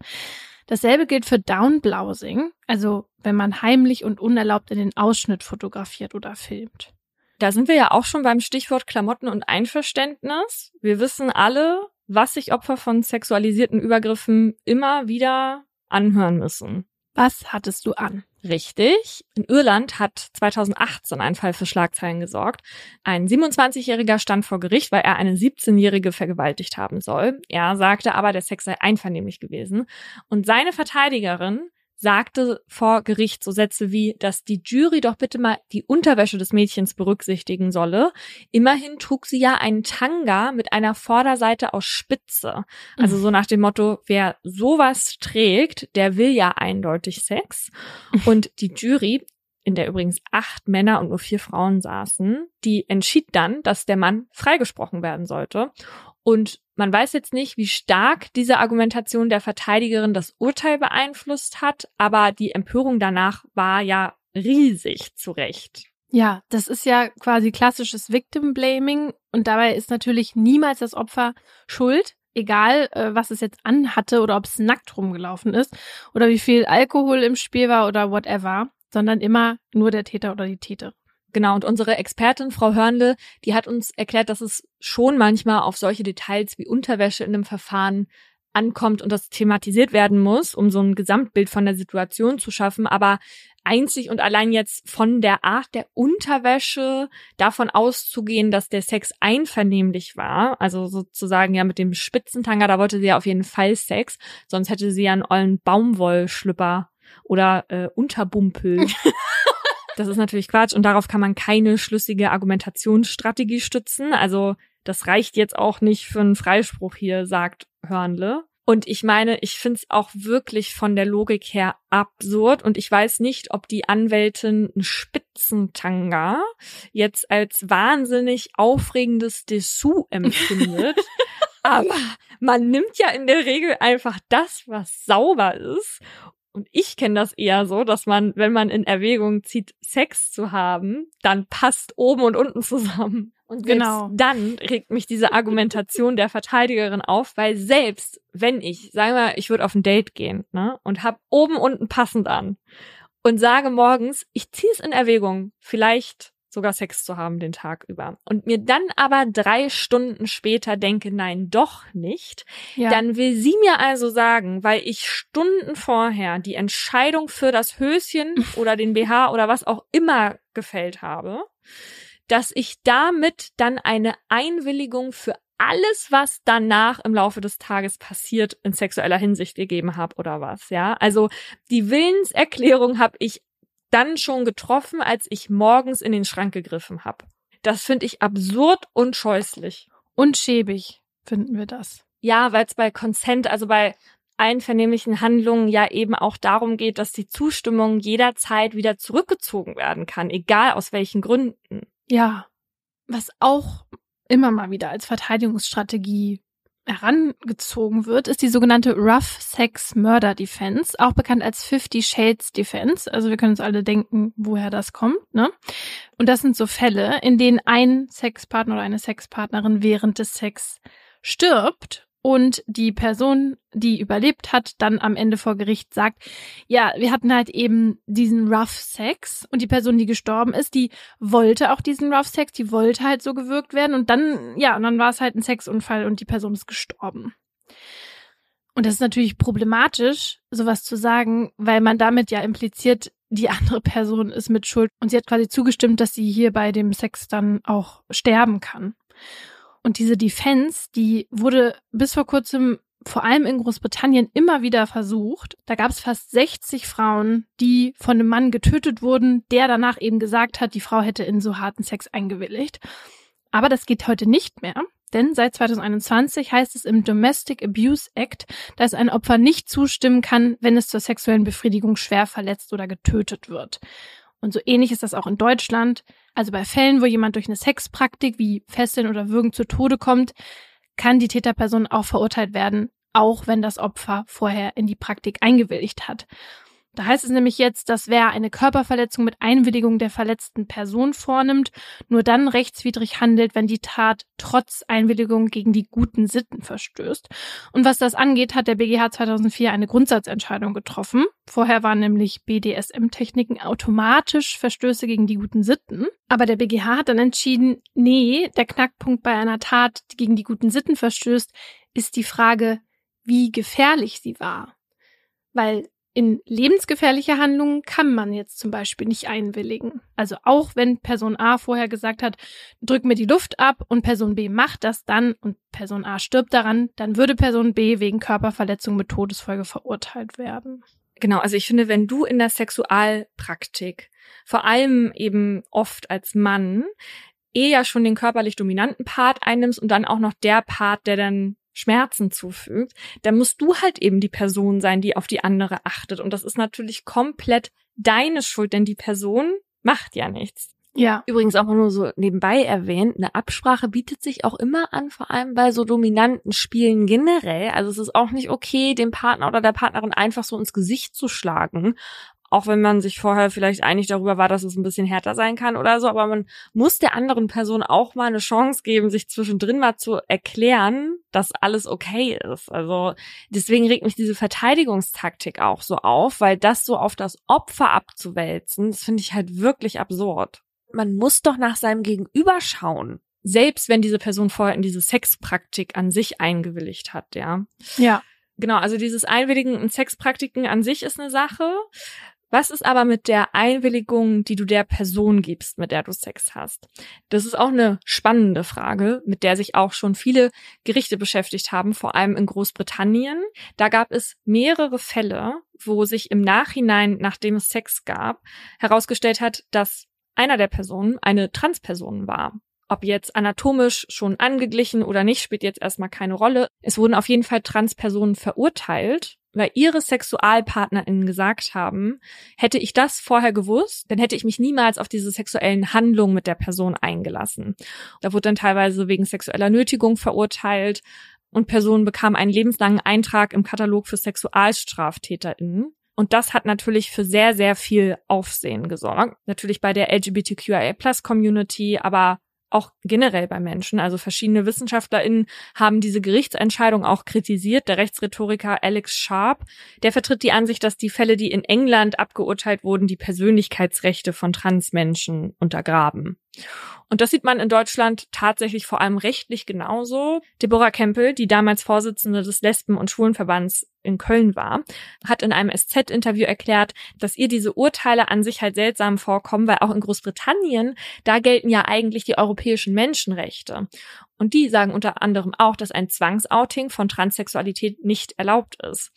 Dasselbe gilt für Downblousing, also wenn man heimlich und unerlaubt in den Ausschnitt fotografiert oder filmt. Da sind wir ja auch schon beim Stichwort Klamotten und Einverständnis. Wir wissen alle, was sich Opfer von sexualisierten Übergriffen immer wieder anhören müssen. Was hattest du an? Richtig. In Irland hat 2018 ein Fall für Schlagzeilen gesorgt. Ein 27-Jähriger stand vor Gericht, weil er eine 17-Jährige vergewaltigt haben soll. Er sagte aber, der Sex sei einvernehmlich gewesen. Und seine Verteidigerin sagte vor Gericht so Sätze wie, dass die Jury doch bitte mal die Unterwäsche des Mädchens berücksichtigen solle. Immerhin trug sie ja einen Tanga mit einer Vorderseite aus Spitze. Also so nach dem Motto, wer sowas trägt, der will ja eindeutig Sex. Und die Jury, in der übrigens acht Männer und nur vier Frauen saßen, die entschied dann, dass der Mann freigesprochen werden sollte. Und man weiß jetzt nicht, wie stark diese Argumentation der Verteidigerin das Urteil beeinflusst hat, aber die Empörung danach war ja riesig zu Recht. Ja, das ist ja quasi klassisches Victim Blaming und dabei ist natürlich niemals das Opfer schuld, egal äh, was es jetzt anhatte oder ob es nackt rumgelaufen ist oder wie viel Alkohol im Spiel war oder whatever, sondern immer nur der Täter oder die Täterin. Genau, und unsere Expertin, Frau Hörnle, die hat uns erklärt, dass es schon manchmal auf solche Details wie Unterwäsche in einem Verfahren ankommt und das thematisiert werden muss, um so ein Gesamtbild von der Situation zu schaffen. Aber einzig und allein jetzt von der Art der Unterwäsche davon auszugehen, dass der Sex einvernehmlich war, also sozusagen ja mit dem Spitzentanga, da wollte sie ja auf jeden Fall Sex, sonst hätte sie ja einen ollen Baumwollschlüpper oder äh, Unterbumpel Das ist natürlich Quatsch und darauf kann man keine schlüssige Argumentationsstrategie stützen. Also das reicht jetzt auch nicht für einen Freispruch hier, sagt Hörnle. Und ich meine, ich finde es auch wirklich von der Logik her absurd. Und ich weiß nicht, ob die Anwältin einen Spitzentanga jetzt als wahnsinnig aufregendes Dessous empfindet. Aber man nimmt ja in der Regel einfach das, was sauber ist und ich kenne das eher so, dass man, wenn man in Erwägung zieht, Sex zu haben, dann passt oben und unten zusammen. Und genau. dann regt mich diese Argumentation der Verteidigerin auf, weil selbst wenn ich, sagen wir, ich würde auf ein Date gehen, ne, und hab oben unten passend an und sage morgens, ich ziehe es in Erwägung, vielleicht sogar Sex zu haben den Tag über. Und mir dann aber drei Stunden später denke, nein, doch nicht, ja. dann will sie mir also sagen, weil ich Stunden vorher die Entscheidung für das Höschen oder den BH oder was auch immer gefällt habe, dass ich damit dann eine Einwilligung für alles, was danach im Laufe des Tages passiert, in sexueller Hinsicht gegeben habe oder was, ja. Also die Willenserklärung habe ich dann schon getroffen, als ich morgens in den Schrank gegriffen habe. Das finde ich absurd und scheußlich. Und schäbig finden wir das. Ja, weil es bei Consent, also bei einvernehmlichen Handlungen ja eben auch darum geht, dass die Zustimmung jederzeit wieder zurückgezogen werden kann, egal aus welchen Gründen. Ja, was auch immer mal wieder als Verteidigungsstrategie herangezogen wird, ist die sogenannte Rough Sex Murder Defense, auch bekannt als Fifty Shades Defense. Also wir können uns alle denken, woher das kommt, ne? Und das sind so Fälle, in denen ein Sexpartner oder eine Sexpartnerin während des Sex stirbt und die Person, die überlebt hat, dann am Ende vor Gericht sagt, ja, wir hatten halt eben diesen Rough Sex und die Person, die gestorben ist, die wollte auch diesen Rough Sex, die wollte halt so gewirkt werden und dann, ja, und dann war es halt ein Sexunfall und die Person ist gestorben. Und das ist natürlich problematisch, sowas zu sagen, weil man damit ja impliziert, die andere Person ist mit Schuld und sie hat quasi zugestimmt, dass sie hier bei dem Sex dann auch sterben kann. Und diese Defense, die wurde bis vor kurzem vor allem in Großbritannien immer wieder versucht. Da gab es fast 60 Frauen, die von einem Mann getötet wurden, der danach eben gesagt hat, die Frau hätte in so harten Sex eingewilligt. Aber das geht heute nicht mehr. Denn seit 2021 heißt es im Domestic Abuse Act, dass ein Opfer nicht zustimmen kann, wenn es zur sexuellen Befriedigung schwer verletzt oder getötet wird. Und so ähnlich ist das auch in Deutschland. Also bei Fällen, wo jemand durch eine Sexpraktik wie Fesseln oder Würgen zu Tode kommt, kann die Täterperson auch verurteilt werden, auch wenn das Opfer vorher in die Praktik eingewilligt hat. Da heißt es nämlich jetzt, dass wer eine Körperverletzung mit Einwilligung der verletzten Person vornimmt, nur dann rechtswidrig handelt, wenn die Tat trotz Einwilligung gegen die guten Sitten verstößt. Und was das angeht, hat der BGH 2004 eine Grundsatzentscheidung getroffen. Vorher waren nämlich BDSM-Techniken automatisch Verstöße gegen die guten Sitten. Aber der BGH hat dann entschieden, nee, der Knackpunkt bei einer Tat, die gegen die guten Sitten verstößt, ist die Frage, wie gefährlich sie war. Weil in lebensgefährliche Handlungen kann man jetzt zum Beispiel nicht einwilligen. Also auch wenn Person A vorher gesagt hat, drück mir die Luft ab und Person B macht das dann und Person A stirbt daran, dann würde Person B wegen Körperverletzung mit Todesfolge verurteilt werden. Genau, also ich finde, wenn du in der Sexualpraktik, vor allem eben oft als Mann, eher schon den körperlich dominanten Part einnimmst und dann auch noch der Part, der dann Schmerzen zufügt, dann musst du halt eben die Person sein, die auf die andere achtet. Und das ist natürlich komplett deine Schuld, denn die Person macht ja nichts. Ja. Übrigens auch mal nur so nebenbei erwähnt, eine Absprache bietet sich auch immer an, vor allem bei so dominanten Spielen generell. Also es ist auch nicht okay, dem Partner oder der Partnerin einfach so ins Gesicht zu schlagen, auch wenn man sich vorher vielleicht einig darüber war, dass es ein bisschen härter sein kann oder so, aber man muss der anderen Person auch mal eine Chance geben, sich zwischendrin mal zu erklären, dass alles okay ist. Also deswegen regt mich diese Verteidigungstaktik auch so auf, weil das so auf das Opfer abzuwälzen, das finde ich halt wirklich absurd. Man muss doch nach seinem Gegenüber schauen. Selbst wenn diese Person vorher in diese Sexpraktik an sich eingewilligt hat, ja. Ja. Genau, also dieses Einwilligen in Sexpraktiken an sich ist eine Sache. Was ist aber mit der Einwilligung, die du der Person gibst, mit der du Sex hast? Das ist auch eine spannende Frage, mit der sich auch schon viele Gerichte beschäftigt haben, vor allem in Großbritannien. Da gab es mehrere Fälle, wo sich im Nachhinein, nachdem es Sex gab, herausgestellt hat, dass einer der Personen eine Transperson war. Ob jetzt anatomisch schon angeglichen oder nicht, spielt jetzt erstmal keine Rolle. Es wurden auf jeden Fall Transpersonen verurteilt weil ihre SexualpartnerInnen gesagt haben, hätte ich das vorher gewusst, dann hätte ich mich niemals auf diese sexuellen Handlungen mit der Person eingelassen. Da wurde dann teilweise wegen sexueller Nötigung verurteilt und Personen bekamen einen lebenslangen Eintrag im Katalog für SexualstraftäterInnen. Und das hat natürlich für sehr, sehr viel Aufsehen gesorgt. Natürlich bei der LGBTQIA-Plus-Community, aber auch generell bei Menschen. Also verschiedene WissenschaftlerInnen haben diese Gerichtsentscheidung auch kritisiert. Der Rechtsrhetoriker Alex Sharp, der vertritt die Ansicht, dass die Fälle, die in England abgeurteilt wurden, die Persönlichkeitsrechte von Transmenschen untergraben. Und das sieht man in Deutschland tatsächlich vor allem rechtlich genauso. Deborah Kempel, die damals Vorsitzende des Lesben- und Schwulenverbands in Köln war, hat in einem SZ-Interview erklärt, dass ihr diese Urteile an sich halt seltsam vorkommen, weil auch in Großbritannien, da gelten ja eigentlich die europäischen Menschenrechte. Und die sagen unter anderem auch, dass ein Zwangsouting von Transsexualität nicht erlaubt ist.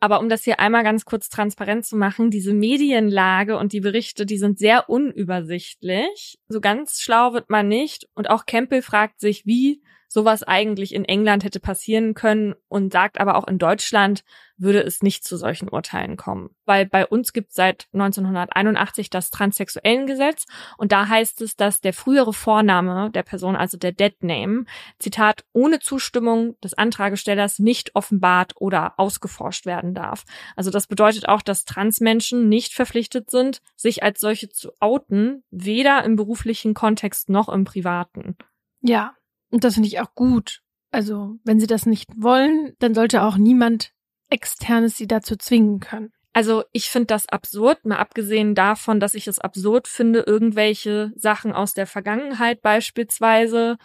Aber um das hier einmal ganz kurz transparent zu machen, diese Medienlage und die Berichte, die sind sehr unübersichtlich. So ganz schlau wird man nicht. Und auch Campbell fragt sich, wie sowas eigentlich in England hätte passieren können und sagt aber auch in Deutschland würde es nicht zu solchen Urteilen kommen. Weil bei uns gibt seit 1981 das Transsexuellengesetz und da heißt es, dass der frühere Vorname der Person, also der Dead Name, Zitat, ohne Zustimmung des Antragestellers nicht offenbart oder ausgeforscht werden darf. Also das bedeutet auch, dass Transmenschen nicht verpflichtet sind, sich als solche zu outen, weder im beruflichen Kontext noch im privaten. Ja, und das finde ich auch gut. Also, wenn sie das nicht wollen, dann sollte auch niemand externes sie dazu zwingen können. Also ich finde das absurd, mal abgesehen davon, dass ich es absurd finde, irgendwelche Sachen aus der Vergangenheit beispielsweise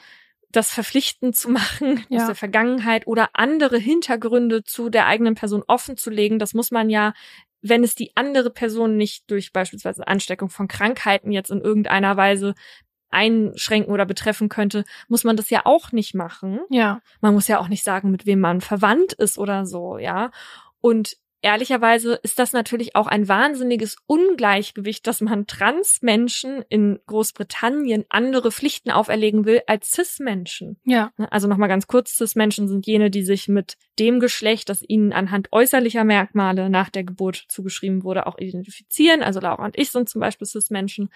das verpflichtend zu machen ja. aus der Vergangenheit oder andere Hintergründe zu der eigenen Person offen zu legen. Das muss man ja, wenn es die andere Person nicht durch beispielsweise Ansteckung von Krankheiten jetzt in irgendeiner Weise einschränken oder betreffen könnte, muss man das ja auch nicht machen. Ja. Man muss ja auch nicht sagen, mit wem man verwandt ist oder so, ja. Und ehrlicherweise ist das natürlich auch ein wahnsinniges Ungleichgewicht, dass man Transmenschen in Großbritannien andere Pflichten auferlegen will als Cis-Menschen. Ja. Ne, also nochmal ganz kurz, Cis-Menschen sind jene, die sich mit dem Geschlecht, das ihnen anhand äußerlicher Merkmale nach der Geburt zugeschrieben wurde, auch identifizieren. Also Laura und ich sind zum Beispiel Cis-Menschen.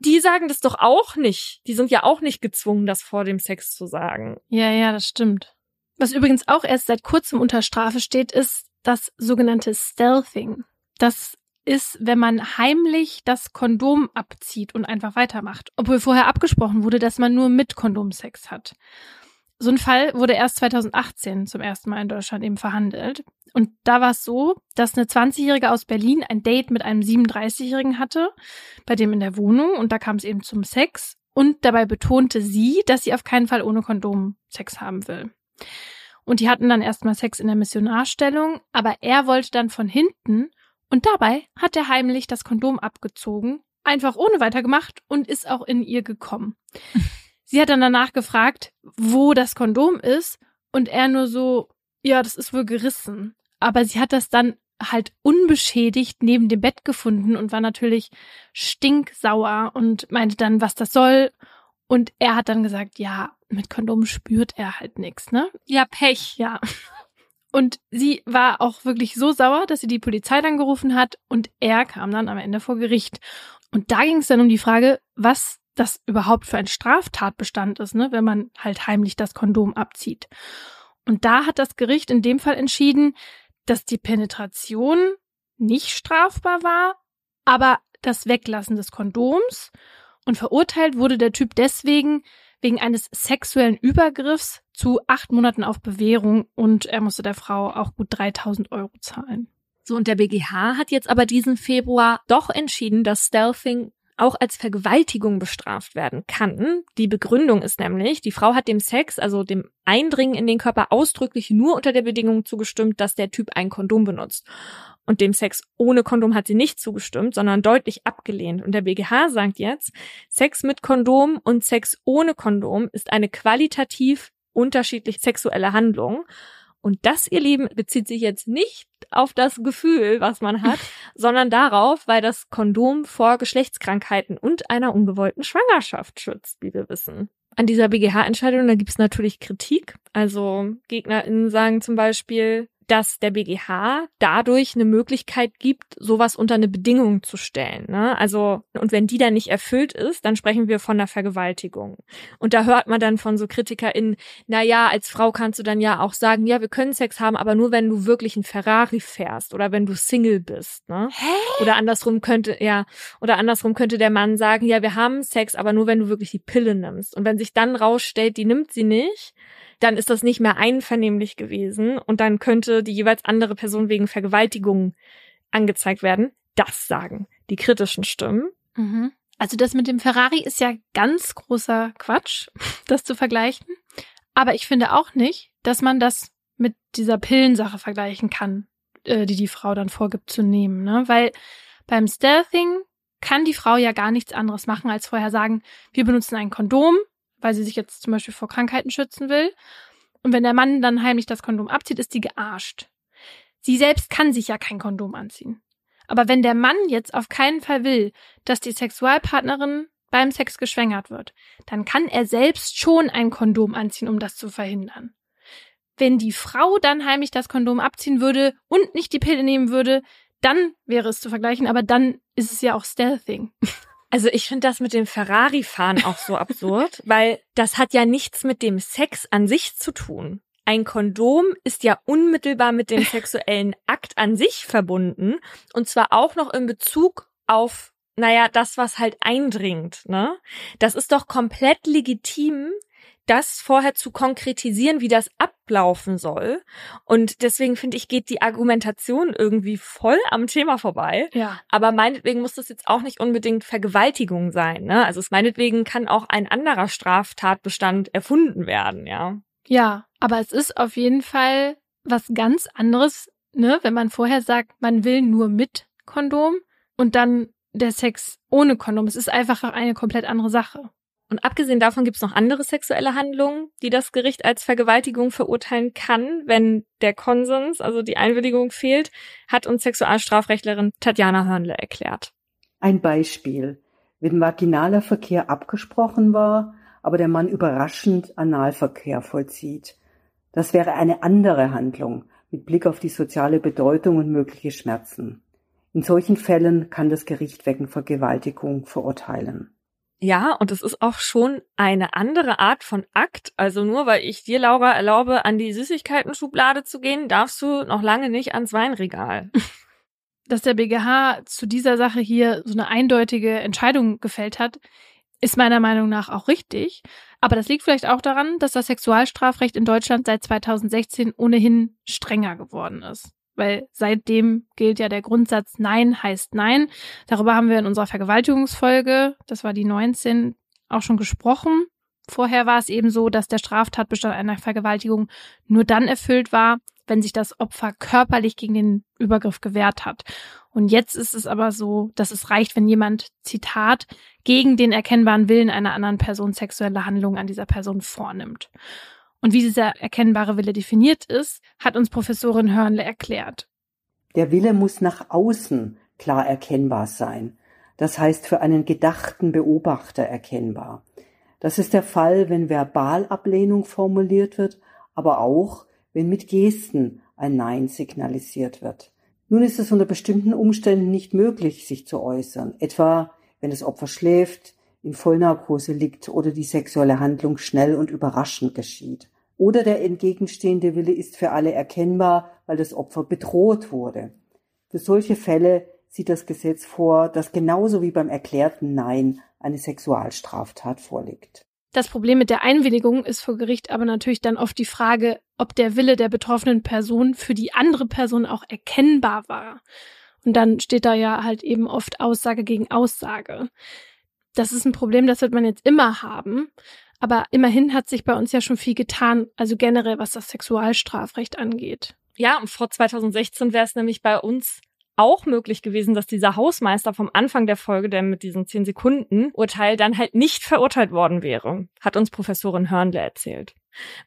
Die sagen das doch auch nicht. Die sind ja auch nicht gezwungen, das vor dem Sex zu sagen. Ja, ja, das stimmt. Was übrigens auch erst seit kurzem unter Strafe steht, ist das sogenannte Stealthing. Das ist, wenn man heimlich das Kondom abzieht und einfach weitermacht, obwohl vorher abgesprochen wurde, dass man nur mit Kondom Sex hat. So ein Fall wurde erst 2018 zum ersten Mal in Deutschland eben verhandelt. Und da war es so, dass eine 20-Jährige aus Berlin ein Date mit einem 37-Jährigen hatte, bei dem in der Wohnung, und da kam es eben zum Sex. Und dabei betonte sie, dass sie auf keinen Fall ohne Kondom Sex haben will. Und die hatten dann erstmal Sex in der Missionarstellung, aber er wollte dann von hinten und dabei hat er heimlich das Kondom abgezogen, einfach ohne weitergemacht und ist auch in ihr gekommen. Sie hat dann danach gefragt, wo das Kondom ist und er nur so, ja, das ist wohl gerissen. Aber sie hat das dann halt unbeschädigt neben dem Bett gefunden und war natürlich stinksauer und meinte dann, was das soll. Und er hat dann gesagt, ja, mit Kondom spürt er halt nichts, ne? Ja, Pech. Ja. Und sie war auch wirklich so sauer, dass sie die Polizei dann gerufen hat und er kam dann am Ende vor Gericht. Und da ging es dann um die Frage, was das überhaupt für ein Straftatbestand ist, ne, wenn man halt heimlich das Kondom abzieht. Und da hat das Gericht in dem Fall entschieden, dass die Penetration nicht strafbar war, aber das Weglassen des Kondoms und verurteilt wurde der Typ deswegen wegen eines sexuellen Übergriffs zu acht Monaten auf Bewährung und er musste der Frau auch gut 3000 Euro zahlen. So, und der BGH hat jetzt aber diesen Februar doch entschieden, dass Stealthing auch als Vergewaltigung bestraft werden kann. Die Begründung ist nämlich, die Frau hat dem Sex, also dem Eindringen in den Körper ausdrücklich nur unter der Bedingung zugestimmt, dass der Typ ein Kondom benutzt. Und dem Sex ohne Kondom hat sie nicht zugestimmt, sondern deutlich abgelehnt. Und der BGH sagt jetzt, Sex mit Kondom und Sex ohne Kondom ist eine qualitativ unterschiedlich sexuelle Handlung. Und das, ihr Lieben, bezieht sich jetzt nicht auf das Gefühl, was man hat, sondern darauf, weil das Kondom vor Geschlechtskrankheiten und einer ungewollten Schwangerschaft schützt, wie wir wissen. An dieser BGH-Entscheidung, da gibt es natürlich Kritik. Also GegnerInnen sagen zum Beispiel, dass der BGH dadurch eine Möglichkeit gibt, sowas unter eine Bedingung zu stellen. Ne? Also, und wenn die dann nicht erfüllt ist, dann sprechen wir von einer Vergewaltigung. Und da hört man dann von so KritikerInnen, na ja, als Frau kannst du dann ja auch sagen, ja, wir können Sex haben, aber nur wenn du wirklich einen Ferrari fährst oder wenn du Single bist. Ne? Hä? Oder andersrum könnte, ja, oder andersrum könnte der Mann sagen, ja, wir haben Sex, aber nur wenn du wirklich die Pille nimmst. Und wenn sich dann rausstellt, die nimmt sie nicht, dann ist das nicht mehr einvernehmlich gewesen und dann könnte die jeweils andere Person wegen Vergewaltigung angezeigt werden. Das sagen die kritischen Stimmen. Mhm. Also das mit dem Ferrari ist ja ganz großer Quatsch, das zu vergleichen. Aber ich finde auch nicht, dass man das mit dieser Pillensache vergleichen kann, äh, die die Frau dann vorgibt zu nehmen, ne? Weil beim Stealthing kann die Frau ja gar nichts anderes machen, als vorher sagen, wir benutzen ein Kondom, weil sie sich jetzt zum Beispiel vor Krankheiten schützen will. Und wenn der Mann dann heimlich das Kondom abzieht, ist die gearscht. Sie selbst kann sich ja kein Kondom anziehen. Aber wenn der Mann jetzt auf keinen Fall will, dass die Sexualpartnerin beim Sex geschwängert wird, dann kann er selbst schon ein Kondom anziehen, um das zu verhindern. Wenn die Frau dann heimlich das Kondom abziehen würde und nicht die Pille nehmen würde, dann wäre es zu vergleichen, aber dann ist es ja auch Stealthing. Also ich finde das mit dem Ferrari-Fahren auch so absurd, weil das hat ja nichts mit dem Sex an sich zu tun. Ein Kondom ist ja unmittelbar mit dem sexuellen Akt an sich verbunden und zwar auch noch in Bezug auf, naja, das, was halt eindringt, ne? Das ist doch komplett legitim, das vorher zu konkretisieren, wie das ablaufen soll. Und deswegen finde ich, geht die Argumentation irgendwie voll am Thema vorbei. Ja. Aber meinetwegen muss das jetzt auch nicht unbedingt Vergewaltigung sein. Ne? Also es meinetwegen kann auch ein anderer Straftatbestand erfunden werden, ja. Ja, aber es ist auf jeden Fall was ganz anderes, ne, wenn man vorher sagt, man will nur mit Kondom und dann der Sex ohne Kondom. Es ist einfach eine komplett andere Sache. Und abgesehen davon gibt es noch andere sexuelle Handlungen, die das Gericht als Vergewaltigung verurteilen kann, wenn der Konsens, also die Einwilligung fehlt, hat uns Sexualstrafrechtlerin Tatjana Hörnle erklärt. Ein Beispiel. Wenn vaginaler Verkehr abgesprochen war, aber der Mann überraschend Analverkehr vollzieht. Das wäre eine andere Handlung mit Blick auf die soziale Bedeutung und mögliche Schmerzen. In solchen Fällen kann das Gericht wegen Vergewaltigung verurteilen. Ja, und es ist auch schon eine andere Art von Akt. Also nur weil ich dir, Laura, erlaube, an die Süßigkeiten-Schublade zu gehen, darfst du noch lange nicht ans Weinregal. Dass der BGH zu dieser Sache hier so eine eindeutige Entscheidung gefällt hat, ist meiner Meinung nach auch richtig. Aber das liegt vielleicht auch daran, dass das Sexualstrafrecht in Deutschland seit 2016 ohnehin strenger geworden ist weil seitdem gilt ja der Grundsatz Nein heißt Nein. Darüber haben wir in unserer Vergewaltigungsfolge, das war die 19, auch schon gesprochen. Vorher war es eben so, dass der Straftatbestand einer Vergewaltigung nur dann erfüllt war, wenn sich das Opfer körperlich gegen den Übergriff gewehrt hat. Und jetzt ist es aber so, dass es reicht, wenn jemand, Zitat, gegen den erkennbaren Willen einer anderen Person sexuelle Handlungen an dieser Person vornimmt. Und wie dieser erkennbare Wille definiert ist, hat uns Professorin Hörnle erklärt. Der Wille muss nach außen klar erkennbar sein. Das heißt für einen gedachten Beobachter erkennbar. Das ist der Fall, wenn Verbalablehnung formuliert wird, aber auch, wenn mit Gesten ein Nein signalisiert wird. Nun ist es unter bestimmten Umständen nicht möglich, sich zu äußern, etwa wenn das Opfer schläft, in Vollnarkose liegt oder die sexuelle Handlung schnell und überraschend geschieht. Oder der entgegenstehende Wille ist für alle erkennbar, weil das Opfer bedroht wurde. Für solche Fälle sieht das Gesetz vor, dass genauso wie beim erklärten Nein eine Sexualstraftat vorliegt. Das Problem mit der Einwilligung ist vor Gericht aber natürlich dann oft die Frage, ob der Wille der betroffenen Person für die andere Person auch erkennbar war. Und dann steht da ja halt eben oft Aussage gegen Aussage das ist ein Problem, das wird man jetzt immer haben. Aber immerhin hat sich bei uns ja schon viel getan, also generell, was das Sexualstrafrecht angeht. Ja, und vor 2016 wäre es nämlich bei uns auch möglich gewesen, dass dieser Hausmeister vom Anfang der Folge, der mit diesen 10 Sekunden Urteil dann halt nicht verurteilt worden wäre, hat uns Professorin Hörnle erzählt.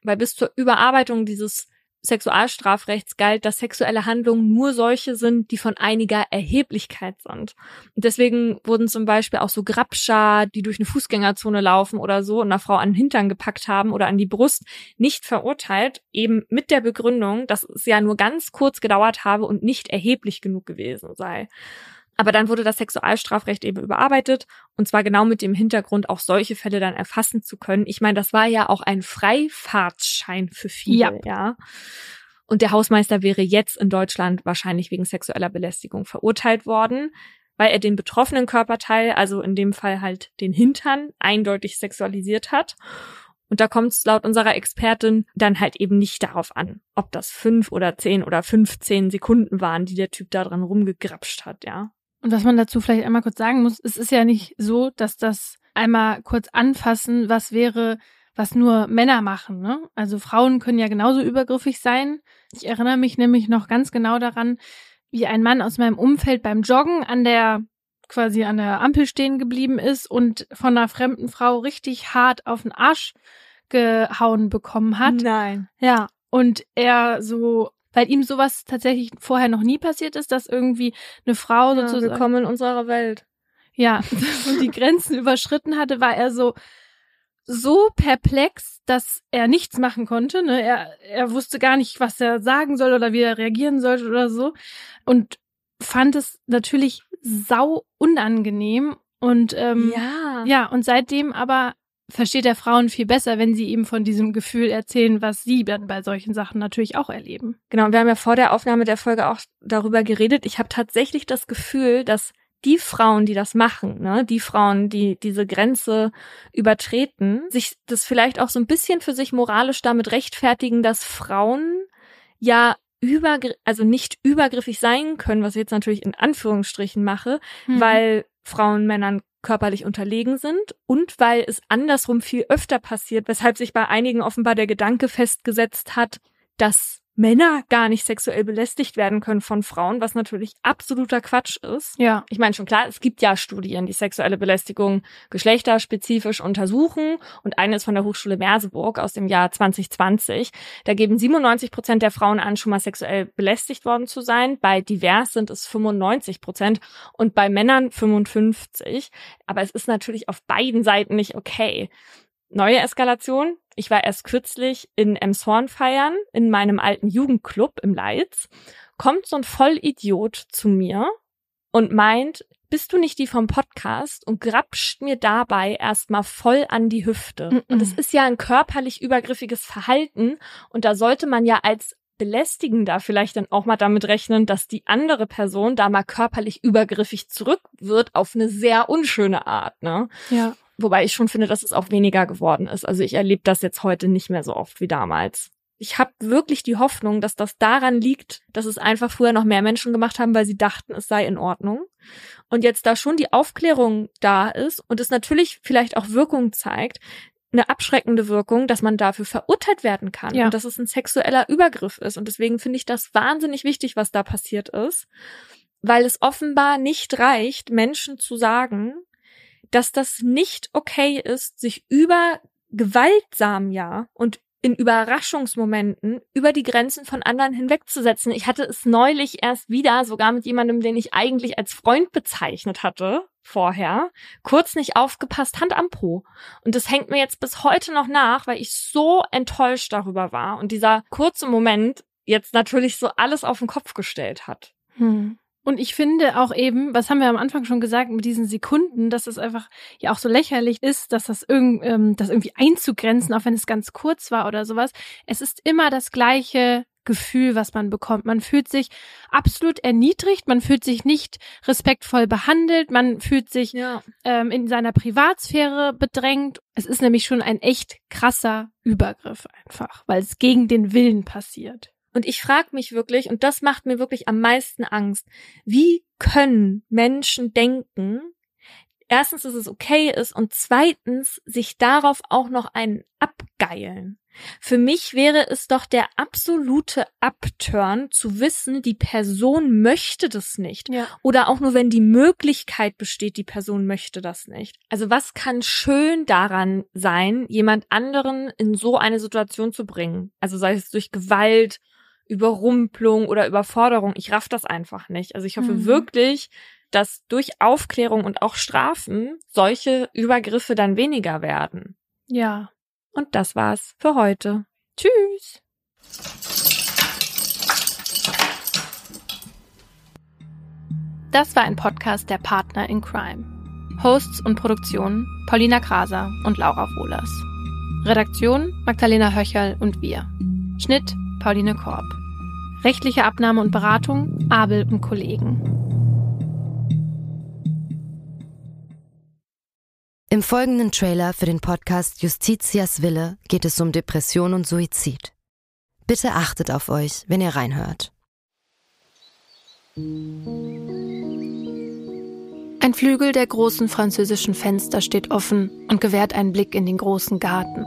Weil bis zur Überarbeitung dieses Sexualstrafrechts galt, dass sexuelle Handlungen nur solche sind, die von einiger Erheblichkeit sind. Und deswegen wurden zum Beispiel auch so Grabscher, die durch eine Fußgängerzone laufen oder so und einer Frau an den Hintern gepackt haben oder an die Brust, nicht verurteilt, eben mit der Begründung, dass es ja nur ganz kurz gedauert habe und nicht erheblich genug gewesen sei. Aber dann wurde das Sexualstrafrecht eben überarbeitet und zwar genau mit dem Hintergrund, auch solche Fälle dann erfassen zu können. Ich meine, das war ja auch ein Freifahrtsschein für viele, ja. ja. Und der Hausmeister wäre jetzt in Deutschland wahrscheinlich wegen sexueller Belästigung verurteilt worden, weil er den betroffenen Körperteil, also in dem Fall halt den Hintern, eindeutig sexualisiert hat. Und da kommt es laut unserer Expertin dann halt eben nicht darauf an, ob das fünf oder zehn oder fünfzehn Sekunden waren, die der Typ da dran rumgegrapscht hat, ja. Und was man dazu vielleicht einmal kurz sagen muss, es ist ja nicht so, dass das einmal kurz anfassen, was wäre, was nur Männer machen. Ne? Also Frauen können ja genauso übergriffig sein. Ich erinnere mich nämlich noch ganz genau daran, wie ein Mann aus meinem Umfeld beim Joggen an der quasi an der Ampel stehen geblieben ist und von einer fremden Frau richtig hart auf den Arsch gehauen bekommen hat. Nein. Ja. Und er so weil ihm sowas tatsächlich vorher noch nie passiert ist, dass irgendwie eine Frau ja, sozusagen. Willkommen in unserer Welt. Ja, die Grenzen überschritten hatte, war er so so perplex, dass er nichts machen konnte. Ne? Er, er wusste gar nicht, was er sagen soll oder wie er reagieren sollte oder so. Und fand es natürlich sau unangenehm. Und ähm, ja. ja, und seitdem aber versteht er Frauen viel besser, wenn sie ihm von diesem Gefühl erzählen, was sie dann bei solchen Sachen natürlich auch erleben. Genau, wir haben ja vor der Aufnahme der Folge auch darüber geredet. Ich habe tatsächlich das Gefühl, dass die Frauen, die das machen, ne, die Frauen, die diese Grenze übertreten, sich das vielleicht auch so ein bisschen für sich moralisch damit rechtfertigen, dass Frauen ja über, also nicht übergriffig sein können, was ich jetzt natürlich in Anführungsstrichen mache, mhm. weil Frauen Männern körperlich unterlegen sind und weil es andersrum viel öfter passiert, weshalb sich bei einigen offenbar der Gedanke festgesetzt hat, dass Männer gar nicht sexuell belästigt werden können von Frauen, was natürlich absoluter Quatsch ist. Ja. Ich meine schon klar, es gibt ja Studien, die sexuelle Belästigung geschlechterspezifisch untersuchen und eine ist von der Hochschule Merseburg aus dem Jahr 2020. Da geben 97 Prozent der Frauen an, schon mal sexuell belästigt worden zu sein. Bei divers sind es 95 Prozent und bei Männern 55. Aber es ist natürlich auf beiden Seiten nicht okay. Neue Eskalation. Ich war erst kürzlich in Emshorn feiern, in meinem alten Jugendclub im Leitz. Kommt so ein Vollidiot zu mir und meint, bist du nicht die vom Podcast und grapscht mir dabei erstmal voll an die Hüfte. Mm -mm. Und es ist ja ein körperlich übergriffiges Verhalten und da sollte man ja als belästigender vielleicht dann auch mal damit rechnen, dass die andere Person da mal körperlich übergriffig zurück wird auf eine sehr unschöne Art, ne? Ja. Wobei ich schon finde, dass es auch weniger geworden ist. Also ich erlebe das jetzt heute nicht mehr so oft wie damals. Ich habe wirklich die Hoffnung, dass das daran liegt, dass es einfach früher noch mehr Menschen gemacht haben, weil sie dachten, es sei in Ordnung. Und jetzt da schon die Aufklärung da ist und es natürlich vielleicht auch Wirkung zeigt, eine abschreckende Wirkung, dass man dafür verurteilt werden kann ja. und dass es ein sexueller Übergriff ist. Und deswegen finde ich das wahnsinnig wichtig, was da passiert ist, weil es offenbar nicht reicht, Menschen zu sagen, dass das nicht okay ist, sich über gewaltsam ja und in Überraschungsmomenten über die Grenzen von anderen hinwegzusetzen. Ich hatte es neulich erst wieder, sogar mit jemandem, den ich eigentlich als Freund bezeichnet hatte vorher, kurz nicht aufgepasst, Hand am Po. Und das hängt mir jetzt bis heute noch nach, weil ich so enttäuscht darüber war und dieser kurze Moment jetzt natürlich so alles auf den Kopf gestellt hat. Hm. Und ich finde auch eben, was haben wir am Anfang schon gesagt, mit diesen Sekunden, dass es einfach ja auch so lächerlich ist, dass das, irg ähm, das irgendwie einzugrenzen, auch wenn es ganz kurz war oder sowas. Es ist immer das gleiche Gefühl, was man bekommt. Man fühlt sich absolut erniedrigt, man fühlt sich nicht respektvoll behandelt, man fühlt sich ja. ähm, in seiner Privatsphäre bedrängt. Es ist nämlich schon ein echt krasser Übergriff einfach, weil es gegen den Willen passiert. Und ich frage mich wirklich, und das macht mir wirklich am meisten Angst, wie können Menschen denken, erstens, dass es okay ist und zweitens sich darauf auch noch einen abgeilen. Für mich wäre es doch der absolute Upturn zu wissen, die Person möchte das nicht. Ja. Oder auch nur wenn die Möglichkeit besteht, die Person möchte das nicht. Also was kann schön daran sein, jemand anderen in so eine Situation zu bringen? Also sei es durch Gewalt, Überrumpelung oder Überforderung. Ich raff das einfach nicht. Also ich hoffe mhm. wirklich, dass durch Aufklärung und auch Strafen solche Übergriffe dann weniger werden. Ja. Und das war's für heute. Tschüss. Das war ein Podcast der Partner in Crime. Hosts und Produktion Paulina Kraser und Laura Wohlers. Redaktion Magdalena Höcherl und wir. Schnitt Pauline Korb. Rechtliche Abnahme und Beratung Abel und Kollegen. Im folgenden Trailer für den Podcast Justitias Wille geht es um Depression und Suizid. Bitte achtet auf euch, wenn ihr reinhört. Ein Flügel der großen französischen Fenster steht offen und gewährt einen Blick in den großen Garten.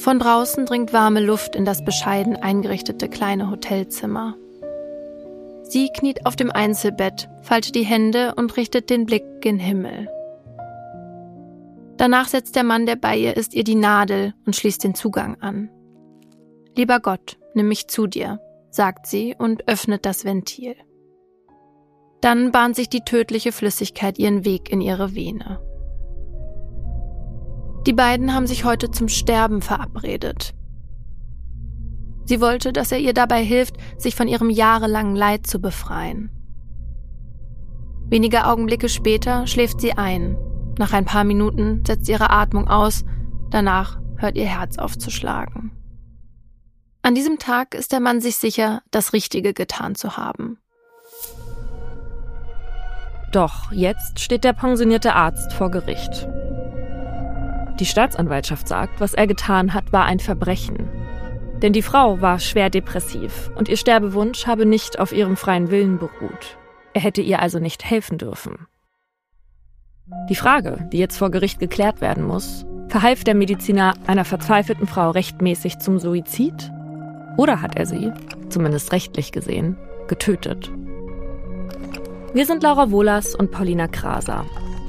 Von draußen dringt warme Luft in das bescheiden eingerichtete kleine Hotelzimmer. Sie kniet auf dem Einzelbett, faltet die Hände und richtet den Blick gen Himmel. Danach setzt der Mann, der bei ihr ist, ihr die Nadel und schließt den Zugang an. Lieber Gott, nimm mich zu dir, sagt sie und öffnet das Ventil. Dann bahnt sich die tödliche Flüssigkeit ihren Weg in ihre Vene. Die beiden haben sich heute zum Sterben verabredet. Sie wollte, dass er ihr dabei hilft, sich von ihrem jahrelangen Leid zu befreien. Wenige Augenblicke später schläft sie ein. Nach ein paar Minuten setzt ihre Atmung aus, danach hört ihr Herz aufzuschlagen. An diesem Tag ist der Mann sich sicher, das Richtige getan zu haben. Doch jetzt steht der pensionierte Arzt vor Gericht. Die Staatsanwaltschaft sagt, was er getan hat, war ein Verbrechen. Denn die Frau war schwer depressiv und ihr Sterbewunsch habe nicht auf ihrem freien Willen beruht. Er hätte ihr also nicht helfen dürfen. Die Frage, die jetzt vor Gericht geklärt werden muss, verhalf der Mediziner einer verzweifelten Frau rechtmäßig zum Suizid? Oder hat er sie, zumindest rechtlich gesehen, getötet? Wir sind Laura Wohlers und Paulina Kraser.